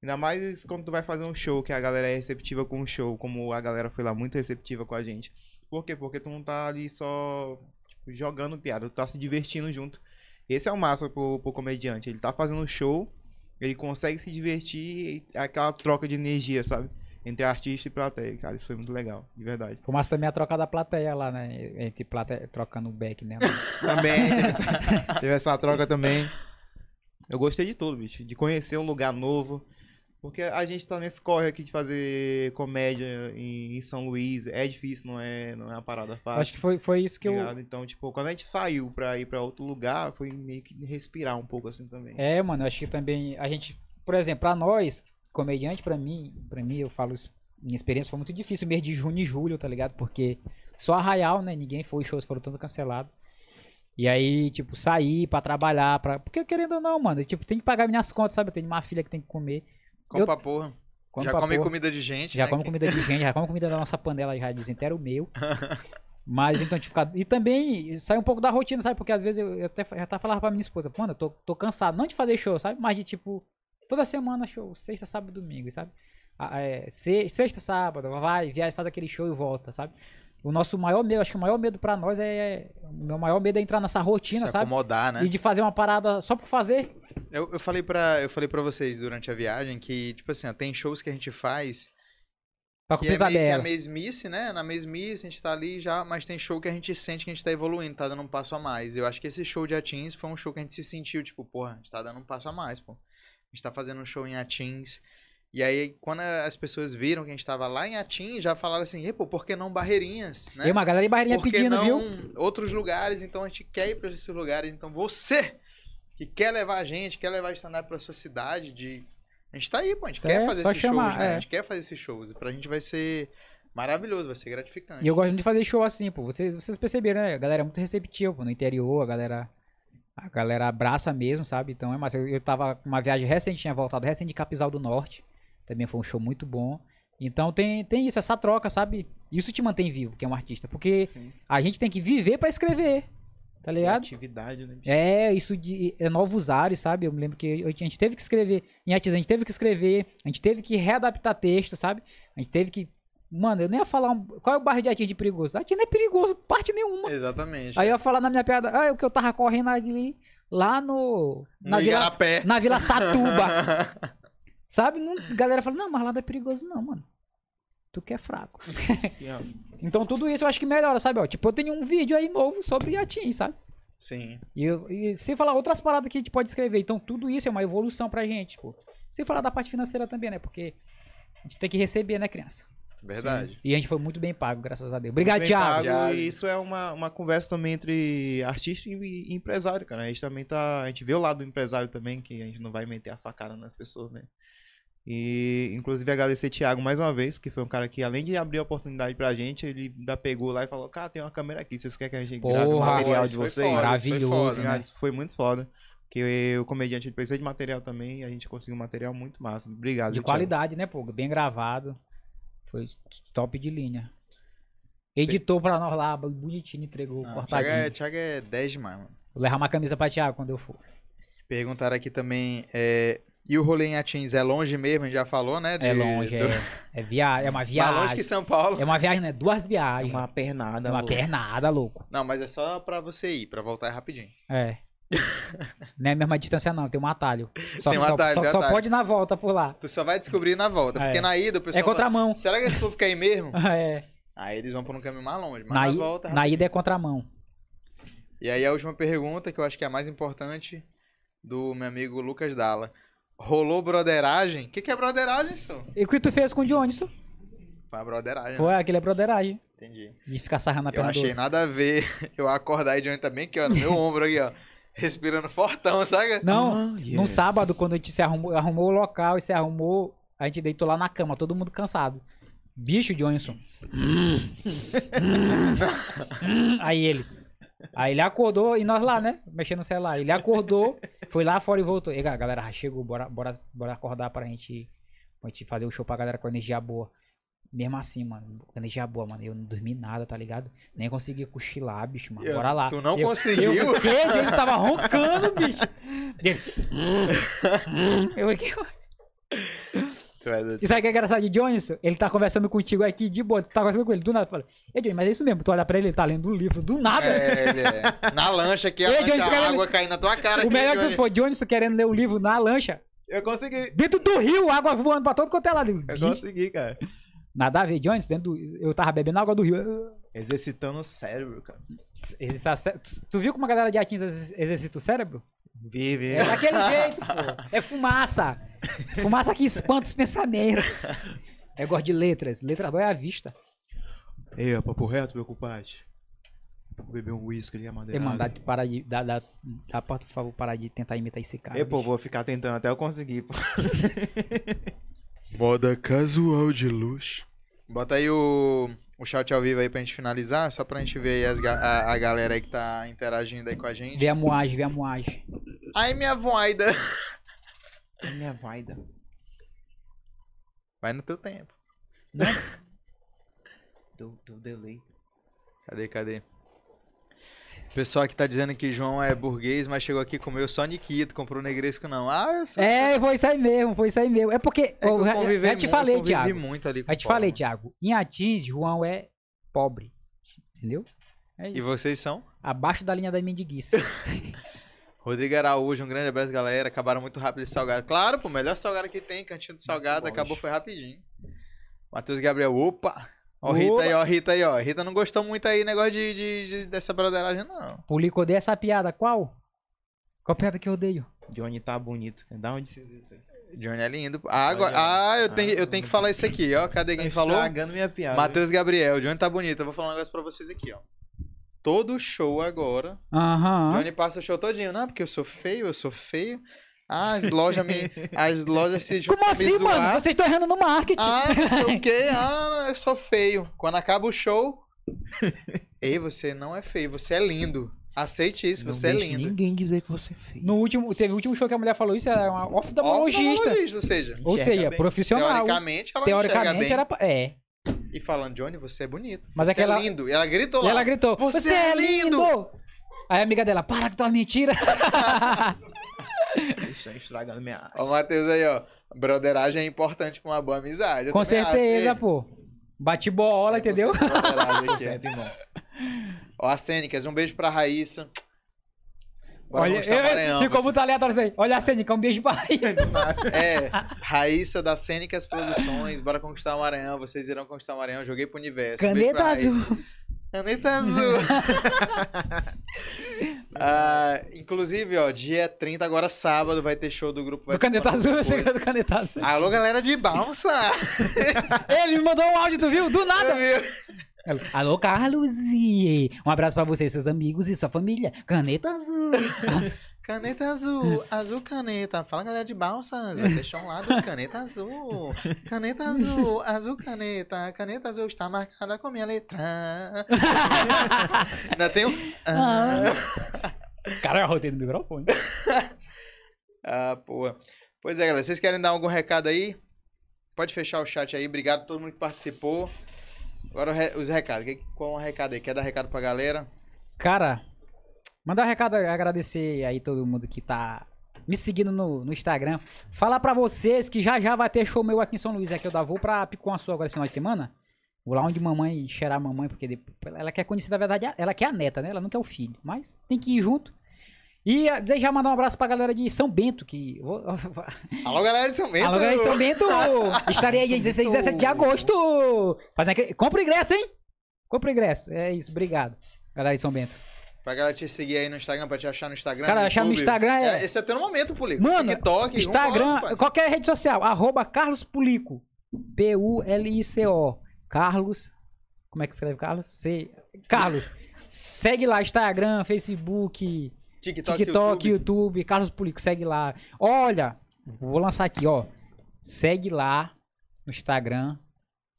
Ainda mais quando tu vai fazer um show, que a galera é receptiva com o show, como a galera foi lá muito receptiva com a gente. Por quê? Porque tu não tá ali só tipo, jogando piada, tu tá se divertindo junto. Esse é o massa pro, pro comediante. Ele tá fazendo show, ele consegue se divertir, e aquela troca de energia, sabe? Entre artista e plateia, cara. Isso foi muito legal, de verdade. Foi massa também a troca da plateia lá, né? Entre plateia, trocando o back, né? [laughs] Também teve essa, teve essa troca também. Eu gostei de tudo, bicho. De conhecer um lugar novo. Porque a gente tá nesse corre aqui de fazer comédia em, em São Luís. É difícil, não é, não é uma parada fácil. Acho que foi, foi isso que eu. ligado? Então, tipo, quando a gente saiu pra ir pra outro lugar, foi meio que respirar um pouco assim também. É, mano, eu acho que também a gente, por exemplo, pra nós, comediante, pra mim, pra mim, eu falo isso, minha experiência foi muito difícil mês de junho e julho, tá ligado? Porque só arraial, né? Ninguém foi, shows foram todos cancelados. E aí, tipo, sair pra trabalhar, pra... porque querendo ou não, mano, tipo, tem que pagar minhas contas, sabe? Eu tenho uma filha que tem que comer. Come Eu- pra porra. Come já pra come porra. comida de gente, Já né? come comida de gente, já come comida da nossa panela, já dizem até era o meu. [laughs] Mas então, tipo, ficar- e também sai um pouco da rotina, sabe? Porque às vezes eu, eu até já tava falando pra minha esposa, mano, eu tô, tô cansado, não de fazer show, sabe? Mas de tipo, toda semana show, sexta, sábado, domingo, sabe? É, se- sexta, sábado, vai, viaja, faz aquele show e volta, sabe? O nosso maior medo, acho que o maior medo pra nós é. O meu maior medo é entrar nessa rotina, Se sabe? acomodar, né? E de fazer uma parada só por fazer. Eu, eu, falei pra, eu falei pra vocês durante a viagem que, tipo assim, ó, tem shows que a gente faz Pra que é meio que a mesmice, né? Na mesmice, a gente tá ali já, mas tem show que a gente sente que a gente tá evoluindo, tá dando um passo a mais. Eu acho que esse show de Atins foi um show que a gente se sentiu, tipo, porra, a gente tá dando um passo a mais, pô. A gente tá fazendo um show em Atins. E aí, quando as pessoas viram que a gente tava lá em Atins, já falaram assim, "Ê, pô, por que não Barreirinhas, né? E uma galera de barreirinha Por que pedindo, não viu? outros lugares? Então a gente quer ir para esses lugares. Então você que quer levar a gente, quer levar stand-up pra sua cidade, de... a gente tá aí, pô. A gente É, quer fazer esses chamar, shows, né? é. A gente quer fazer esses shows. E pra gente vai ser maravilhoso, vai ser gratificante. E eu gosto muito de fazer show assim, pô. Vocês, vocês perceberam, né? A galera é muito receptiva, pô. No interior, a galera. A galera abraça mesmo, sabe? Então é massa. Eu, eu tava com uma viagem recente, tinha voltado recente de Capizal do Norte. Também foi um show muito bom. Então tem, tem isso, essa troca, sabe? Isso te mantém vivo, que é um artista. Porque Sim. a gente tem que viver pra escrever. Tá ligado? Atividade, né? bicho? É, isso de é novos ares, sabe? Eu me lembro que a gente teve que escrever. Em Atiz, a gente teve que escrever, a gente teve que readaptar texto, sabe? A gente teve que. Mano, eu nem ia falar. um- Qual é o bairro de Atiz de perigoso? Atiz não é perigoso, parte nenhuma. Exatamente. Aí eu ia falar na minha piada, ah, é o que eu tava correndo ali, lá no. Na, no Vila, Igarapé. na Vila Satuba. [laughs] sabe? Não, a galera fala, não, mas lá não é perigoso, não, mano. Tu que é fraco. [laughs] Então tudo isso eu acho que melhora, sabe? Ó, tipo, eu tenho um vídeo aí novo sobre Atiz, sabe? Sim. E, e sem falar outras paradas que a gente pode escrever. Então, tudo isso é uma evolução pra gente, pô. Sem falar da parte financeira também, né? Porque a gente tem que receber, né, criança? Verdade. E a gente foi muito bem pago, graças a Deus. Obrigado, Thiago. pago. E isso é uma, uma conversa também entre artista e, e empresário, cara. A gente também tá. A gente vê o lado do empresário também, que a gente não vai meter a facada nas pessoas, né? E inclusive agradecer Thiago mais uma vez, que foi um cara que, além de abrir a oportunidade pra gente, ele ainda pegou lá e falou, cara, tem uma câmera aqui, vocês querem que a gente grave o Porra, material de foi vocês? foda, isso foi Maravilhoso, foda, né? Isso foi muito foda. Porque o comediante ele precisa de material também e a gente conseguiu um material muito massa. Obrigado. De Thiago. qualidade, né, pô? Bem gravado. Foi top de linha. Editou pra nós lá, bonitinho, entregou, Não. Thiago, é, Thiago é 10 demais, mano. Vou levar uma camisa pra Thiago quando eu for. Perguntaram aqui também. é, E o rolê em Atins é longe mesmo? A gente já falou, né? É de- longe, é, do- é, via... é uma Mais viagem. longe que São Paulo. É uma viagem, né? Duas É viagens. uma pernada. É uma louco. pernada, louco. Não, mas é só pra você ir, pra voltar é rapidinho. É. [laughs] Não é a mesma distância, não, tem um atalho. Só, Tem um só- atalho, só, tem só atalho. pode ir na volta por lá. Tu só vai descobrir na volta. Porque É. na ida o pessoal É contramão. fala, Será que esse povo quer ir mesmo? [laughs] É. Aí eles vão por um caminho mais longe. Mas Na, na, i- volta. na ida é contramão. E aí a última pergunta, que eu acho que é a mais importante, do meu amigo Lucas Dalla. Rolou broderagem? O que, que é broderagem, senhor? E o que tu fez com o Johnson? Foi a broderagem. Foi né? aquele é broderagem. Entendi. De ficar sarrando a Eu perna do achei nada a ver [laughs] eu acordar e Johnny também aqui, ó, no meu [laughs] ombro aqui, ó. Respirando fortão, sabe? Não, Ah, yeah. num sábado, quando a gente se arrumou, arrumou o local e se arrumou, a gente deitou lá na cama, todo mundo cansado. Bicho, Johnson. [laughs] aí ele. Aí ele acordou e nós lá, né? Mexendo no celular. Ele acordou, foi lá fora e voltou. E galera chegou, bora, bora, bora acordar pra gente, pra gente fazer o show pra galera com energia boa. Mesmo assim, mano, com energia boa, mano. Eu não dormi nada, tá ligado? Nem consegui cochilar, bicho, mano. Eu- Bora lá. tu não eu, conseguiu? Eu fiquei, ele tava roncando, bicho. Ele- [laughs] Eu fiquei... Tu é doido. E sabe o que é engraçado de Johnson? Ele tá conversando contigo aqui de boa, tu tá conversando com ele, do nada, fala, Ei, mas é isso mesmo, tu olha pra ele, ele tá lendo um livro, do nada. É, ele é. Na lancha aqui, a, Ei, lancha, a água caindo na tua cara. o aqui, melhor que foi Johnson querendo ler o livro na lancha, Eu consegui. dentro do rio, água voando pra todo quanto é lado. Eu consegui, cara. Nada a ver, Johnson, dentro do... eu tava bebendo água do rio. Exercitando o cérebro, cara. Ele tá tu- viu como a galera de Atins exer- exercita o cérebro? Vive. É daquele jeito, pô. É fumaça. Fumaça que espanta os pensamentos. Eu gosto de letras. Letra boa é a vista. Ei, é papo reto, meu compadre. Vou beber um uísque ali, Ei, amadeirado. mano, dá, de parar de. Dá, dá, dá pra, por favor, parar de tentar imitar esse cara. Ei, pô, bicho. vou ficar tentando até eu conseguir, pô. Moda casual de luxo. Bota aí o, o chat ao vivo aí pra gente finalizar, só pra gente ver aí as ga- a, a galera aí que tá interagindo aí com a gente. Vê a moagem, vê a moagem. Ai, minha voida. É minha vaida. Vai no teu tempo. Deu, deu delay. Cadê, cadê? O pessoal aqui tá dizendo que João é burguês, mas chegou aqui e comeu só Nikito, comprou negresco não. Ah, eu sou... É, foi isso aí mesmo, foi isso aí mesmo. É porque. É que eu eu, já te muito, falei, convivi Thiago. muito ali com Já te falei, Thiago. Em Atins, João é pobre. Entendeu? É E vocês são? Abaixo da linha da mendiguice. [laughs] [laughs] Rodrigo Araújo, um grande abraço, galera. Acabaram muito rápido esse salgado. Claro, pô, melhor salgado que tem, cantinho do salgado, acabou, foi rapidinho. Matheus Gabriel, opa! Ó! Rita aí, ó, Rita aí, ó. Rita não gostou muito aí, negócio de, de- de- dessa broderagem, não. Pulico, odeia essa piada. Qual? Qual piada que eu odeio? Johnny tá bonito. Da onde você viu isso aí? Johnny é lindo. Ah, agora, ah eu, tenho, eu tenho que falar isso aqui, ó. Cadê quem Tá falou? estragando minha piada. Matheus Gabriel, Johnny tá bonito. Eu vou falar um negócio pra vocês aqui, ó. Todo show agora, Aham. Johnny passa o show todinho. Não, porque eu sou feio, eu sou feio. Ah, as lojas me. As lojas se juntam Como assim, mano? zoar. Vocês estão errando no marketing. Ah, não sei o quê. Ah, eu sou feio. Quando acaba o show. Ei, você não é feio, você é lindo. Aceite isso, Não você é lindo. ninguém dizer que você é feio. No último, teve o último show que a mulher falou isso, era uma oftalmologista. Ou seja, Ou seja, bem. profissional. teoricamente ela Teoricamente bem. era. É. E falando, Johnny, você é bonito. Mas você aquela- é lindo. E ela gritou E lá. ela gritou: "Você Você, é é lindo! Aí a amiga dela, para que tua mentira. [laughs] Estragando minha arte. Ó, o Matheus aí, ó. Broderagem é importante pra uma boa amizade. eu Com acho, certeza, hein? pô. Bate bola, 100% entendeu? aqui, ó. Certo, irmão. Ó, a Cênicas, um beijo pra Raíssa. Bora Olha, eu- Maranhão, ficou você- muito aleatório isso aí. Olha a Cênica, um beijo pra Raíssa. [laughs] É, Raíssa da Cênicas Produções, bora conquistar o Maranhão, vocês irão conquistar o Maranhão, joguei pro universo. Um beijo Caneta pra Raíssa. azul. Caneta [laughs] azul. Ah, inclusive, ó, dia 30, agora sábado, vai ter show do grupo. Vai Do caneta azul, Depois. você do caneta azul. Alô, galera de Balsa! [laughs] Ele me mandou um áudio, tu viu? Do nada. Viu? Alô, Carlos. Um abraço pra você, seus amigos e sua família. Caneta azul. [laughs] Caneta azul, azul caneta. Fala, galera de Balsas, vai ter show lá do Caneta Azul. Caneta azul, azul caneta. Caneta azul está marcada com minha letra. Ainda tem um... Ah. [laughs] Cara, eu arrotei no microfone. [laughs] Ah, porra. Pois é, galera. Vocês querem dar algum recado aí? Pode fechar o chat aí. Obrigado a todo mundo que participou. Agora os recados. Qual é o recado aí? Quer dar recado pra galera? Cara, mandar um recado, agradecer aí todo mundo que tá me seguindo no, no Instagram. Falar pra vocês que já já vai ter show meu aqui em São Luís. Aqui eu da vou pra Picuançu agora esse final de semana. Vou lá onde mamãe cheirar a mamãe, porque depois- ela quer conhecer, na verdade, ela quer a neta, né? Ela não quer o filho. Mas tem que ir junto. E eh, deixa eu mandar um abraço pra galera de São Bento, que. [laughs] Alô, galera de São Bento. Alô, galera de São Bento! Estarei aí dia 16 e 17 de agosto! Fazendo aquele- Compra ingresso, hein? Compra o ingresso. É isso, obrigado. Galera de São Bento. Pra galera te seguir aí no Instagram, pra te achar no Instagram. Cara, no achar no. Instagram é- Esse é até no momento, Pulico. Mano, TikTok, Instagram, qualquer rede social, arroba Carlos Pulico. P-U-L-I-C-O. Carlos. Como é que escreve Carlos? C. Carlos. Segue lá, Instagram, Facebook, TikTok, TikTok, YouTube. YouTube. Carlos Pulico, segue lá. Olha, vou lançar aqui, ó. Segue lá no Instagram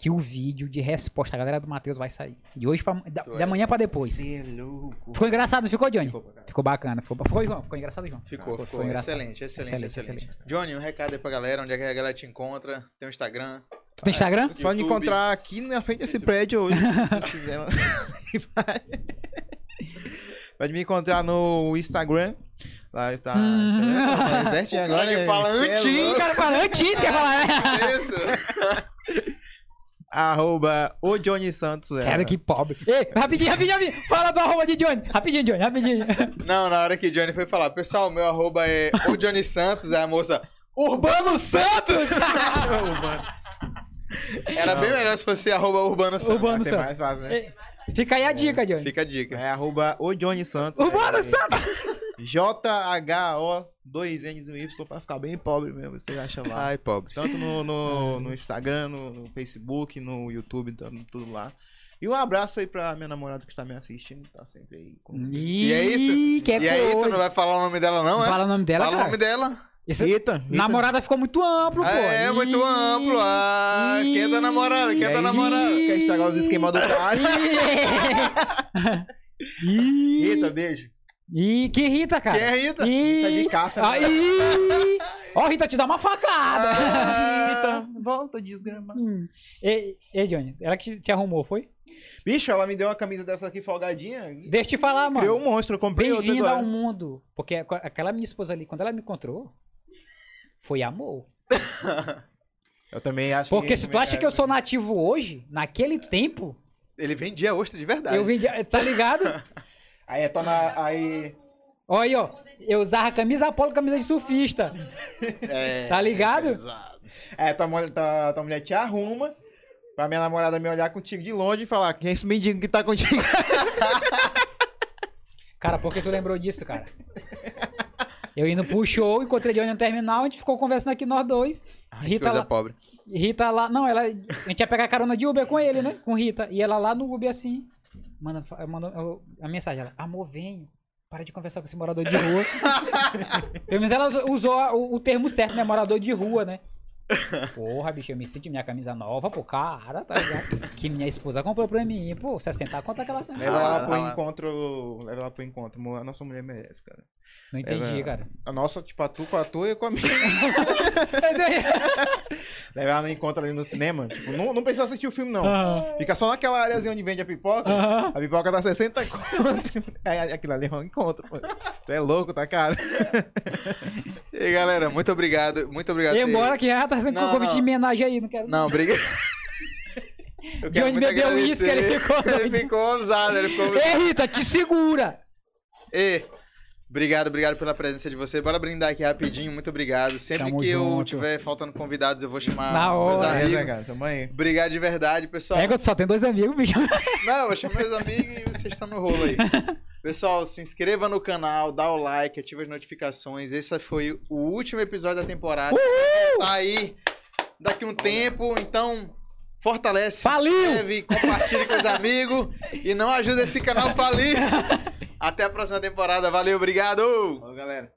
que o vídeo de resposta, a galera do Matheus vai sair. De hoje pra, da, da é- manhã pra depois. Você é louco. Ficou engraçado, ficou, Johnny? Ficou. Ficou bacana. Ficou, ficou, João? Ficou engraçado, João? Ficou, Ficou ficou. engraçado. Excelente, excelente, Excelente, excelente, Johnny, um recado aí pra galera, onde é que a galera te encontra? Tem um Instagram. Tu tem Instagram? Você pode me YouTube. encontrar aqui na frente desse Esse- prédio hoje, se vocês [laughs] quiserem. [laughs] pode me encontrar no Instagram. Lá está. [laughs] Hum. Tá O agora. cara que né? fala é antes. O cara fala antes, quer falar, né? Isso. Arroba o Johnny Santos. é. Cara, que pobre. Ei, rapidinho, rapidinho, rapidinho. Fala do arroba de Johnny. Rapidinho, Johnny, rapidinho. [laughs] Não, na hora que o Johnny foi falar, pessoal, meu arroba é o Johnny Santos, é a moça Urbano Santos! [laughs] [laughs] Era bem melhor se fosse arroba Urbano Santos. Urbano Santos. mais fácil, né? Ei, Fica aí a dica, Johnny. Fica a dica. É arroba o Johnny Santos. Urbano é, Santos. J-H-O, dois N's e um Y, pra ficar bem pobre mesmo. Você acha lá. Ai, pobre. Tanto no, no, no Instagram, no, no Facebook, no YouTube, tudo, tudo lá. E um abraço aí pra minha namorada que está me assistindo, tá sempre aí. Com... E aí, que é E aí, tu coisa. não vai falar o nome dela, não, é? Fala o nome dela, Fala o cara. nome dela. Isso- Rita, Rita. Namorada ficou muito amplo, pô. É, Ih, muito amplo. Ah, quem é da namorada? Quem é da aí? namorada? Quer estragar os esquemas do cara? [laughs] [laughs] Ih, Rita, beijo. Ih, que Rita, cara. Quem é Rita? Ih, Rita de caça, né? ih. [laughs] Ó, Rita, te dá uma facada. Ah. Rita, [laughs] volta, desgrama. Hum. Ei, ei, Johnny, ela que te arrumou, foi? Bicho, ela me deu uma camisa dessa aqui folgadinha. Deixa eu te falar, mano. Criou um monstro, eu comprei outra Bem-vinda ao agora. mundo. Porque aqu- aquela minha esposa ali, quando ela me encontrou, foi amor. [laughs] Eu também acho Porque que... se tu acha que eu sou nativo hoje, naquele tempo, Ele vendia ostra de verdade. eu vendi. Tá ligado? Aí é tua na... Aí... Olha aí, ó. Eu usava camisa polo, camisa de surfista. [laughs] É, Tá ligado? pesado. É, tua, mulher- tua, tua mulher te arruma pra minha namorada me olhar contigo de longe e falar quem é esse mendigo que tá contigo? [laughs] Cara, por que tu lembrou disso, cara? Eu indo pro show, encontrei Johnny no terminal, a gente ficou conversando aqui nós dois. Ai, Rita coisa lá, pobre. Rita lá, não, ela, a gente ia pegar carona de Uber com ele, né? Com Rita. E ela lá no Uber assim, mandando, mandando a mensagem, ela, amor, venho. Para de conversar com esse morador de rua. [laughs] Pelo menos ela usou o, o termo certo, né? Morador de rua, né? Porra, bicho, eu me senti minha camisa nova, pô, cara, tá ligado? Que minha esposa comprou pra mim, pô, 60 conta aquela também. Leva ela pro ah, ah. encontro. Leva ela pro encontro. A nossa mulher merece, cara. Não entendi, Ela- cara. A nossa, tipo, a tu com a tua e com a minha. [laughs] Leva ela no encontro ali no cinema. Tipo, não, não precisa assistir o filme, não. Aham. Fica só naquela áreazinha onde vende a pipoca. Aham. A pipoca tá 60 conto. [laughs] Aí aquilo ali é um encontro, pô. Tu é louco, tá caro. E aí, galera, muito obrigado. Muito obrigado. E embora que já tá sendo Não, convite não. de homenagem aí, não quero. Não, obrigado. [laughs] Eu Johnny bebeu uísque, ele ficou. Ele ficou ousado, ele ficou... Ei, Rita, te segura! Ei, obrigado, obrigado pela presença de você. Bora brindar aqui rapidinho, muito obrigado. Sempre Tamo que eu junto. tiver faltando convidados, eu vou chamar Na meus hora. É, amigos. né, cara? Tamo aí. Obrigado de verdade, pessoal. É que eu só tenho dois amigos, bicho. Não, eu vou chamar meus [laughs] amigos e vocês estão no rolo aí. Pessoal, se inscreva no canal, dá o like, ativa as notificações. Esse foi o último episódio da temporada. Tá aí daqui um tempo, então fortalece, Faliu! se inscreve, compartilhe com os amigos e não ajuda esse canal a falir. [laughs] Até a próxima temporada. Valeu, obrigado! Falou, galera.